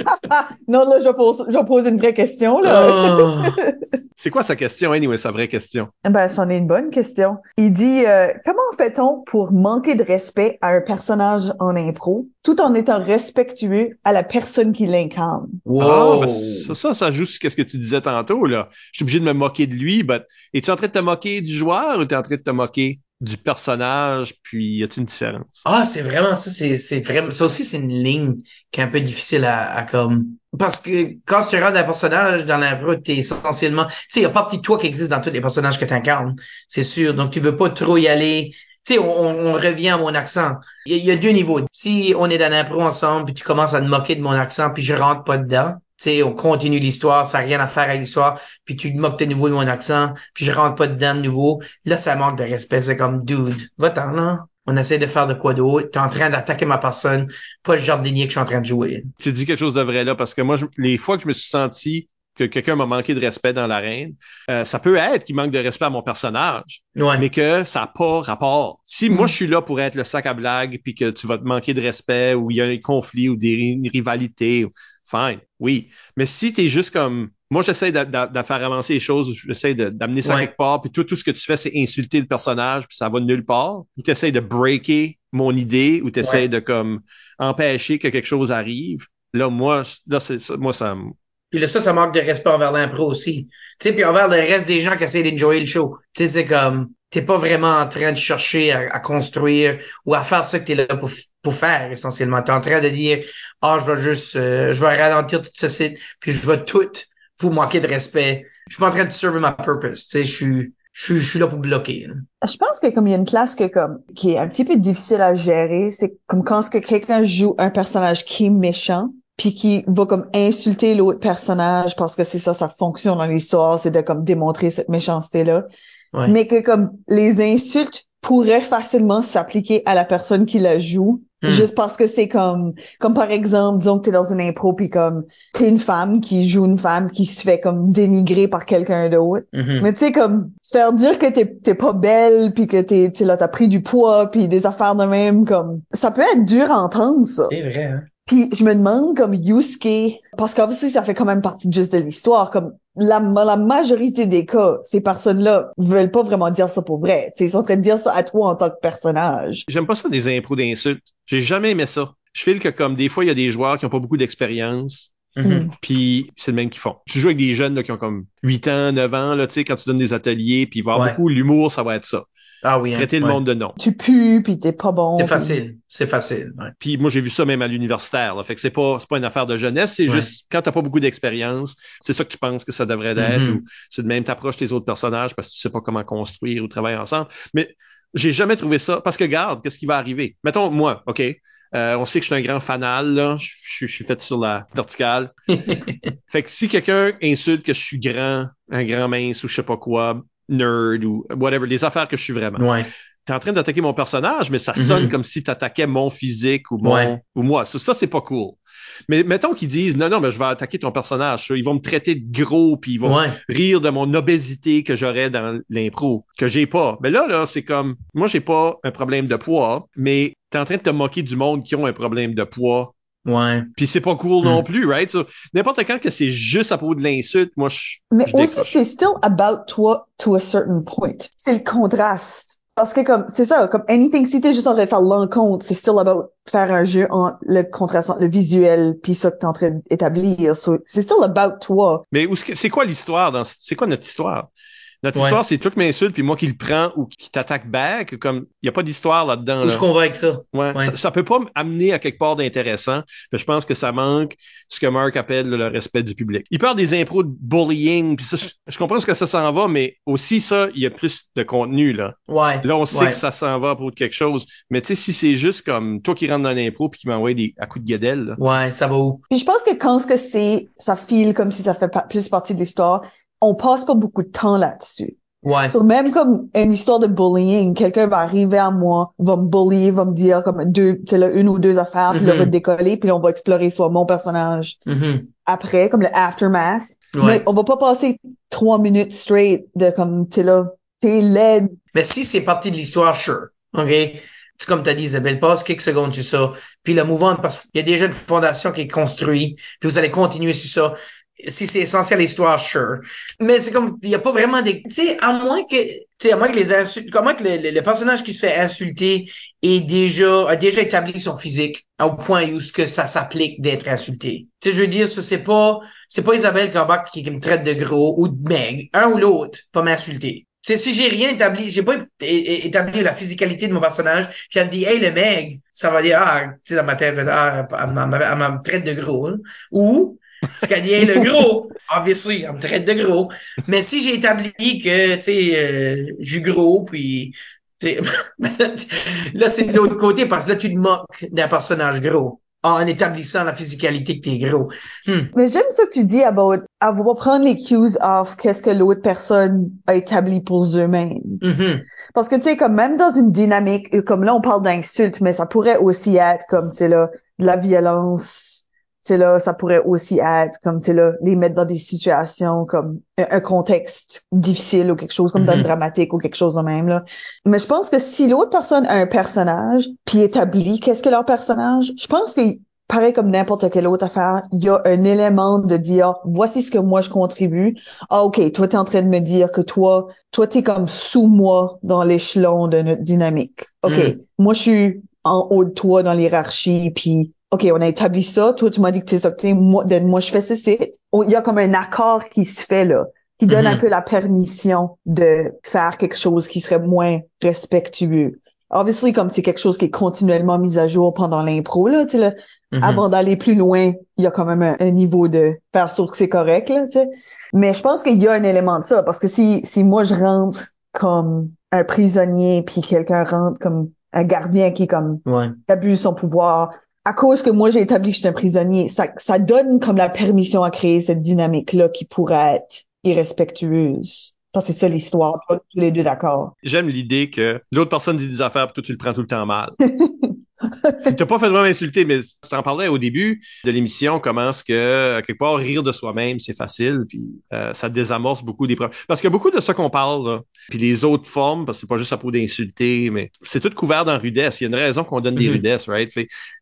non, là, je vais poser, je vais poser une vraie question, là. Oh. [laughs] C'est quoi sa question, anyway, sa vraie question? Ben, c'en est une bonne question. Il dit euh, comment fait-on pour manquer de respect à un personnage en impro, tout en étant respectueux à la personne qui l'incarne? Wow. Ah, ben, ça, ça, ça joue sur ce que tu disais tantôt, là. Je suis obligé de me moquer de lui, but es-tu en train de te moquer du joueur ou t'es en train de te moquer du personnage, puis y a-t-il une différence? Ah, c'est vraiment ça, c'est, c'est vraiment, ça aussi, c'est une ligne qui est un peu difficile à, à comme, parce que quand tu rentres un personnage dans l'impro, t'es essentiellement, tu sais, il y a pas petit toi qui existe dans tous les personnages que tu incarnes, c'est sûr. Donc, tu veux pas trop y aller. Tu sais, on, revient à mon accent. Il y, a- deux niveaux. Si on est dans l'impro ensemble, puis tu commences à te moquer de mon accent, puis je rentre pas dedans, tu sais, on continue l'histoire, ça n'a rien à faire avec l'histoire, puis tu te moques de nouveau de mon accent, puis je rentre pas dedans de nouveau. Là, ça manque de respect. C'est comme, dude, va-t'en là. On essaie de faire de quoi d'autre. T'es en train d'attaquer ma personne, pas le jardinier que je suis en train de jouer. Tu dis quelque chose de vrai là, parce que moi, les fois que je me suis senti que quelqu'un m'a manqué de respect dans l'arène, euh, ça peut être qu'il manque de respect à mon personnage, Ouais. mais que ça n'a pas rapport. Si Mm. moi je suis là pour être le sac à blague, puis que tu vas te manquer de respect, ou il y a un conflit ou des ri- rivalités, fine, oui. Mais si tu es juste comme moi, j'essaie de, de- de faire avancer les choses, j'essaie d'amener ça Ouais. quelque part, puis tout, tout ce que tu fais, c'est insulter le personnage, puis ça va nulle part. Ou tu essaies de breaker mon idée, ou tu essaies Ouais. de comme empêcher que quelque chose arrive. Là, moi, là, c'est moi, ça me- Puis là, ça, ça manque de respect envers l'impro aussi. Tu sais, puis envers le reste des gens qui essaient d'enjoyer le show. Tu sais, c'est comme, t'es pas vraiment en train de chercher à, à construire ou à faire ça que t'es là pour, pour faire, essentiellement. T'es en train de dire, ah, je vais juste, euh, je vais ralentir tout ceci, puis je vais tout vous manquer de respect. Je suis pas en train de serve ma purpose. Tu sais, je suis, je je suis là pour bloquer. Je pense que comme il y a une classe que comme qui est un petit peu difficile à gérer, c'est comme quand ce que quelqu'un joue un personnage qui est méchant, puis qui va comme insulter l'autre personnage parce que c'est ça, ça fonctionne dans l'histoire, c'est de comme démontrer cette méchanceté là, Ouais. mais que comme les insultes pourraient facilement s'appliquer à la personne qui la joue. Hmm. Juste parce que c'est comme, comme par exemple, disons que t'es dans une impro puis comme, t'es une femme qui joue une femme qui se fait comme dénigrer par quelqu'un d'autre. Mhm. Mais tu sais, comme, se faire dire que t'es, t'es pas belle, puis que t'es, là, t'as pris du poids, puis des affaires de même, comme, ça peut être dur à entendre, ça. C'est vrai, hein? Puis je me demande, comme, Yusuke, parce qu'obviously, ça fait quand même partie juste de l'histoire, comme, la, la majorité des cas, ces personnes-là veulent pas vraiment dire ça pour vrai. Tu sais, ils sont en train de dire ça à toi en tant que personnage. J'aime pas ça des impros d'insultes. J'ai jamais aimé ça. Je file que comme des fois, il y a des joueurs qui ont pas beaucoup d'expérience, Mhm. puis c'est le même qu'ils font. Tu joues avec des jeunes là, qui ont comme 8 ans, 9 ans, là, tu sais, quand tu donnes des ateliers, puis il va y avoir Ouais. beaucoup l'humour, ça va être ça. Ah oui, hein? Traiter le Ouais. monde de nom. Tu pues, puis t'es pas bon. C'est puis- facile. C'est facile. Ouais. Puis moi, j'ai vu ça même à l'universitaire. Là. Fait que c'est pas, c'est pas une affaire de jeunesse, c'est Ouais. juste quand t'as pas beaucoup d'expérience, c'est ça que tu penses que ça devrait être, Mhm. ou c'est de même t'approches tes autres personnages parce que tu sais pas comment construire ou travailler ensemble. Mais j'ai jamais trouvé ça parce que garde, qu'est-ce qui va arriver? Mettons, moi, OK. euh, on sait que je suis un grand fanal, là. Je, je- je suis fait sur la verticale. [laughs] Fait que si quelqu'un insulte que je suis grand, un grand mince ou je sais pas quoi, nerd ou whatever, les affaires que je suis vraiment ouais. t'es en train d'attaquer mon personnage, mais ça sonne Mhm. comme si t'attaquais mon physique ou mon Ouais. ou moi. Ça, ça, c'est pas cool. Mais mettons qu'ils disent non, non, mais je vais attaquer ton personnage. Ils vont me traiter de gros, puis ils vont Ouais. rire de mon obésité que j'aurais dans l'impro, que j'ai pas. Mais là, là, c'est comme moi, j'ai pas un problème de poids, mais t'es en train de te moquer du monde qui ont un problème de poids. Ouais. Puis c'est pas cool Hmm. non plus, right? So, N'importe quand que c'est juste à propos de l'insulte, moi, je, Mais je aussi, c'est still about toi to a certain point. C'est le contraste. Parce que comme, c'est ça, comme anything, si t'es juste en train de faire l'encontre, c'est still about faire un jeu en le contraste entre le visuel puis ça que t'es en train d'établir. So, c'est still about toi. Mais c'est quoi l'histoire dans c'est quoi notre histoire? Notre Ouais. histoire, c'est toi qui m'insulte, puis moi qui le prends ou qui t'attaque back. Comme, il y a pas d'histoire là-dedans. Où là. est-ce qu'on va avec ça? Ouais, Ouais. Ça, ça peut pas amener à quelque part d'intéressant. Fait que Je pense que ça manque ce que Mark appelle le respect du public. Il parle des impros de bullying, puis ça, je, je comprends ce que ça s'en va, mais aussi ça, il y a plus de contenu là. Ouais. Là, on sait Ouais. que ça s'en va pour quelque chose. Mais tu sais, si c'est juste comme toi qui rentre dans l'impro puis qui m'envoie des à coups de guédelle, là. Ouais, ça va où? Puis je pense que quand ce que c'est, ça file comme si ça fait pa- plus partie de l'histoire, on passe pas beaucoup de temps là-dessus. Ouais. So, même comme une histoire de bullying, quelqu'un va arriver à moi, va me bullier, va me dire comme deux, tu sais, là, une ou deux affaires, puis là, Mhm. va décoller, puis là, on va explorer soit mon personnage Mhm. après, comme le aftermath. Ouais. Mais on va pas passer trois minutes straight de comme, tu sais, là, t'es laide. Mais si c'est partie de l'histoire, sure. OK? C'est comme t'as dit, Isabelle, passe quelques secondes sur ça. Puis le mouvement, parce qu'il y a déjà une fondation qui est construite, puis vous allez continuer sur ça. Si c'est essentiel à l'histoire, sure. Mais c'est comme, il y a pas vraiment des, tu sais, à moins que, tu sais, à moins que les insultes, comment que le, personnage qui se fait insulter est déjà, a déjà établi son physique au point où ce que ça s'applique d'être insulté. Tu sais, je veux dire, c'est pas, c'est pas Isabelle Kabak qui, me traite de gros ou de meg. Un ou l'autre va m'insulter. Tu sais, si j'ai rien établi, j'ai pas établi la physicalité de mon personnage, puis elle me dit, hey, le meg, ça va dire, ah, tu sais, dans ma tête, ah, elle me traite de gros, hein. Ou, hey, le gros, obviously, elle me traite de gros. Mais si j'ai établi que, tu sais, euh, je suis gros, puis, [laughs] là, c'est de l'autre côté, parce que là, tu te moques d'un personnage gros, en établissant la physicalité que t'es gros. Hmm. Mais j'aime ça que tu dis about, à va prendre les cues off qu'est-ce que l'autre personne a établi pour eux-mêmes. Mhm. Parce que, tu sais, comme même dans une dynamique, comme là, on parle d'insultes, mais ça pourrait aussi être comme, tu sais, là, de la violence. Tu sais, là, ça pourrait aussi être comme, tu sais, là, les mettre dans des situations comme un, un contexte difficile ou quelque chose comme Mhm. dramatique ou quelque chose de même, là. Mais je pense que si l'autre personne a un personnage, puis établit qu'est-ce que leur personnage, je pense que pareil comme n'importe quelle autre affaire, il y a un élément de dire, voici ce que moi je contribue. Ah, OK, toi, t'es en train de me dire que toi, toi, t'es comme sous moi dans l'échelon de notre dynamique. OK, Mm. moi, je suis en haut de toi dans l'hierarchie, puis OK, on a établi ça. Toi, tu m'as dit que ça, que t'es- moi, de- moi, je fais ceci. Il y a comme un accord qui se fait, là, qui donne un peu la permission de faire quelque chose qui serait moins respectueux. Obviously, comme c'est quelque chose qui est continuellement mis à jour pendant l'impro, là, tu sais, là, Mhm. avant d'aller plus loin, il y a quand même un, un niveau de faire sûr que c'est correct, là, tu sais. Mais je pense qu'il y a un élément de ça, parce que si, si moi je rentre comme un prisonnier, puis quelqu'un rentre comme un gardien qui comme Ouais. abuse son pouvoir, à cause que moi j'ai établi que je suis un prisonnier, ça, ça donne comme la permission à créer cette dynamique-là qui pourrait être irrespectueuse. Parce que c'est ça l'histoire, tous les deux d'accord. J'aime l'idée que l'autre personne dit des affaires, puis toi, tu le prends tout le temps mal. [laughs] [laughs] tu t'as pas fait vraiment insulter, mais tu t'en parlais au début de l'émission, comment est-ce que, quelque part, rire de soi-même, c'est facile, puis euh, ça désamorce beaucoup des problèmes. Parce que beaucoup de ça qu'on parle, là, puis les autres formes, parce que c'est pas juste à propos d'insulter, mais c'est tout couvert dans rudesse. Il y a une raison qu'on donne des Mhm. rudesses, right?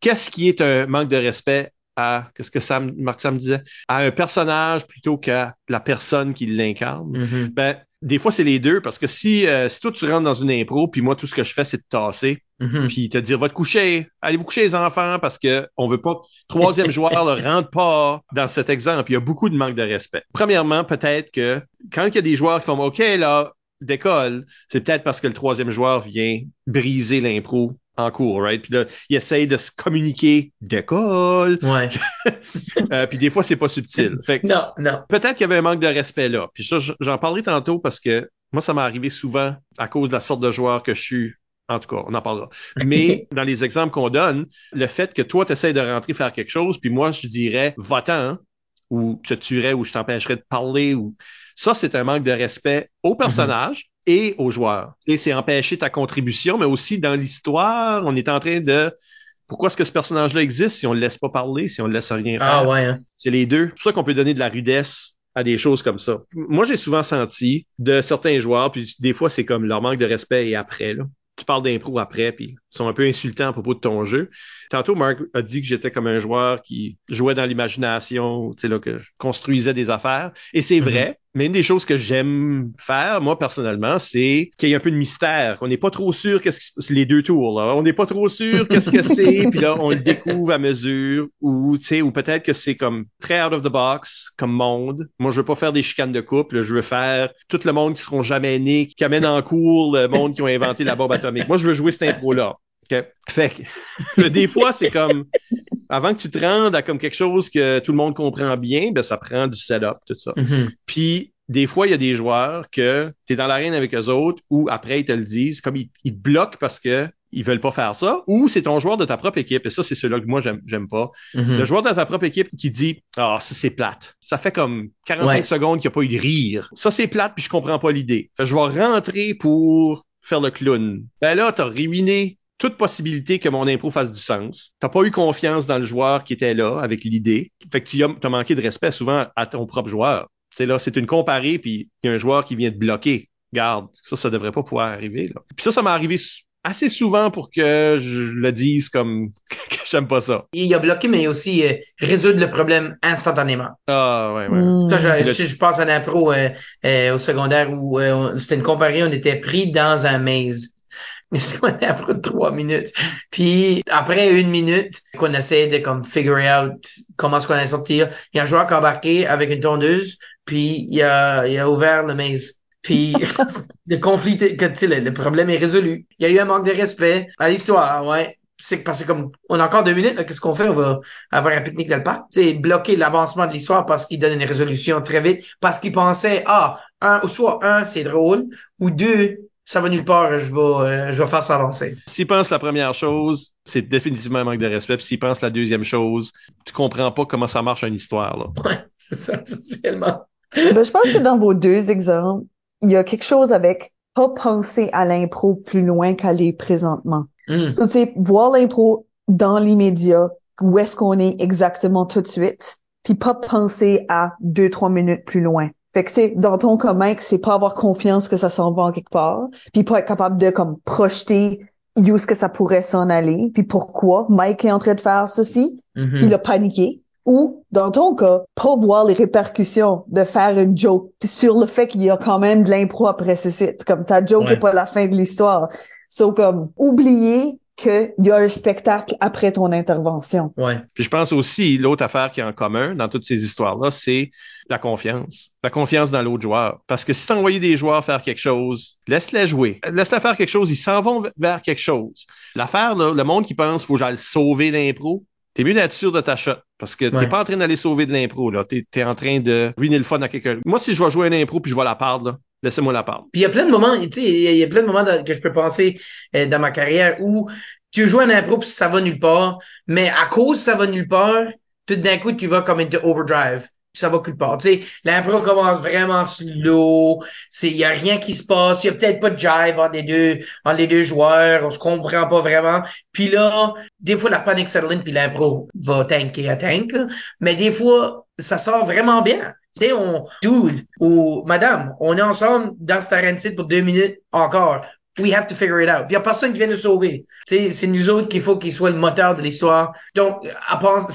Qu'est-ce qui est un manque de respect à, qu'est-ce que Sam, Marc Sam disait, à un personnage plutôt qu'à la personne qui l'incarne? Mhm. Ben, des fois, c'est les deux, parce que si, euh, si toi, tu rentres dans une impro, puis moi, tout ce que je fais, c'est de tasser, Mhm. puis te dire, va te coucher, allez vous coucher les enfants, parce que on veut pas, troisième joueur [laughs] ne rentre pas dans cet exemple. Il y a beaucoup de manque de respect. Premièrement, peut-être que quand il y a des joueurs qui font, OK, là, décolle, c'est peut-être parce que le troisième joueur vient briser l'impro en cours, right? Puis là, il essaye de se communiquer, décolle, Ouais. [laughs] euh, puis des fois, c'est pas subtil. [laughs] Fait que Non, non. peut-être qu'il y avait un manque de respect là. Puis ça, j'en parlerai tantôt parce que moi, ça m'est arrivé souvent à cause de la sorte de joueur que je suis. En tout cas, on en parlera. [laughs] Mais dans les exemples qu'on donne, le fait que toi, tu essaies de rentrer faire quelque chose, puis moi, je dirais, va-t'en, ou je te tuerais, ou je t'empêcherais de parler, ou ça, c'est un manque de respect au personnage et aux joueurs. Et c'est empêcher ta contribution, mais aussi dans l'histoire, on est en train de pourquoi est-ce que ce personnage-là existe si on le laisse pas parler, si on le laisse rien faire? Ah ouais, hein. C'est les deux. C'est pour ça qu'on peut donner de la rudesse à des choses comme ça. Moi, j'ai souvent senti de certains joueurs, puis des fois, c'est comme leur manque de respect et après, là. Tu parles d'impro après, puis ils sont un peu insultants à propos de ton jeu. Tantôt, Mark a dit que j'étais comme un joueur qui jouait dans l'imagination, tu sais, là, que je construisais des affaires. Et c'est Mhm. vrai, Mais une des choses que j'aime faire, moi, personnellement, c'est qu'il y ait un peu de mystère. On n'est pas trop sûr qu'est-ce que c'est les deux tours, là. On n'est pas trop sûr qu'est-ce que c'est, [laughs] puis là, on le découvre à mesure, ou, tu sais, ou peut-être que c'est comme très out of the box, comme monde. Moi, je veux pas faire des chicanes de couple. Je veux faire tout le monde qui seront jamais nés, qui amène en cours le monde qui ont inventé la bombe atomique. Moi, je veux jouer cette impro-là. Okay. Fait que, [laughs] des fois, c'est comme, avant que tu te rendes à comme quelque chose que tout le monde comprend bien, ben, ça prend du setup, tout ça. Mhm. Puis, des fois, il y a des joueurs que tu es dans l'arène avec eux autres ou après, ils te le disent, comme ils, ils te bloquent parce que ils veulent pas faire ça, ou c'est ton joueur de ta propre équipe, et ça, c'est celui-là que moi, j'aime, pas. Mhm. Le joueur de ta propre équipe qui dit, ah, ça, c'est plate. Ça fait comme 45 Ouais. secondes qu'il n'y a pas eu de rire. Ça, c'est plate, puis je comprends pas l'idée. Fait je vais rentrer pour faire le clown. Ben là, t'as ruiné toute possibilité que mon impro fasse du sens. T'as pas eu confiance dans le joueur qui était là avec l'idée. Fait que tu as, t'as manqué de respect souvent à ton propre joueur. C'est là, c'est une comparée, puis il y a un joueur qui vient te bloquer. Garde, ça, ça devrait pas pouvoir arriver. Là. Puis ça, ça m'est arrivé assez souvent pour que je le dise comme [laughs] que j'aime pas ça. Il a bloqué, mais il a aussi euh, résoudre le problème instantanément. Ah ouais, ouais. Mm. Ça, je, Puis le- je, je pense à un impro euh, euh, au secondaire où euh, c'était une comparée, on était pris dans un maze. C'est un impro de trois minutes. Puis après une minute qu'on essayait de comme figure out comment est-ce qu'on allait sortir, il y a un joueur qui a embarqué avec une tondeuse, puis il a, il a ouvert le maze. Puis [laughs] le conflit, que, le, le problème est résolu. Il y a eu un manque de respect à l'histoire, ouais. C'est parce que comme on a encore deux minutes, qu'est-ce qu'on fait? On va avoir un pique-nique dans le parc. C'est bloquer l'avancement de l'histoire parce qu'il donne une résolution très vite, parce qu'il pensait, ah, un, soit un, c'est drôle, ou deux, ça va nulle part, je vais, euh, je vais faire ça avancer. S'il pense la première chose, c'est définitivement un manque de respect. Puis s'il pense la deuxième chose, tu comprends pas comment ça marche une histoire. Là. Ouais, [laughs] c'est ça, essentiellement. Ben, je pense que dans vos deux exemples, il y a quelque chose avec pas penser à l'impro plus loin qu'elle est présentement. Mm. So, tu sais, voir l'impro dans l'immédiat, où est-ce qu'on est exactement tout de suite, puis pas penser à deux, trois minutes plus loin. Fait que, tu sais, dans ton cas, Mike, c'est pas avoir confiance que ça s'en va en quelque part, puis pas être capable de, comme, projeter où est-ce que ça pourrait s'en aller, puis pourquoi Mike est en train de faire ceci, Mhm. il a paniqué. Ou, dans ton cas, pas voir les répercussions de faire une joke sur le fait qu'il y a quand même de l'impro après ce site. Comme ta joke Ouais. n'est pas la fin de l'histoire. So, comme, oublier qu'il y a un spectacle après ton intervention. Ouais. Puis je pense aussi, l'autre affaire qui est en commun dans toutes ces histoires-là, c'est la confiance. La confiance dans l'autre joueur. Parce que si tu envoyé des joueurs faire quelque chose, laisse-les jouer. Laisse-les faire quelque chose, ils s'en vont vers quelque chose. L'affaire, là, le monde qui pense faut que j'aille sauver l'impro, t'es mieux d'être sûr de ta shot. Parce que t'es Ouais. pas en train d'aller sauver de l'impro, là. T'es, t'es en train de ruiner le fun à quelqu'un. Moi, si je vais jouer un impro puis je vais la perdre, là, laissez-moi la perdre. Puis il y a plein de moments, tu sais, il y a- plein de moments dans- que je peux penser euh, dans ma carrière où tu joues un impro puis ça va nulle part, mais à cause ça va nulle part, tout d'un coup tu vas comme into overdrive. Ça va nulle part. Tu sais, l'impro commence vraiment slow. C'est, y a rien qui se passe. Y a peut-être pas de jive entre les deux, entre les deux joueurs. On se comprend pas vraiment. Puis là, des fois la panique settle in puis l'impro va tanker à tank. Mais des fois, ça sort vraiment bien. Tu sais, on, dude, ou madame, on est ensemble dans cette arène pour deux minutes encore. We have to figure it out. Il y a personne qui vient nous sauver. C'est nous autres qu'il faut qu'il soit le moteur de l'histoire. Donc, à part,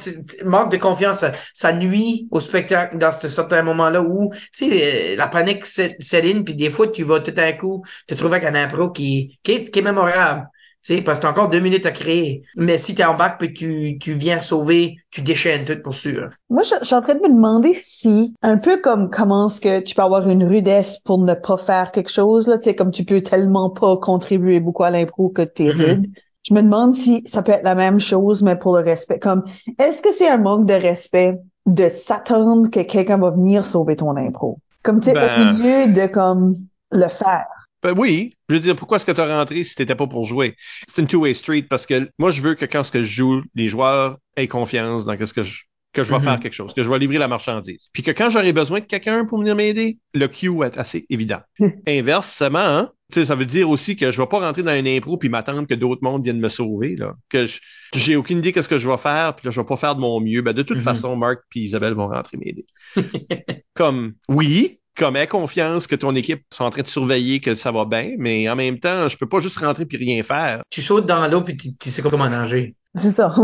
manque de confiance, ça, nuit au spectacle dans ce certain moment-là où, tu euh, la panique in, puis des fois, tu vas tout à coup te trouver avec un impro qui est mémorable. Sais, parce que t'as encore deux minutes à créer. Mais si t'es en bac puis tu, tu viens sauver, tu déchaînes tout pour sûr. Moi, je, je suis en train de me demander si, un peu comme comment est-ce que tu peux avoir une rudesse pour ne pas faire quelque chose, là, tu sais, comme tu peux tellement pas contribuer beaucoup à l'impro que t'es Mhm. rude. Je me demande si ça peut être la même chose, mais pour le respect. Comme, est-ce que c'est un manque de respect de s'attendre que quelqu'un va venir sauver ton impro? Comme, tu sais, Ben- au milieu de, comme, le faire. Ben oui, je veux dire, pourquoi est-ce que tu as rentré si t'étais pas pour jouer? C'est une two-way street parce que moi, je veux que quand ce que je joue, les joueurs aient confiance dans ce que je que je vais Mhm. faire quelque chose, que je vais livrer la marchandise. Puis que quand j'aurai besoin de quelqu'un pour venir m'aider, le cue est assez évident. [laughs] Inversement, hein, tu sais, ça veut dire aussi que je vais pas rentrer dans un impro puis m'attendre que d'autres mondes viennent me sauver, là. Que je- j'ai aucune idée qu'est-ce que je vais faire, puis là, je vais pas faire de mon mieux. Ben, de toute Mhm. façon, Marc puis Isabelle vont rentrer m'aider. [laughs] comme, oui, comme aie confiance que ton équipe sont en train de surveiller que ça va bien, mais en même temps, je peux pas juste rentrer puis rien faire. Tu sautes dans l'eau puis tu, tu sais comment nager. C'est ça. [laughs]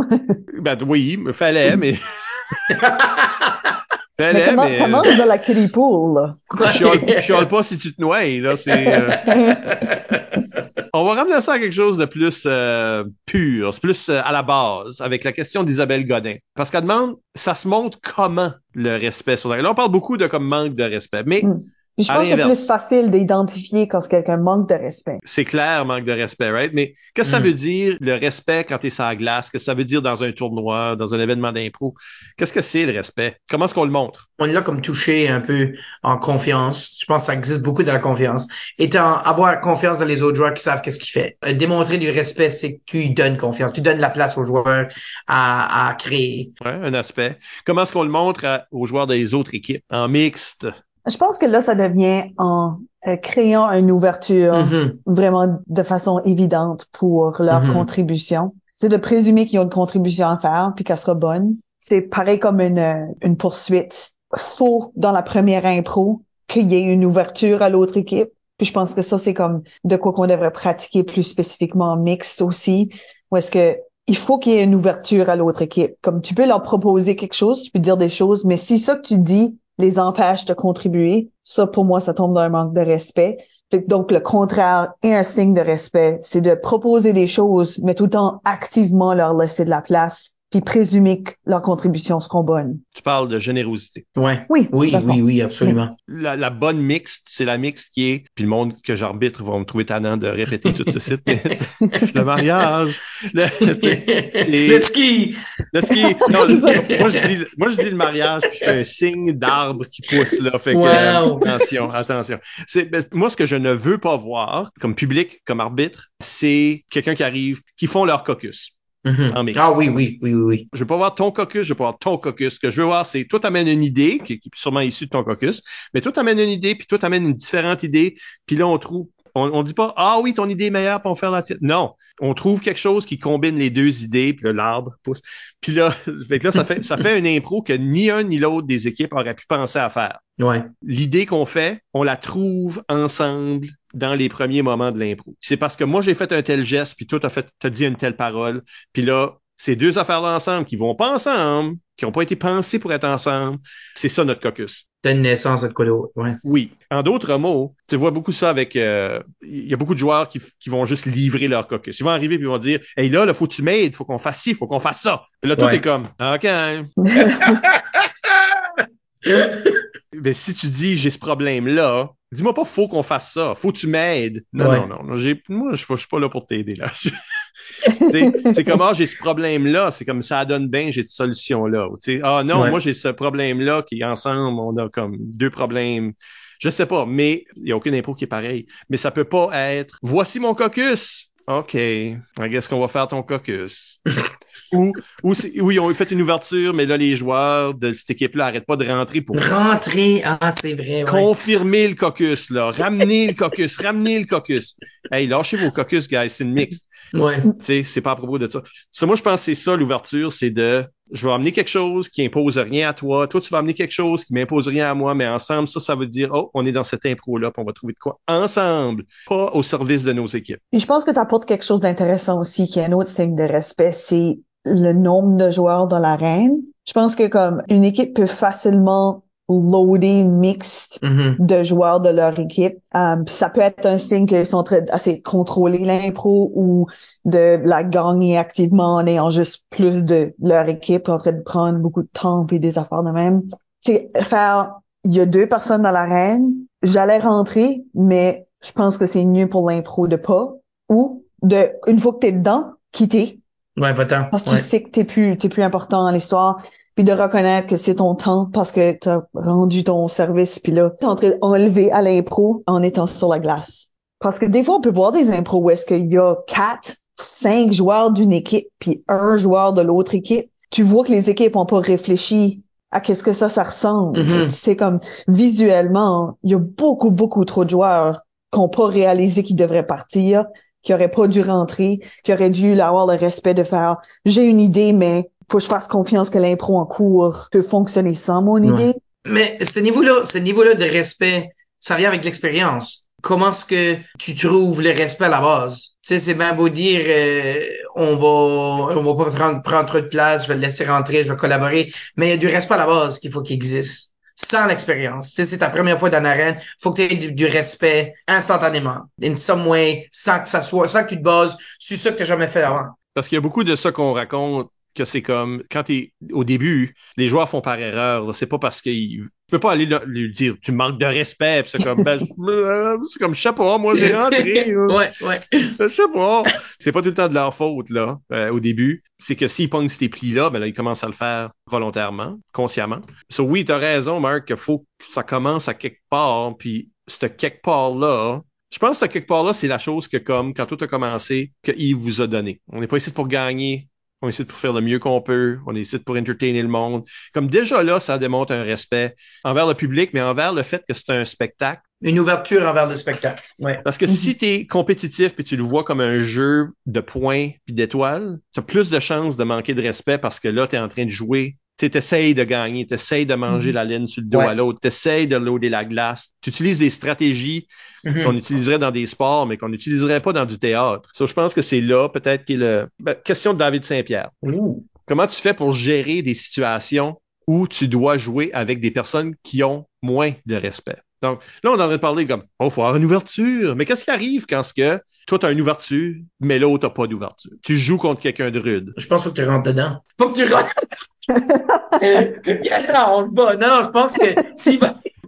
Ben oui, me fallait, mais [laughs] Fais-le, Mais comment, mais, comment euh, dans la kiddie pool, là? chiale, chiale pas si tu te noies, là, c'est... euh, [laughs] On va ramener ça à quelque chose de plus euh, pur, plus euh, à la base, avec la question d'Isabelle Godin. Parce qu'elle demande, ça se montre comment le respect sur. Là, on parle beaucoup de comme manque de respect, mais Mm. Puis je À pense que c'est plus facile d'identifier quand quelqu'un manque de respect. c'est clair, manque de respect, right? Mais qu'est-ce que ça Mm. veut dire, le respect quand t'es sur la glace? Qu'est-ce que ça veut dire dans un tournoi, dans un événement d'impro? Qu'est-ce que c'est le respect? Comment est-ce qu'on le montre? On l'a comme touché un peu en confiance. Je pense que ça existe beaucoup dans la confiance. Étant, avoir confiance dans les autres joueurs qui savent qu'est-ce qu'ils font. Euh, démontrer du respect, c'est que tu donnes confiance. Tu donnes la place aux joueurs à, à créer. Ouais, un aspect. Comment est-ce qu'on le montre à- aux joueurs des autres équipes? En mixte? Je pense que là, ça devient en euh, créant une ouverture Mhm. vraiment de façon évidente pour leur Mhm. contribution. C'est de présumer qu'ils ont une contribution à faire puis qu'elle sera bonne. C'est pareil comme une, euh, une poursuite. Faut, dans la première impro, qu'il y ait une ouverture à l'autre équipe. Puis je pense que ça, c'est comme de quoi qu'on devrait pratiquer plus spécifiquement en mixte aussi. Ou est-ce que il faut qu'il y ait une ouverture à l'autre équipe. Comme tu peux leur proposer quelque chose, tu peux dire des choses, mais si ça que tu dis les empêche de contribuer, ça, pour moi, ça tombe dans un manque de respect. Donc, le contraire et un signe de respect, c'est de proposer des choses, mais tout le temps activement leur laisser de la place, puis présumer que leurs contributions seront bonnes. Tu parles de générosité. Ouais. Oui, Oui, oui, oui, absolument. La, la bonne mixte, c'est la mixte qui est, puis le monde que j'arbitre va me trouver tannant de répéter tout ce site, mais le mariage, le, tu sais, [laughs] c'est- Le ski! Le ski, non, le- moi je dis, moi je dis le mariage, puis je fais un signe d'arbre qui pousse là. Fait que, Wow. euh, attention, attention. C'est, ben, moi ce que je ne veux pas voir, comme public, comme arbitre, c'est quelqu'un qui arrive, qui font leur caucus Mhm. en mixte. Ah oui, oui, oui, oui, oui. Je veux pas voir ton caucus, je veux pas voir ton caucus. Ce que je veux voir, c'est toi t'amènes une idée qui, qui est sûrement issue de ton caucus, mais toi t'amènes une idée, puis toi t'amènes une différente idée, puis là on trouve. On, on dit pas ah oui ton idée est meilleure pour faire la tienne. Non, on trouve quelque chose qui combine les deux idées, puis là, l'arbre pousse. Puis là, [laughs] fait que là ça fait ça fait une impro que ni un ni l'autre des équipes aurait pu penser à faire. Ouais. L'idée qu'on fait, on la trouve ensemble dans les premiers moments de l'impro. C'est parce que moi j'ai fait un tel geste, puis toi t'as fait t'as dit une telle parole, puis là ces deux affaires-là ensemble qui vont pas ensemble, qui ont pas été pensées pour être ensemble, c'est ça notre caucus. Donne naissance à de quoi d'autre. Ouais. Oui. En d'autres mots, tu vois beaucoup ça avec, euh, il y a beaucoup de joueurs qui, qui vont juste livrer leur caucus. Ils vont arriver puis ils vont dire, hey là, là, faut que tu m'aides, faut qu'on fasse ci, faut qu'on fasse ça. Puis là, tout Ouais. est comme, ok. [laughs] Mais si tu dis, j'ai ce problème-là, dis-moi pas, faut qu'on fasse ça, faut que tu m'aides. Non, Ouais. non, non, non, moi, je, je suis pas là pour t'aider, là. [laughs] C'est comme, ah, j'ai ce problème-là, c'est comme ça donne bien, j'ai cette solution-là. Ah non, Ouais. moi, j'ai ce problème-là qui, ensemble, on a comme deux problèmes. Je sais pas, mais il n'y a aucune impôt qui est pareil. Mais ça peut pas être, voici mon caucus. OK, guess qu'on va faire ton caucus. Ou, ou, c'est- ou ils ont fait une ouverture, mais là, les joueurs de cette équipe-là arrêtent pas de rentrer pour Rentrer. Ah, c'est vrai. Ouais. confirmer le caucus, là. Ramener le caucus, ramener le caucus. Hey, lâchez vos caucus, guys, c'est une mixte. Ouais. Tu sais, c'est pas à propos de ça. Ça, moi, je pense que c'est ça, l'ouverture, c'est de, je vais amener quelque chose qui impose rien à toi. Toi, tu vas amener quelque chose qui m'impose rien à moi, mais ensemble, ça, ça veut dire, oh, on est dans cette impro-là, puis on va trouver de quoi ensemble, pas au service de nos équipes. Puis je pense que tu apportes quelque chose d'intéressant aussi, qui est un autre signe de respect, c'est le nombre de joueurs dans l'arène. Je pense que comme une équipe peut facilement loader mixte Mhm. de joueurs de leur équipe. Um, ça peut être un signe qu'ils sont très assez contrôler l'impro ou de la gagner activement en ayant juste plus de leur équipe en train de prendre beaucoup de temps et des affaires de même. C'est faire il y a deux personnes dans l'arène, j'allais rentrer, mais je pense que c'est mieux pour l'impro de pas ou de une fois que t'es dedans, quitter Ouais, va-t'en. parce que Ouais. tu sais que t'es plus t'es plus important dans l'histoire puis de reconnaître que c'est ton temps parce que t'as rendu ton service puis là t'es en train d'enlever à l'impro en étant sur la glace. Parce que des fois on peut voir des impros où est-ce qu'il y a quatre cinq joueurs d'une équipe puis un joueur de l'autre équipe. Tu vois que les équipes ont pas réfléchi à qu'est-ce que ça ça ressemble. Mhm. c'est comme visuellement il y a beaucoup beaucoup trop de joueurs qui ont pas réalisé qu'ils devraient partir qui auraient pas dû rentrer qui auraient dû avoir le respect de faire j'ai une idée mais faut que je fasse confiance que l'impro en cours peut fonctionner sans mon idée Mais ce niveau-là, ce niveau-là de respect, ça vient avec l'expérience. comment est-ce que tu trouves le respect à la base? Tu sais, c'est bien beau dire, euh, on va, on va pas prendre, prendre trop de place, je vais le laisser rentrer, je vais collaborer, mais il y a du respect à la base qu'il faut qu'il existe. Sans l'expérience. Tu sais, c'est ta première fois dans l'arène, faut que tu aies du, du, respect instantanément. In some way, sans que ça soit, sans que tu te bases sur ce que tu jamais fait avant. Parce qu'il y a beaucoup de ça qu'on raconte que c'est comme quand t'es au début, les joueurs font par erreur. C'est pas parce qu'ils tu peux pas aller lui dire tu manques de respect. C'est comme ben, [laughs] c'est comme je sais pas, moi j'ai rentré. [laughs] ouais, ouais. Je sais pas. C'est pas tout le temps de leur faute là euh, au début. C'est que s'ils pognent ces plis là, ben là ils commencent à le faire volontairement, consciemment. So oui, t'as raison, Marc, qu'il faut que ça commence à quelque part. Puis ce quelque part là, je pense que quelque part là, c'est la chose que comme quand tout a commencé, qu'il vous a donné. On n'est pas ici pour gagner on essaie pour faire le mieux qu'on peut, on essaie pour entertainer le monde. Comme déjà là, ça démontre un respect envers le public, mais envers le fait que c'est un spectacle. Une ouverture envers le spectacle. Ouais. Parce que si tu es compétitif puis tu le vois comme un jeu de points puis d'étoiles, tu as plus de chances de manquer de respect parce que là, tu es en train de jouer tu essayes de gagner, tu essayes de manger la laine sur le dos à l'autre, tu essayes de loader la glace, tu utilises des stratégies qu'on utiliserait dans des sports, mais qu'on n'utiliserait pas dans du théâtre. So, je pense que c'est là, peut-être, qui est le... Ben, question de David Saint-Pierre. Comment tu fais pour gérer des situations où tu dois jouer avec des personnes qui ont moins de respect? Donc, là, on est en train de parler comme, oh, faut avoir une ouverture. Mais qu'est-ce qui arrive quand ce que toi, t'as une ouverture, mais l'autre t'as pas d'ouverture? Tu joues contre quelqu'un de rude. Je pense qu'il faut que tu rentres dedans. Faut que tu rentres. Attends, on le bat. Non, non, je pense que si,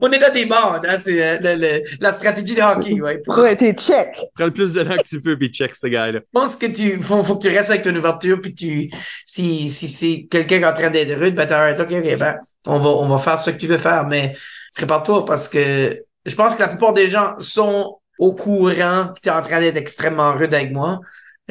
on est là des bandes, hein, c'est euh, le, le, la stratégie de hockey, ouais. Pour... [laughs] Ouais, t'es check. Prends le plus de temps que tu peux, puis check ce gars-là. Je pense que tu, faut, faut que tu restes avec ton ouverture, puis tu, si, si c'est quelqu'un qui est en train d'être rude, ben t'as ok, ok, ben, on va, on va faire ce que tu veux faire, mais prépare-toi parce que je pense que la plupart des gens sont au courant que tu es en train d'être extrêmement rude avec moi.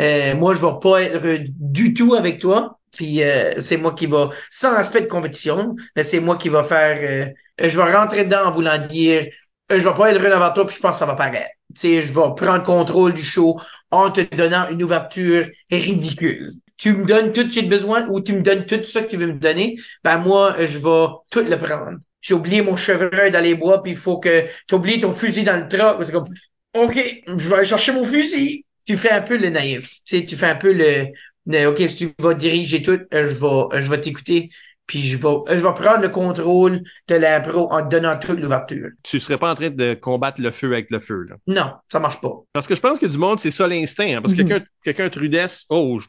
Euh, moi, je vais pas être rude du tout avec toi. Puis euh, c'est moi qui va, sans aspect de compétition, mais c'est moi qui va faire. Euh, je vais rentrer dedans en voulant dire, euh, je vais pas être avec toi, puis je pense que ça va paraître. Sais, je vais prendre contrôle du show en te donnant une ouverture ridicule. Tu me donnes tout ce que j'ai besoin ou tu me donnes tout ce que tu veux me donner, ben moi, je vais tout le prendre j'ai oublié mon chevreuil dans les bois, puis il faut que tu oublies ton fusil dans le truck. C'est comme, OK, je vais aller chercher mon fusil. Tu fais un peu le naïf. Tu fais un peu le, le OK, si tu vas diriger tout, euh, je vais, euh, je vais t'écouter. Puis je vais, euh, je vais prendre le contrôle de l'impro en te donnant toute l'ouverture. Tu serais pas en train de combattre le feu avec le feu, là? Non, ça marche pas. Parce que je pense que du monde, c'est ça l'instinct. Hein, parce que mm -hmm. quelqu'un, quelqu'un de rudesse, oh, je,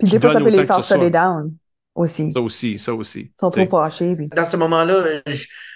des fois, ça peut les faire shut down aussi. Ça aussi, ça aussi. Ils sont trop fâchés. Puis... Dans ce moment-là,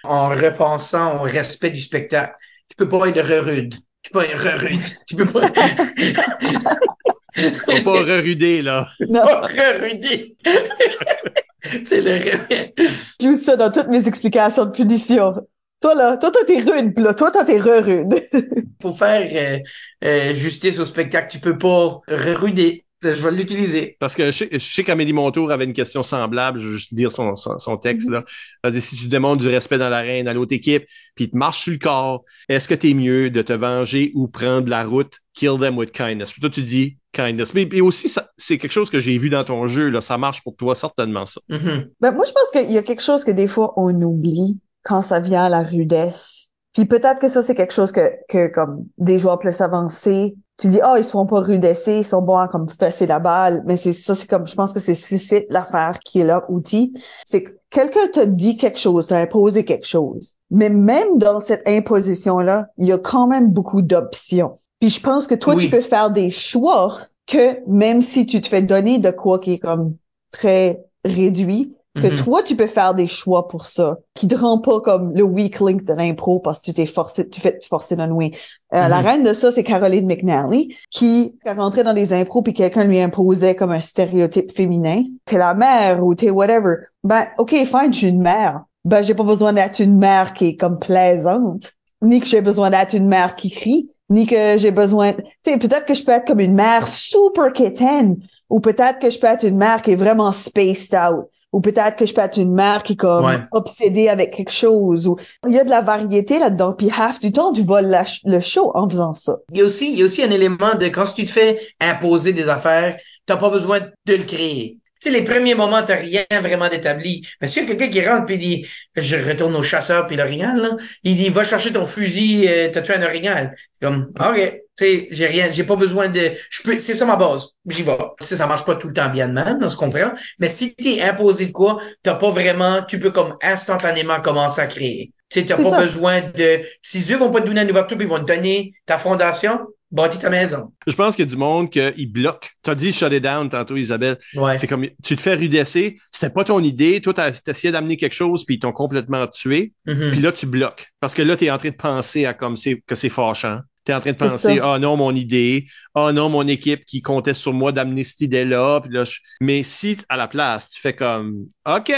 en repensant au respect du spectacle, tu peux pas être rude. Tu peux pas être rude. Tu peux pas. [laughs] Faut pas [laughs] reruder, là. Non, reruder. [laughs] C'est le J'use ça dans toutes mes explications de punition. Toi, là, toi, t'es rude, pis là, toi, t'es re-rude. [laughs] Pour faire euh, euh, justice au spectacle, tu peux pas reruder je vais l'utiliser. Parce que je sais, je sais qu'Amélie Montour avait une question semblable, je vais juste lire son, son, son texte, là. Elle dit, si tu demandes du respect dans l'arène à l'autre équipe, puis il te marche sur le corps, est-ce que t'es mieux de te venger ou prendre la route, kill them with kindness? Puis toi, tu dis kindness. Mais, mais aussi, c'est quelque chose que j'ai vu dans ton jeu, là. Ça marche pour toi, certainement, ça. Mm -hmm. ben, moi, je pense qu'il y a quelque chose que des fois, on oublie quand ça vient à la rudesse. Puis peut-être que ça, c'est quelque chose que, que comme des joueurs plus avancés tu dis, oh, ils seront pas rudessés, ils sont bons à comme passer la balle. Mais c'est ça, c'est comme, je pense que c'est c'est l'affaire qui est leur outil. C'est que quelqu'un te dit quelque chose, t'a imposé quelque chose. Mais même dans cette imposition-là, il y a quand même beaucoup d'options. Puis je pense que toi, Oui. tu peux faire des choix que même si tu te fais donner de quoi qui est comme très réduit, que Mhm. toi, tu peux faire des choix pour ça, qui te rend pas comme le weak link de l'impro parce que tu t'es forcé, tu fais forcer de nouer. Euh, La Mhm. reine de ça, c'est Caroline McNally, qui rentrée dans des impros puis quelqu'un lui imposait comme un stéréotype féminin. T'es la mère ou t'es whatever. Ben, ok, fine, je suis une mère. Ben, j'ai pas besoin d'être une mère qui est comme plaisante, ni que j'ai besoin d'être une mère qui crie, ni que j'ai besoin, tu sais, peut-être que je peux être comme une mère super quétaine, ou peut-être que je peux être une mère qui est vraiment spaced out. Ou peut-être que je peux être une mère qui est comme Ouais. obsédée avec quelque chose. Ou il y a de la variété là-dedans. Puis half du temps, tu voles la le show en faisant ça. Il y a aussi, il y a aussi un élément de quand tu te fais imposer des affaires, t'as pas besoin de le créer. Sais, les premiers moments, t'as rien vraiment d'établi. Mais si y a quelqu'un qui rentre puis dit, je retourne au chasseur puis l'orignal, là, il dit, va chercher ton fusil, euh, t'as tué un orignal. Comme, OK, tu sais, j'ai rien, j'ai pas besoin de, je peux, c'est ça ma base. J'y vais. Si ça marche pas tout le temps bien de même, on se comprend. Mais si t'es imposé de quoi, t'as pas vraiment, tu peux comme instantanément commencer à créer. Tu sais, t'as pas ça. besoin de, si eux vont pas te donner une ouverture puis ils vont te donner ta fondation, bâtis ta maison. Je pense qu'il y a du monde qui bloque. Tu as dit shut it down tantôt, Isabelle. Ouais. C'est comme, tu te fais rudesser, c'était pas ton idée, toi, as essayé d'amener quelque chose, puis ils t'ont complètement tué, Mhm. puis là, tu bloques. Parce que là, t'es en train de penser à comme c'est, que c'est fâchant. T'es en train de penser, ah non, mon idée, ah non, mon équipe qui comptait sur moi d'amener cette idée-là, là, je- mais si, à la place, tu fais comme, OK,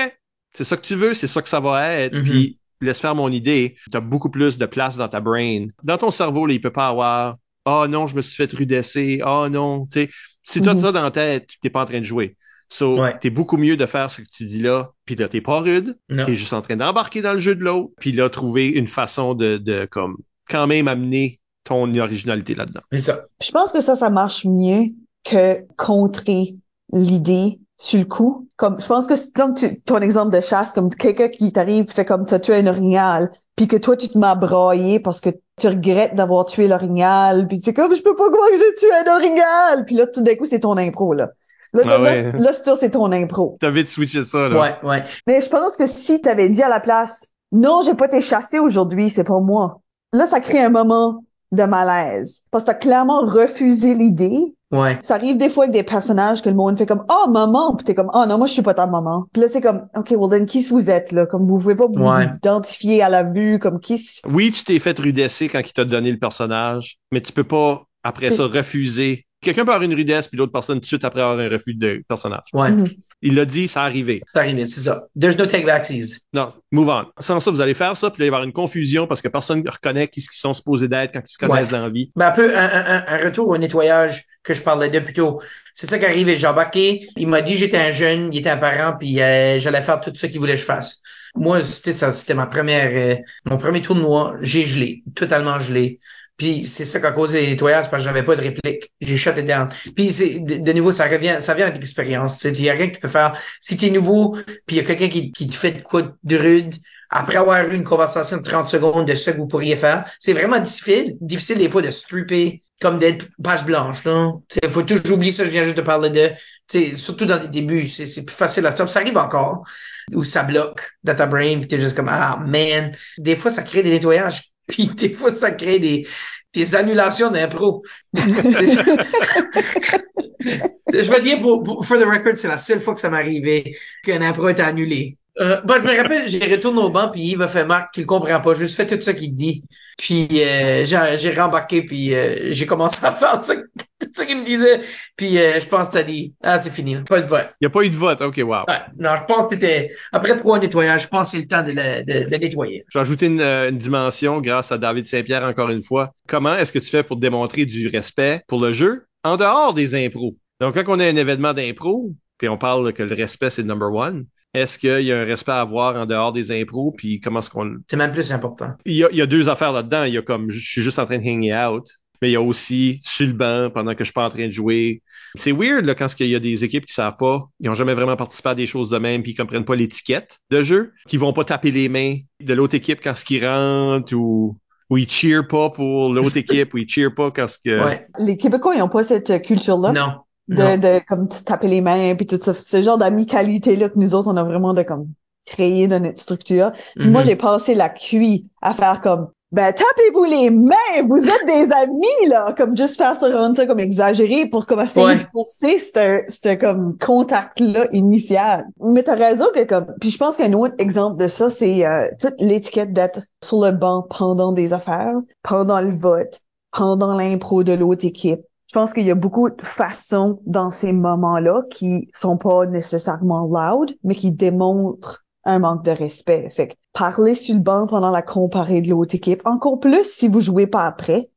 c'est ça que tu veux, c'est ça que ça va être, Mhm. puis laisse faire mon idée, t'as beaucoup plus de place dans ta brain. Dans ton cerveau, là, il peut pas avoir, ah non, je me suis fait rudesser, ah non, tu sais, si t'as Mhm. ça dans la tête, t'es pas en train de jouer. So, Ouais. t'es beaucoup mieux de faire ce que tu dis là, puis là, t'es pas rude, t'es juste en train d'embarquer dans le jeu de l'autre, puis là, trouver une façon de, de, comme, quand même amener ton originalité là-dedans. C'est ça. Je pense que ça, ça marche mieux que contrer l'idée sur le coup. Comme, je pense que c'est comme tu, ton exemple de chasse, comme quelqu'un qui t'arrive et fait comme t'as tué un orignal, puis que toi, tu te m'as braillé parce que tu regrettes d'avoir tué l'orignal, puis c'est comme, je peux pas croire que j'ai tué un orignal! Puis là, tout d'un coup, c'est ton impro, là. Là, Ah ouais. là, là, c'est ton impro. T'as vite switché ça, là. Ouais, ouais. Mais je pense que si t'avais dit à la place, non, j'ai pas été chassé aujourd'hui, c'est pas moi. Là, ça crée un moment de malaise. Parce que t'as clairement refusé l'idée. Ouais. Ça arrive des fois avec des personnages que le monde fait comme, oh, maman, puis t'es comme, oh non, moi, je suis pas ta maman. Puis là, c'est comme, OK, well, then, qui vous êtes, là? Comme, vous pouvez pas vous Ouais. identifier à la vue, comme, qui Oui, tu t'es fait rudesser quand il t'a donné le personnage, mais tu peux pas, après ça, refuser. Quelqu'un peut avoir une rudesse, puis l'autre personne, tout de suite après avoir un refus de personnage. Ouais. Mhm. Il l'a dit, ça arrivé. C'est arrivé, c'est ça. There's no take backsies. Non, move on. Sans ça, vous allez faire ça, puis là, il va y avoir une confusion parce que personne ne reconnaît qui ce qu'ils sont supposés d'être quand ils se connaissent Ouais. dans la vie. Ben, un peu un, un, un- retour au nettoyage que je parlais de plus tôt. C'est ça qui est arrivé. J'ai embarqué. Il m'a dit j'étais un jeune, il était un parent, puis euh, j'allais faire tout ce qu'il voulait que je fasse. Moi, c'était ça, c'était ma première, euh, mon premier tournoi. J'ai gelé, totalement gelé. Puis c'est ça qui a causé les nettoyages parce que j'avais pas de réplique. J'ai shut it down. Puis de, nouveau, ça revient, ça vient avec l'expérience. Il y a rien que tu peux faire. Si t'es nouveau, puis il y a quelqu'un qui, qui te fait de quoi de rude, après avoir eu une conversation de 30 secondes de ce que vous pourriez faire, c'est vraiment difficile, difficile des fois de stripper comme d'être page blanche, là. Il faut toujours oublier ça, je viens juste de parler de, tu sais, surtout dans les débuts, c'est plus facile à stop. Ça arrive encore, où ça bloque dans ta brain, puis t'es juste comme, ah, man. Des fois, ça crée des nettoyages, [laughs] puis des fois, ça crée des, des annulations d'impro. [laughs] [laughs] Je veux dire, pour, pour- for the record, c'est la seule fois que ça m'est arrivé qu'un impro est annulé. Euh, bon, je me rappelle, j'ai retourné au banc, puis Yves a fait Marc, tu le comprends pas, juste fais tout ça qu'il te dit. Puis euh, j'ai rembarqué, puis euh, j'ai commencé à faire ça, tout ça qu'il me disait. Puis euh, je pense que t'as dit, ah, c'est fini, pas de vote. Il n'y a pas eu de vote. OK, wow. Ouais, non, je pense que t'étais, après trois nettoyages, je pense que c'est le temps de le, de, de nettoyer. J'ai ajouté une, euh, une dimension grâce à David Saint-Pierre encore une fois. Comment est-ce que tu fais pour démontrer du respect pour le jeu en dehors des impros? Donc, quand on a un événement d'impro, puis on parle que le respect, c'est le number one, est-ce qu'il y a un respect à avoir en dehors des impros? Puis comment est-ce qu'on... C'est même plus important. Il y a, il y a deux affaires là-dedans. Il y a comme, je suis juste en train de hang out. Mais il y a aussi sur le banc pendant que je suis pas en train de jouer. C'est weird là, quand il y a des équipes qui savent pas, ils ont jamais vraiment participé à des choses de même, puis ils comprennent pas l'étiquette de jeu, qui vont pas taper les mains de l'autre équipe quand ce qui rentre ou ou ils cheer pas pour l'autre [laughs] équipe ou ils cheer pas quand ce que Ouais. Les Québécois, ils ont pas cette culture-là? Non. De, de comme taper les mains puis tout ça. Ce genre d'amicalité là que nous autres on a vraiment de comme créer dans notre structure. Puis moi Mhm. j'ai passé la cuit à faire comme ben tapez-vous les mains vous êtes des amis là! Comme juste faire ça rendre ça comme exagéré pour comme essayer Ouais. de forcer c'était comme contact là initial. Mais t'as raison que comme puis je pense qu'un autre exemple de ça c'est euh, toute l'étiquette d'être sur le banc pendant des affaires pendant le vote pendant l'impro de l'autre équipe je pense qu'il y a beaucoup de façons dans ces moments-là qui sont pas nécessairement loud, mais qui démontrent un manque de respect. Fait que parler sur le banc pendant la comparée de l'autre équipe, encore plus si vous jouez pas après,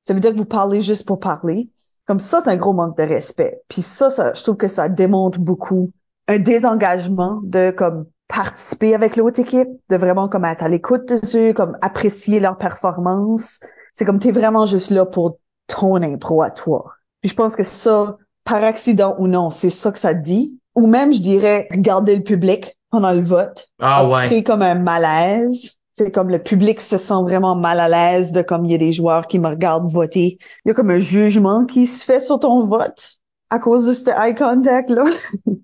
ça veut dire que vous parlez juste pour parler. Comme ça, c'est un gros manque de respect. Puis ça, ça, je trouve que ça démontre beaucoup un désengagement de comme participer avec l'autre équipe, de vraiment comme être à l'écoute de eux, comme apprécier leur performance. C'est comme t'es vraiment juste là pour ton impro à toi. Puis je pense que ça, par accident ou non, c'est ça que ça dit. ou même, je dirais, regarder le public pendant le vote. Ah ouais. comme un malaise. C'est comme le public se sent vraiment mal à l'aise de comme il y a des joueurs qui me regardent voter. Il y a comme un jugement qui se fait sur ton vote à cause de ce eye contact là.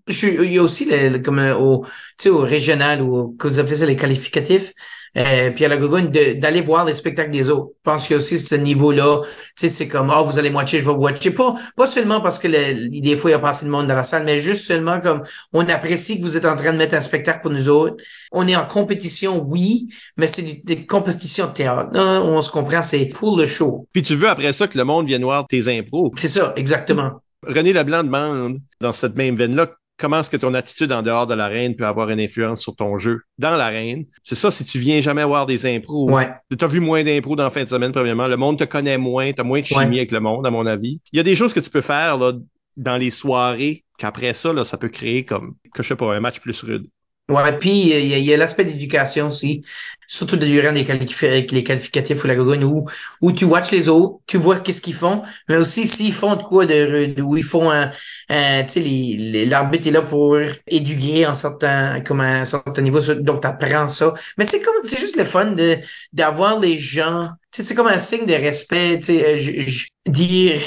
Je il y a aussi le, le- comme au, tu sais, au régional ou que vous appelez ça les qualificatifs. Euh, puis à la Gogoune, d'aller voir les spectacles des autres. Je pense qu'il y a aussi ce niveau-là. Tu sais, c'est comme, ah, vous allez watcher, je vais watcher. Pas, pas seulement parce que le- des fois, il y a pas assez de monde dans la salle, mais juste seulement comme, on apprécie que vous êtes en train de mettre un spectacle pour nous autres. On est en compétition, oui, mais c'est des, des compétitions de théâtre. Non, on se comprend, c'est pour le show. Puis tu veux après ça que le monde vienne voir tes impros. C'est ça, exactement. René Leblanc demande, dans cette même veine-là, comment est-ce que ton attitude en dehors de l'arène peut avoir une influence sur ton jeu dans l'arène? C'est ça, si tu viens jamais voir des impros. Ouais. Tu as vu moins d'impros dans la fin de semaine, premièrement. Le monde te connaît moins, tu as moins de chimie Ouais. avec le monde, à mon avis. Il y a des choses que tu peux faire là, dans les soirées qu'après ça, là, ça peut créer comme, que je sais pas, un match plus rude. Ouais, puis il y a, a l'aspect d'éducation aussi, surtout durant les, qualifi- les qualificatifs ou la gogoune où, où tu watches les autres, tu vois qu'est-ce qu'ils font, mais aussi s'ils font de quoi de où ils font un, un tu sais, l'arbitre est là pour éduquer en certain, comme un certain niveau, donc t'apprends ça. Mais c'est comme, c'est juste le fun de, d'avoir les gens, tu sais, c'est comme un signe de respect, tu sais, euh, dire,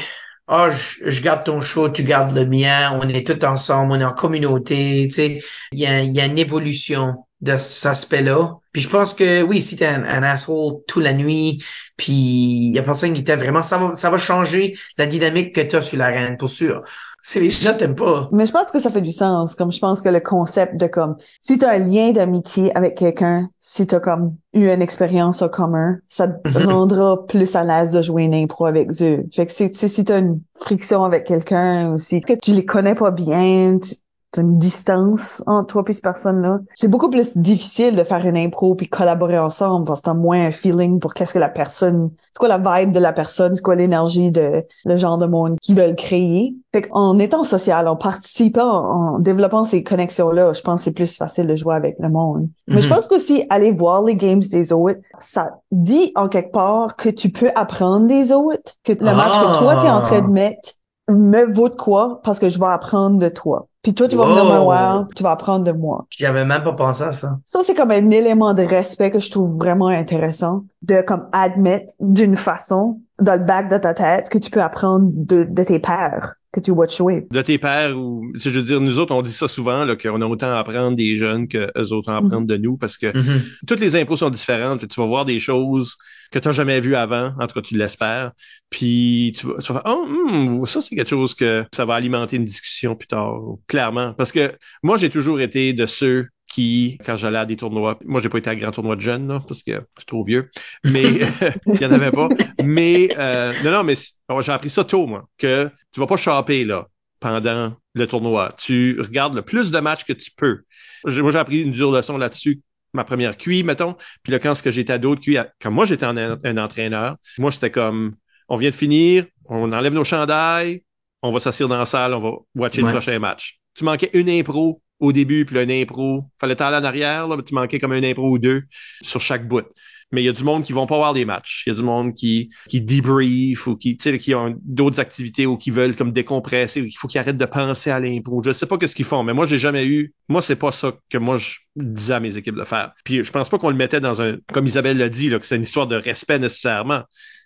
ah, je, garde ton show, tu gardes le mien, on est tous ensemble, on est en communauté, tu sais, il y a, y a une évolution de cet aspect-là. Puis je pense que oui, si t'es un, un asshole toute la nuit, puis il y a personne qui t'aime vraiment, ça va, ça va changer la dynamique que t'as sur l'arène, pour sûr. Si les gens t'aiment pas. Mais je pense que ça fait du sens. Comme je pense que le concept de comme si tu as un lien d'amitié avec quelqu'un, si tu as comme eu une expérience en commun, ça te Mhm. rendra plus à l'aise de jouer une impro avec eux. Fait que si tu as une friction avec quelqu'un ou si que tu les connais pas bien, tu une distance entre toi et cette personne-là, c'est beaucoup plus difficile de faire une impro puis collaborer ensemble parce que t'as moins un feeling pour qu'est-ce que la personne, c'est quoi la vibe de la personne, c'est quoi l'énergie de le genre de monde qu'ils veulent créer. Fait qu'en étant social, en participant, en développant ces connexions-là, je pense que c'est plus facile de jouer avec le monde. Mais je Mhm. pense qu'aussi aller voir les games des autres, ça dit en quelque part que tu peux apprendre des autres, que le match que toi t'es en train de mettre me vaut de quoi? Parce que je vais apprendre de toi. Puis toi tu vas me Wow. voir, tu vas apprendre de moi. J'avais même pas pensé à ça. Ça, c'est comme un élément de respect que je trouve vraiment intéressant de comme admettre d'une façon dans le bac de ta tête que tu peux apprendre de, de tes pairs que tu watch jouer. De tes pères ou, je veux dire, nous autres, on dit ça souvent, là, qu'on a autant à apprendre des jeunes que eux autres à apprendre de nous parce que Mhm. toutes les impôts sont différentes. Tu vas voir des choses que tu n'as jamais vues avant, en tout cas tu l'espères. Puis tu vas, tu vas faire Oh, hmm, ça c'est quelque chose que ça va alimenter une discussion plus tard, clairement. Parce que moi, j'ai toujours été de ceux qui, quand j'allais à des tournois, moi j'ai pas été à grand tournoi de jeunes, là, parce que je suis trop vieux, mais [laughs] [laughs] il y en avait pas. Mais euh, non, non, mais j'ai appris ça tôt, moi, que tu vas pas choper là pendant le tournoi. Tu regardes le plus de matchs que tu peux. Moi, j'ai appris une dure leçon là-dessus ma première QI, mettons. Puis là, quand ce que j'étais à d'autres QI, quand moi j'étais un, un entraîneur, moi c'était comme, on vient de finir, on enlève nos chandails, on va s'asseoir dans la salle, on va watcher Ouais. le prochain match. Tu manquais une impro au début, puis là, une impro, fallait t'aller en arrière, là, tu manquais comme une impro ou deux sur chaque bout. Mais il y a du monde qui vont pas voir des matchs. Il y a du monde qui, qui debrief ou qui, qui ont d'autres activités ou qui veulent comme décompresser ou qu'il faut qu'ils arrêtent de penser à l'impro. Je sais pas qu'est-ce qu'ils font, mais moi, j'ai jamais eu, moi, c'est pas ça que moi, je disais à mes équipes de faire. Puis je pense pas qu'on le mettait dans un, comme Isabelle l'a dit, là, que c'est une histoire de respect nécessairement.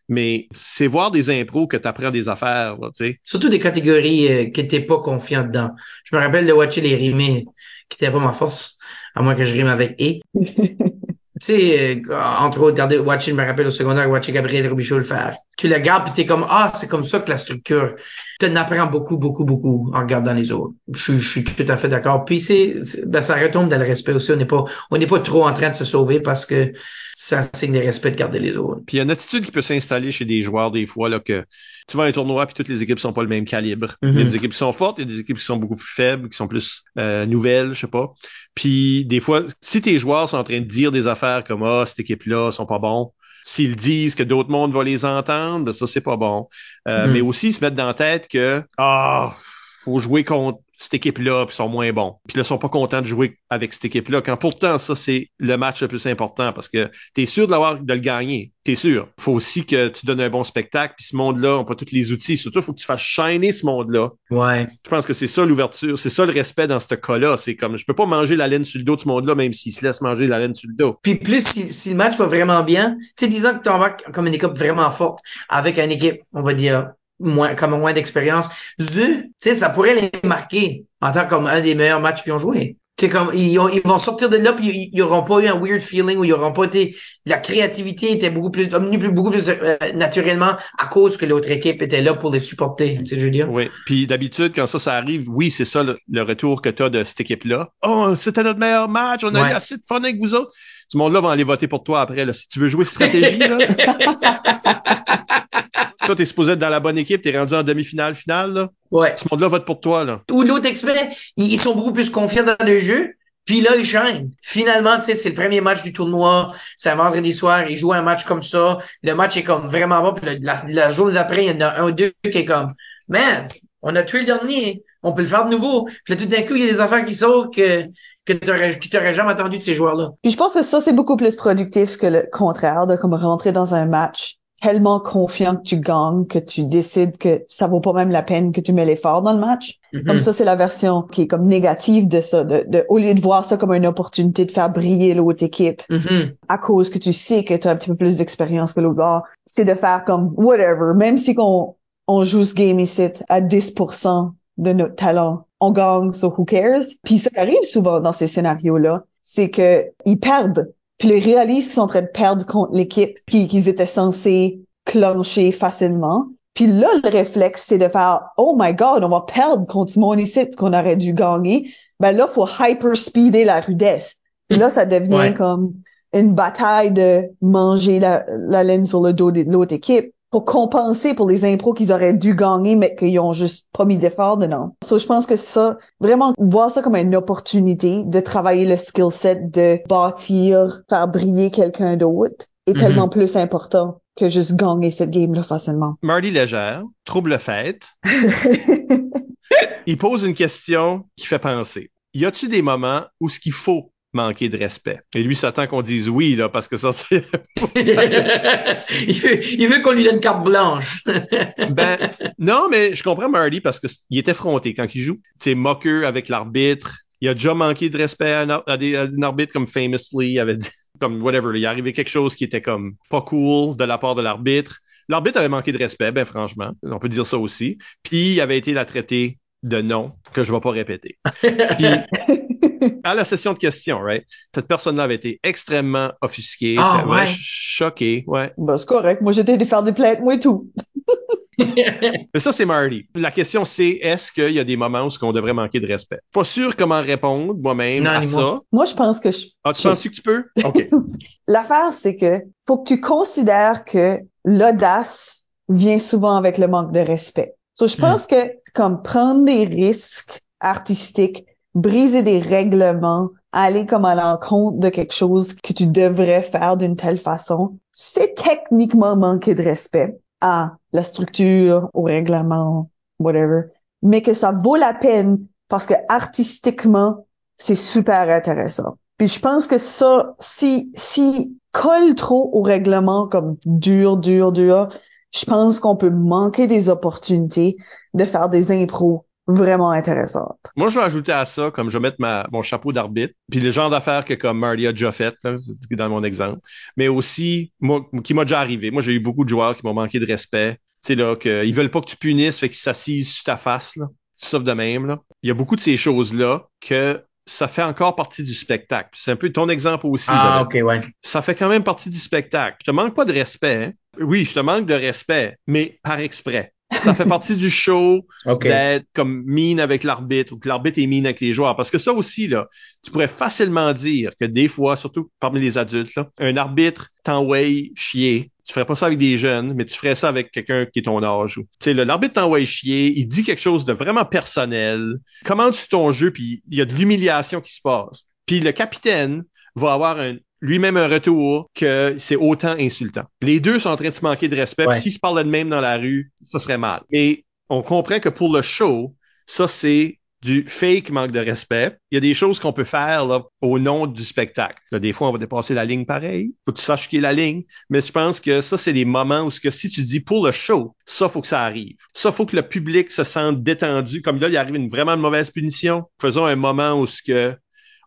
Mais c'est voir des impros que tu apprends des affaires, là, tu sais. Surtout des catégories euh, que t'es pas confiant dedans. Je me rappelle de watcher les rimés, qui était pas ma force, à moins que je rime avec et. [laughs] Tu sais, euh, entre autres, regardez, watcher, je me rappelle au secondaire, watcher Gabriel Robichaud le faire. Tu le regardes pis t'es comme, ah, c'est comme ça que la structure. Tu en apprends beaucoup, beaucoup, beaucoup en regardant les autres. Je, suis- je suis tout à fait d'accord. Puis c'est, ben, ça retombe dans le respect aussi. On n'est pas, on n'est pas trop en train de se sauver parce que un signe de respect de garder les autres. Puis il y a une attitude qui peut s'installer chez des joueurs des fois, là, que tu vas à un tournoi puis toutes les équipes sont pas le même calibre. Il y a Mhm. des équipes qui sont fortes, il y a des équipes qui sont beaucoup plus faibles, qui sont plus euh, nouvelles, je sais pas. Puis des fois, si tes joueurs sont en train de dire des affaires comme Ah, cette équipe-là sont pas bons, s'ils disent que d'autres mondes vont les entendre, ben ça, c'est pas bon. Euh, Mhm. Mais aussi se mettre dans la tête que Ah, faut jouer contre cette équipe-là, puis sont moins bons. Puis là, ils sont pas contents de jouer avec cette équipe-là. Quand pourtant, ça, c'est le match le plus important parce que tu es sûr de l'avoir, de le gagner. T'es sûr. Faut aussi que tu donnes un bon spectacle. Puis ce monde-là, on pas tous les outils. Surtout, faut que tu fasses shiner ce monde-là. Ouais. Je pense que c'est ça l'ouverture. C'est ça le respect dans ce cas-là. C'est comme, je peux pas manger la laine sur le dos de ce monde-là, même s'il se laisse manger la laine sur le dos. Puis plus, si, si le match va vraiment bien, tu sais, disons que tu embarques comme une équipe vraiment forte avec une équipe, on va dire, moins, comme moins d'expérience. Zu, tu sais, ça pourrait les marquer en tant comme un des meilleurs matchs qu'ils ont joué. C'est comme ils, ont- ils vont sortir de là puis ils, ils auront pas eu un weird feeling ou ils auront pas été la créativité était beaucoup plus plus- beaucoup plus euh, naturellement à cause que l'autre équipe était là pour les supporter. Tu sais, je veux dire. Oui. Puis d'habitude, quand ça, ça arrive, oui, c'est ça le, le retour que tu as de cette équipe-là. Oh, c'était notre meilleur match, on a Ouais. eu assez de fun avec vous autres. Ce monde-là va aller voter pour toi après. Là. Si tu veux jouer stratégie, là. [laughs] toi, t'es supposé être dans la bonne équipe, t'es rendu en demi-finale, finale, là. Ouais. Ce monde-là vote pour toi, là. Ou l'autre expert, ils, sont beaucoup plus confiants dans le jeu. Puis là, ils chaînent. Finalement, tu sais, c'est le premier match du tournoi. C'est un vendredi soir. Ils jouent un match comme ça. Le match est comme vraiment bon. Puis le- la, la journée d'après, il y en a un ou deux qui est comme, man, on a tué le dernier. On peut le faire de nouveau. Puis là, tout d'un coup, il y a des affaires qui sortent que, que t'aurais, que t'aurais jamais attendu de ces joueurs-là. Puis je pense que ça, c'est beaucoup plus productif que le contraire de comme rentrer dans un match tellement confiant que tu gagnes, que tu décides que ça vaut pas même la peine que tu mets l'effort dans le match. Comme ça, c'est la version qui est comme négative de ça, de, de, au lieu de voir ça comme une opportunité de faire briller l'autre équipe Mhm. à cause que tu sais que tu as un petit peu plus d'expérience que l'autre gars, c'est de faire comme whatever, même si qu'on on joue ce game ici à 10% de notre talent, on gagne, so who cares? Puis ça qui arrive souvent dans ces scénarios-là, c'est que ils perdent, puis ils réalisent qu'ils sont en train de perdre contre l'équipe qui- qu'ils étaient censés clencher facilement. Puis là, le réflexe, c'est de faire « Oh my God, on va perdre contre monde ici qu'on aurait dû gagner. » Ben là, faut hyper-speeder la rudesse. Puis là, ça devient Ouais. comme une bataille de manger la, la laine sur le dos de l'autre équipe pour compenser pour les impros qu'ils auraient dû gagner, mais qu'ils ont juste pas mis d'effort dedans. So, je pense que ça, vraiment, voir ça comme une opportunité de travailler le skill set, de bâtir, faire briller quelqu'un d'autre est Mhm. tellement plus important que juste gagner cette game-là facilement. Marty Légère, trouble fête. [laughs] Il pose une question qui fait penser. Y a-tu des moments où ce qu'il faut manquer de respect? Et lui s'attend qu'on dise oui, là, parce que ça, c'est... [laughs] [laughs] il veut, il veut qu'on lui donne carte blanche. [laughs] Ben, non, mais je comprends Marty parce que c- il est effronté quand il joue. C'est moqueux avec l'arbitre. Il a déjà manqué de respect à un, à des, à un arbitre comme Famously, il avait dit, comme whatever, là, il est arrivé quelque chose qui était comme pas cool de la part de l'arbitre. L'arbitre avait manqué de respect, ben franchement, on peut dire ça aussi. Puis il avait été la traité de nom que je vais pas répéter. [laughs] Puis à la session de questions, right, cette personne-là avait été extrêmement offusquée, Ah, ouais. choquée, ouais. Ben, c'est correct. Moi, j'étais de faire des plaintes, moi et tout. [laughs] Mais ça, c'est Marty. La question, c'est est-ce qu'il y a des moments où on devrait manquer de respect? Pas sûr comment répondre moi-même Non, à ça. moi. Moi, je pense que je, Ah, tu penses que tu peux? [laughs] OK. L'affaire, c'est que faut que tu considères que l'audace vient souvent avec le manque de respect. So, je pense que comme prendre des risques artistiques, briser des règlements, aller comme à l'encontre de quelque chose que tu devrais faire d'une telle façon, c'est techniquement manquer de respect à la structure, au règlement, whatever, mais que ça vaut la peine parce que artistiquement, c'est super intéressant. Puis je pense que ça, si, si colle trop au règlement comme dur, dur, dur, je pense qu'on peut manquer des opportunités de faire des impros vraiment intéressantes. Moi, je vais ajouter à ça, comme je vais mettre mon chapeau d'arbitre, puis le genre d'affaires que comme Marty a déjà fait, dans mon exemple, mais aussi, moi, qui m'a déjà arrivé. Moi, j'ai eu beaucoup de joueurs qui m'ont manqué de respect. Tu sais, là, qu'ils veulent pas que tu punisses, fait qu'ils s'assisent sur ta face, là. Sauf de même. Il y a beaucoup de ces choses-là que ça fait encore partie du spectacle. C'est un peu ton exemple aussi. ah, ok, ouais. ça fait quand même partie du spectacle. Je te manque pas de respect. hein? Oui, je te manque de respect, mais par exprès. Ça fait partie du show d'être comme mean avec l'arbitre ou que l'arbitre est mean avec les joueurs. Parce que ça aussi, là, tu pourrais facilement dire que des fois, surtout parmi les adultes, là, un arbitre t'envoie chier. Tu ferais pas ça avec des jeunes, mais tu ferais ça avec quelqu'un qui est ton âge. ou- Tu sais, l'arbitre t'envoie chier, il dit quelque chose de vraiment personnel, commente ton jeu, puis il y a de l'humiliation qui se passe. Puis le capitaine va avoir un, lui-même un retour que c'est autant insultant. Les deux sont en train de se manquer de respect. Ouais. S'ils se parlaient de même dans la rue, ça serait mal. Mais on comprend que pour le show, ça c'est du fake manque de respect. Il y a des choses qu'on peut faire là, au nom du spectacle. Là, des fois, on va dépasser la ligne pareil. Faut que tu saches qui est la ligne. Mais je pense que ça, c'est des moments où ce que si tu dis pour le show, ça, faut que ça arrive. Ça, faut que le public se sente détendu. Comme là, il arrive une vraiment mauvaise punition. Faisons un moment où ce que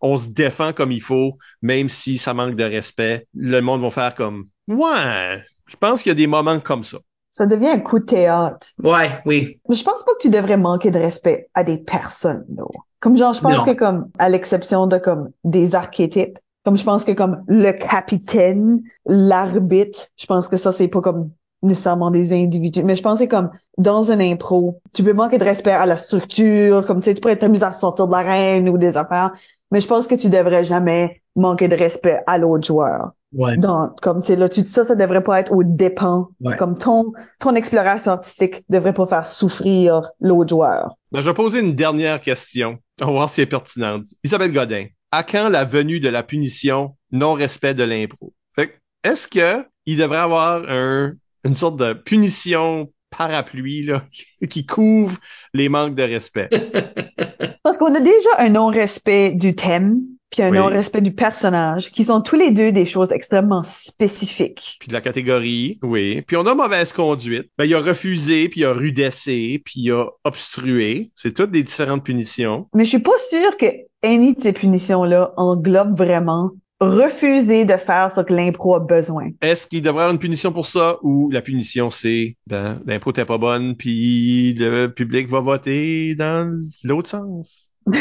on se défend comme il faut, même si ça manque de respect. Le monde va faire comme, ouais, je pense qu'il y a des moments comme ça. Ça devient un coup de théâtre. Ouais, oui. Mais je pense pas que tu devrais manquer de respect à des personnes, là. Comme genre, je pense Non. que comme, à l'exception de comme des archétypes, comme je pense que comme le capitaine, l'arbitre, je pense que ça, c'est pas comme nécessairement des individus. Mais je pensais comme dans un impro, tu peux manquer de respect à la structure, comme tu sais, tu pourrais t'amuser à sortir de l'arène ou des affaires. Mais je pense que tu devrais jamais manquer de respect à l'autre joueur. Ouais. dans comme c'est là tu ça ça devrait pas être au dépens Ouais. comme ton ton exploration artistique devrait pas faire souffrir l'autre joueur Ben, je vais poser une dernière question. On va voir si elle est pertinente. Isabelle Godin, à quand la venue de la punition non-respect de l'impro? Fait que, est-ce que il devrait avoir un, une sorte de punition parapluie, là, [laughs] qui couvre les manques de respect? [laughs] parce qu'on a déjà un non-respect du thème puis un Oui. non-respect du personnage qui sont tous les deux des choses extrêmement spécifiques Puis de la catégorie, oui. Puis on a mauvaise conduite. Ben, il a refusé, puis il a rudessé, puis il a obstrué. C'est toutes des différentes punitions. mais je suis pas sûre que any de ces punitions là englobe vraiment refuser de faire ce que l'impro a besoin Est-ce qu'il devrait y avoir une punition pour ça ou la punition c'est ben l'impro t'es pas bonne puis le public va voter dans l'autre sens? [laughs]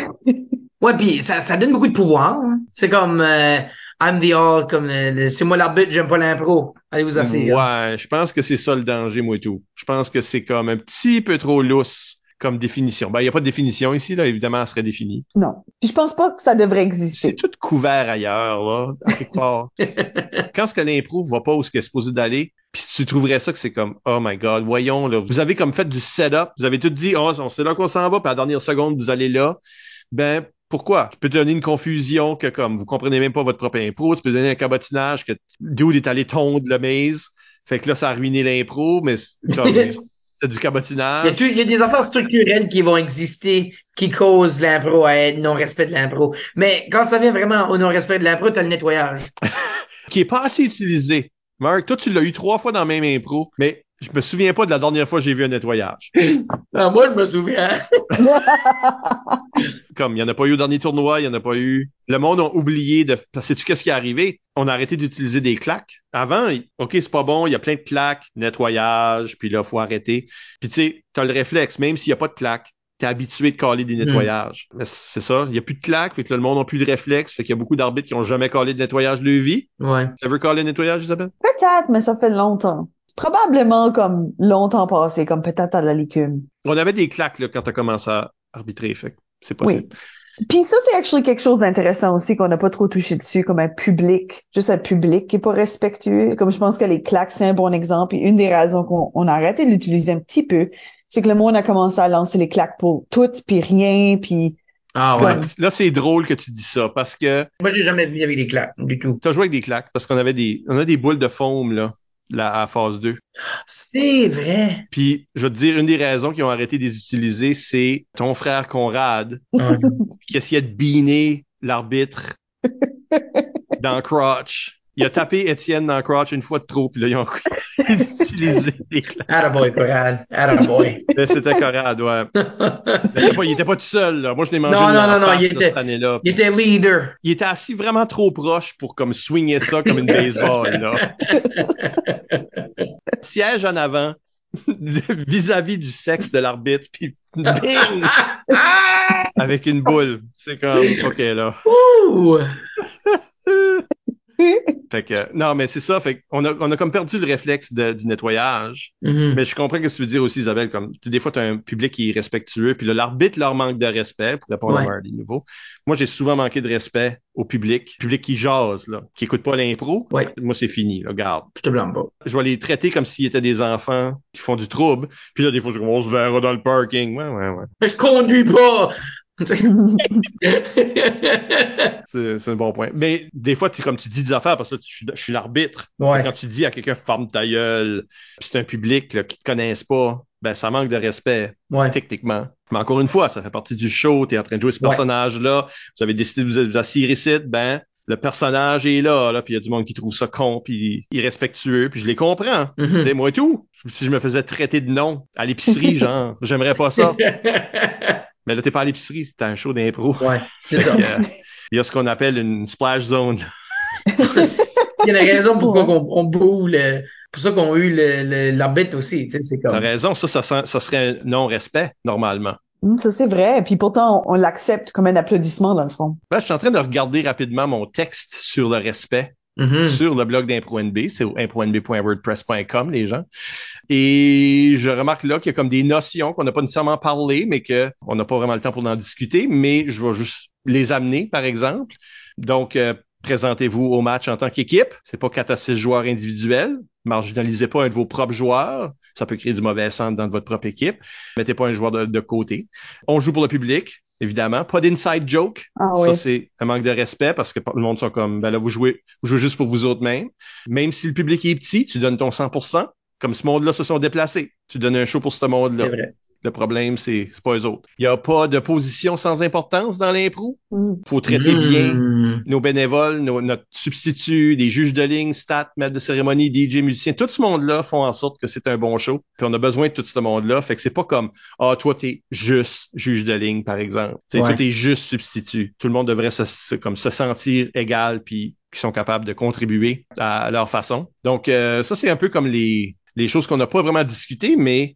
Ouais, puis ça, ça donne beaucoup de pouvoir. hein. C'est comme euh, I'm the all, comme euh, le- c'est moi l'arbitre, j'aime pas l'impro. Allez vous asseoir. Ouais, je pense que c'est ça le danger moi et tout. Je pense que c'est comme un petit peu trop lousse comme définition. Ben il y a pas de définition ici là, évidemment elle serait définie. non puis je pense pas que ça devrait C'est exister tout couvert ailleurs là, à quelque [laughs] part. Quand ce que l'impro va pas où ce qu'elle est supposé d'aller, puis tu trouverais ça que c'est comme oh my god, voyons là, vous avez comme fait du setup, vous avez tout dit oh c'est là qu'on s'en va, puis à la dernière seconde vous allez là. Ben pourquoi? Tu peux te donner une confusion que comme vous comprenez même pas votre propre impro, tu peux donner un cabotinage que Dude est allé tondre le maze. Fait que là, ça a ruiné l'impro, mais c'est comme [laughs] c'est du Il y, a cabotinage. il y a des affaires structurelles qui vont exister qui causent l'impro à être non-respect de l'impro. Mais quand ça vient vraiment au non-respect de l'impro, t'as le nettoyage. [laughs] qui est pas assez utilisé. Marc, toi, tu l'as eu trois fois dans la même impro, mais je me souviens pas de la dernière fois que j'ai vu un nettoyage. [laughs] Ah, moi, je me souviens. [laughs] Comme, il y en a pas eu au dernier tournoi, il y en a pas eu. Le monde a oublié de, sais-tu qu'est-ce qui est arrivé? On a arrêté d'utiliser des claques. Avant, OK, c'est pas bon, il y a plein de claques, nettoyage, puis là, faut arrêter. Puis tu sais, t'as le réflexe, même s'il y a pas de claques, t'es habitué de caler des nettoyages. Mais c'est ça, il y a plus de claques, fait que là, le monde n'a plus de réflexe, fait qu'il y a beaucoup d'arbitres qui ont jamais calé de nettoyage de leur vie. Ouais. Tu veux caler le nettoyage, Isabelle? peut-être mais ça fait longtemps probablement comme longtemps passé comme peut-être à la licume On avait des claques, là, quand t'as commencé à arbitrer, fait que c'est possible. Puis ça, c'est actually quelque chose d'intéressant aussi qu'on n'a pas trop touché dessus, comme un public, juste un public qui est pas respectueux. Comme je pense que les claques, c'est un bon exemple. Et une des raisons qu'on on a arrêté de l'utiliser un petit peu, c'est que le monde a commencé à lancer les claques pour tout, puis rien, puis Ah ouais. Comme- Là, c'est drôle que tu dis ça, parce que Moi, j'ai jamais vu avec des claques, du tout. t'as joué avec des claques, parce qu'on avait des, on a des boules de foam, là, là, à phase 2. C'est vrai. Puis, je vais te dire, une des raisons qu'ils ont arrêté de les utiliser, c'est ton frère Conrad, [laughs] qui essayait de beaner l'arbitre [laughs] dans Crotch. Il a tapé Étienne dans Crotch une fois de trop, puis là, ils ont [laughs] utilisé claques. Attaboy, Corral. Attaboy. C'était Conrad, ouais. [laughs] Mais pas, il était pas tout seul, là. Moi, je l'ai mangé Non, non, non, non, face, il là, était- cette année-là. Il était leader. Il était assis vraiment trop proche pour comme swinger ça comme une baseball, là. [laughs] Siège en avant, vis-à-vis du sexe de l'arbitre, puis bing! Avec une boule. C'est comme, OK, là. Ouh. [laughs] Fait que, non, mais c'est ça. Fait qu'on a, on a comme perdu le réflexe de- du nettoyage. Mhm. Mais je comprends ce que tu veux dire aussi, Isabelle. Comme, des fois, tu as un public qui est respectueux, puis là, l'arbitre leur manque de respect pour répondre Ouais. à Marty Nouveau. Moi, j'ai souvent manqué de respect au public. Public qui jase, là, qui écoute pas l'impro. Ouais. Moi, c'est fini, là, garde. Je te blâme pas. Je vais les traiter comme s'ils étaient des enfants qui font du trouble. Puis là, des fois, je on se verra dans le parking. Ouais, ouais, ouais. Mais je conduis pas. [laughs] C'est, c'est un bon point. Mais des fois, tu, comme tu dis des affaires, parce que là, je suis, je suis l'arbitre. ouais. Quand tu dis à quelqu'un, ferme ta gueule, puis c'est un public là, qui te connaissent pas, ben ça manque de respect Ouais. techniquement. Mais encore une fois, ça fait partie du show, tu es en train de jouer ce Ouais. personnage-là, vous avez décidé de vous, vous ici, ben le personnage est là, là puis il y a du monde qui trouve ça con, puis irrespectueux, puis je les comprends. Tu sais, moi et tout, si je me faisais traiter de nom à l'épicerie, [laughs] genre, j'aimerais pas ça. [laughs] Mais là, t'es pas à l'épicerie, t'es un show d'impro. ouais, c'est [laughs] ça. Euh, Il y a ce qu'on appelle une splash zone. Il y a une raison pourquoi on, on boue le, pour ça qu'on a eu le, le, l'arbitre aussi, tu sais, c'est T'as comme. raison, ça, ça, serait un non-respect, normalement. Hum, ça, c'est vrai. Et puis pourtant, on, on l'accepte comme un applaudissement, dans le fond. Là, je suis en train de regarder rapidement mon texte sur le respect Mhm. sur le blog d'ImproNB, c'est impronb.wordpress.com, les gens. Et je remarque là qu'il y a comme des notions qu'on n'a pas nécessairement parlé, mais que on n'a pas vraiment le temps pour en discuter, mais je vais juste les amener, par exemple. Donc, euh, présentez-vous au match en tant qu'équipe. C'est pas quatre à six joueurs individuels. Marginalisez pas un de vos propres joueurs. Ça peut créer du mauvais sens dans votre propre équipe. Mettez pas un joueur de côté. On joue pour le public, évidemment. Pas d'inside joke. Ah Ça, oui. c'est un manque de respect parce que le monde sont comme, ben là, vous jouez, vous jouez juste pour vous autres mêmes. Même si le public est petit, tu donnes ton 100%. Comme ce monde-là se sont déplacés. Tu donnes un show pour ce C'est monde-là. Le problème, c'est, c'est pas eux autres. Il y a pas de position sans importance dans l'impro. Hum. Faut traiter bien Mhm. nos bénévoles, nos, notre substitut, les juges de ligne, stats, maîtres de cérémonie, DJ, musiciens, tout ce monde-là font en sorte que c'est un bon show. Puis on a besoin de tout ce monde-là. Fait que c'est pas comme, ah, toi, t'es juste juge de ligne, par exemple. Tu sais, Ouais. toi, t'es juste substitut. Tout le monde devrait se, se- comme se sentir égal puis qui sont capables de contribuer à leur façon. Donc, euh, ça, c'est un peu comme les, les choses qu'on n'a pas vraiment discutées, mais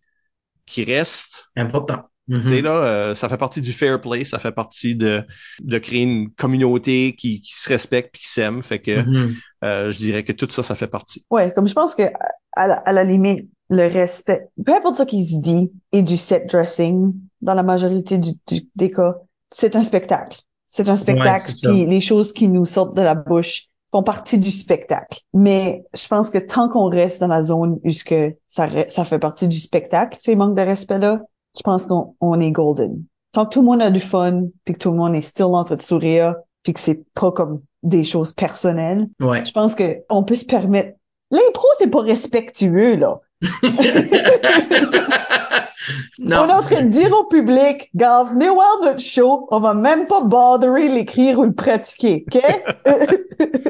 qui restent Important. Tu sais, là, euh, ça fait partie du fair play, ça fait partie de, de créer une communauté qui, qui se respecte puis qui s'aime. Fait que Mhm. euh, je dirais que tout ça, ça fait partie. Ouais, comme je pense que à la, à la limite, le respect, peu importe ce qui se dit, et du set dressing, dans la majorité du, du- des cas, c'est un spectacle. C'est un spectacle, puis les choses qui nous sortent de la bouche font partie du spectacle. Mais je pense que tant qu'on reste dans la zone où que ça, ça fait partie du spectacle, ces manques de respect-là, je pense qu'on on est golden. Tant que tout le monde a du fun, puis que tout le monde est still en train de sourire, puis que c'est pas comme des choses personnelles, Ouais. je pense que on peut se permettre. L'impro, c'est pas respectueux, là. Non. On est en train de dire au public, gars, venez voir notre show, on va même pas botherer l'écrire ou le pratiquer, OK? [laughs]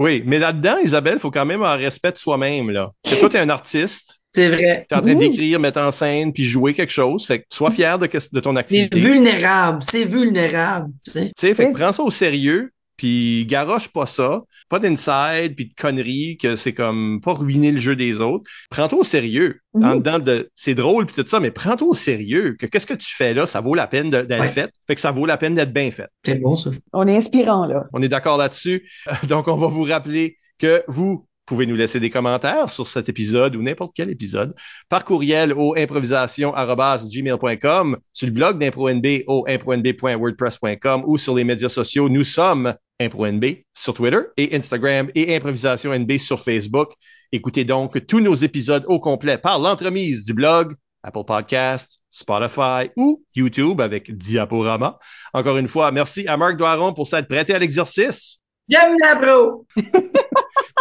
Oui, mais là-dedans, Isabelle, faut quand même avoir respect de soi-même. là. Parce que toi, t'es un artiste, C'est vrai. t'es en train Oui. d'écrire, mettre en scène, puis jouer quelque chose. Fait que sois fier de, de ton C'est activité. vulnérable. C'est vulnérable. Tu sais. Fait C'est- que prends ça au sérieux, puis garoche pas ça, pas d'inside, puis de conneries, que c'est comme pas ruiner le jeu des autres. Prends-toi au sérieux. En dedans de, c'est drôle puis tout ça, mais prends-toi au sérieux. Que qu'est-ce que tu fais là, ça vaut la peine d'être Ouais. fait. Fait que ça vaut la peine d'être bien fait. C'est bon, ça. on est inspirant, là. On est d'accord là-dessus. [laughs] Donc, on va vous rappeler que vous pouvez nous laisser des commentaires sur cet épisode ou n'importe quel épisode par courriel au improvisation@gmail.com, sur le blog d'ImproNB au impronb.wordpress.com ou sur les médias sociaux. Nous sommes ImproNB sur Twitter et Instagram et Improvisation NB sur Facebook. Écoutez donc tous nos épisodes au complet par l'entremise du blog, Apple Podcasts, Spotify ou YouTube avec Diaporama. Encore une fois, merci à Marc Doiron pour s'être prêté à l'exercice. J'aime la bro. [laughs]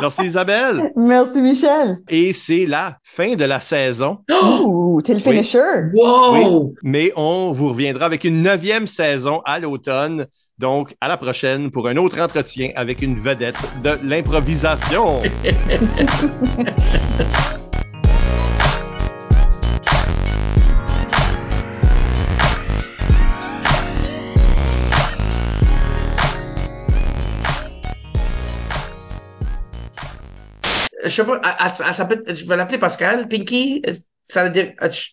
Merci Isabelle. Merci, Michel. Et c'est la fin de la saison. [gasps] Ouh, t'es le Oui. finisher. Wow. Mais on vous reviendra avec une neuvième saison à l'automne. Donc, à la prochaine pour un autre entretien avec une vedette de l'improvisation. [laughs] Je sais pas, elle, elle- s'appelle, je vais l'appeler Pascal. Pinky, ça dire, euh, je-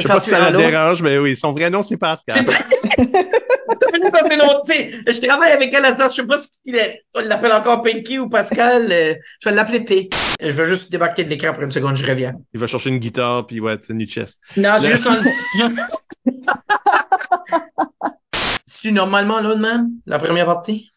sais pas si ça la dérange, mais oui, son vrai nom, c'est Pascal. C'est [laughs] je travaille avec elle à ça, je sais pas si on l'appelle encore Pinky ou Pascal, euh, je vais l'appeler P. Je vais juste débarquer de l'écran pour une seconde, je reviens. Il va chercher une guitare, puis ouais, de chest. Non, juste un... [laughs] C'est-tu normalement là de même, la première partie?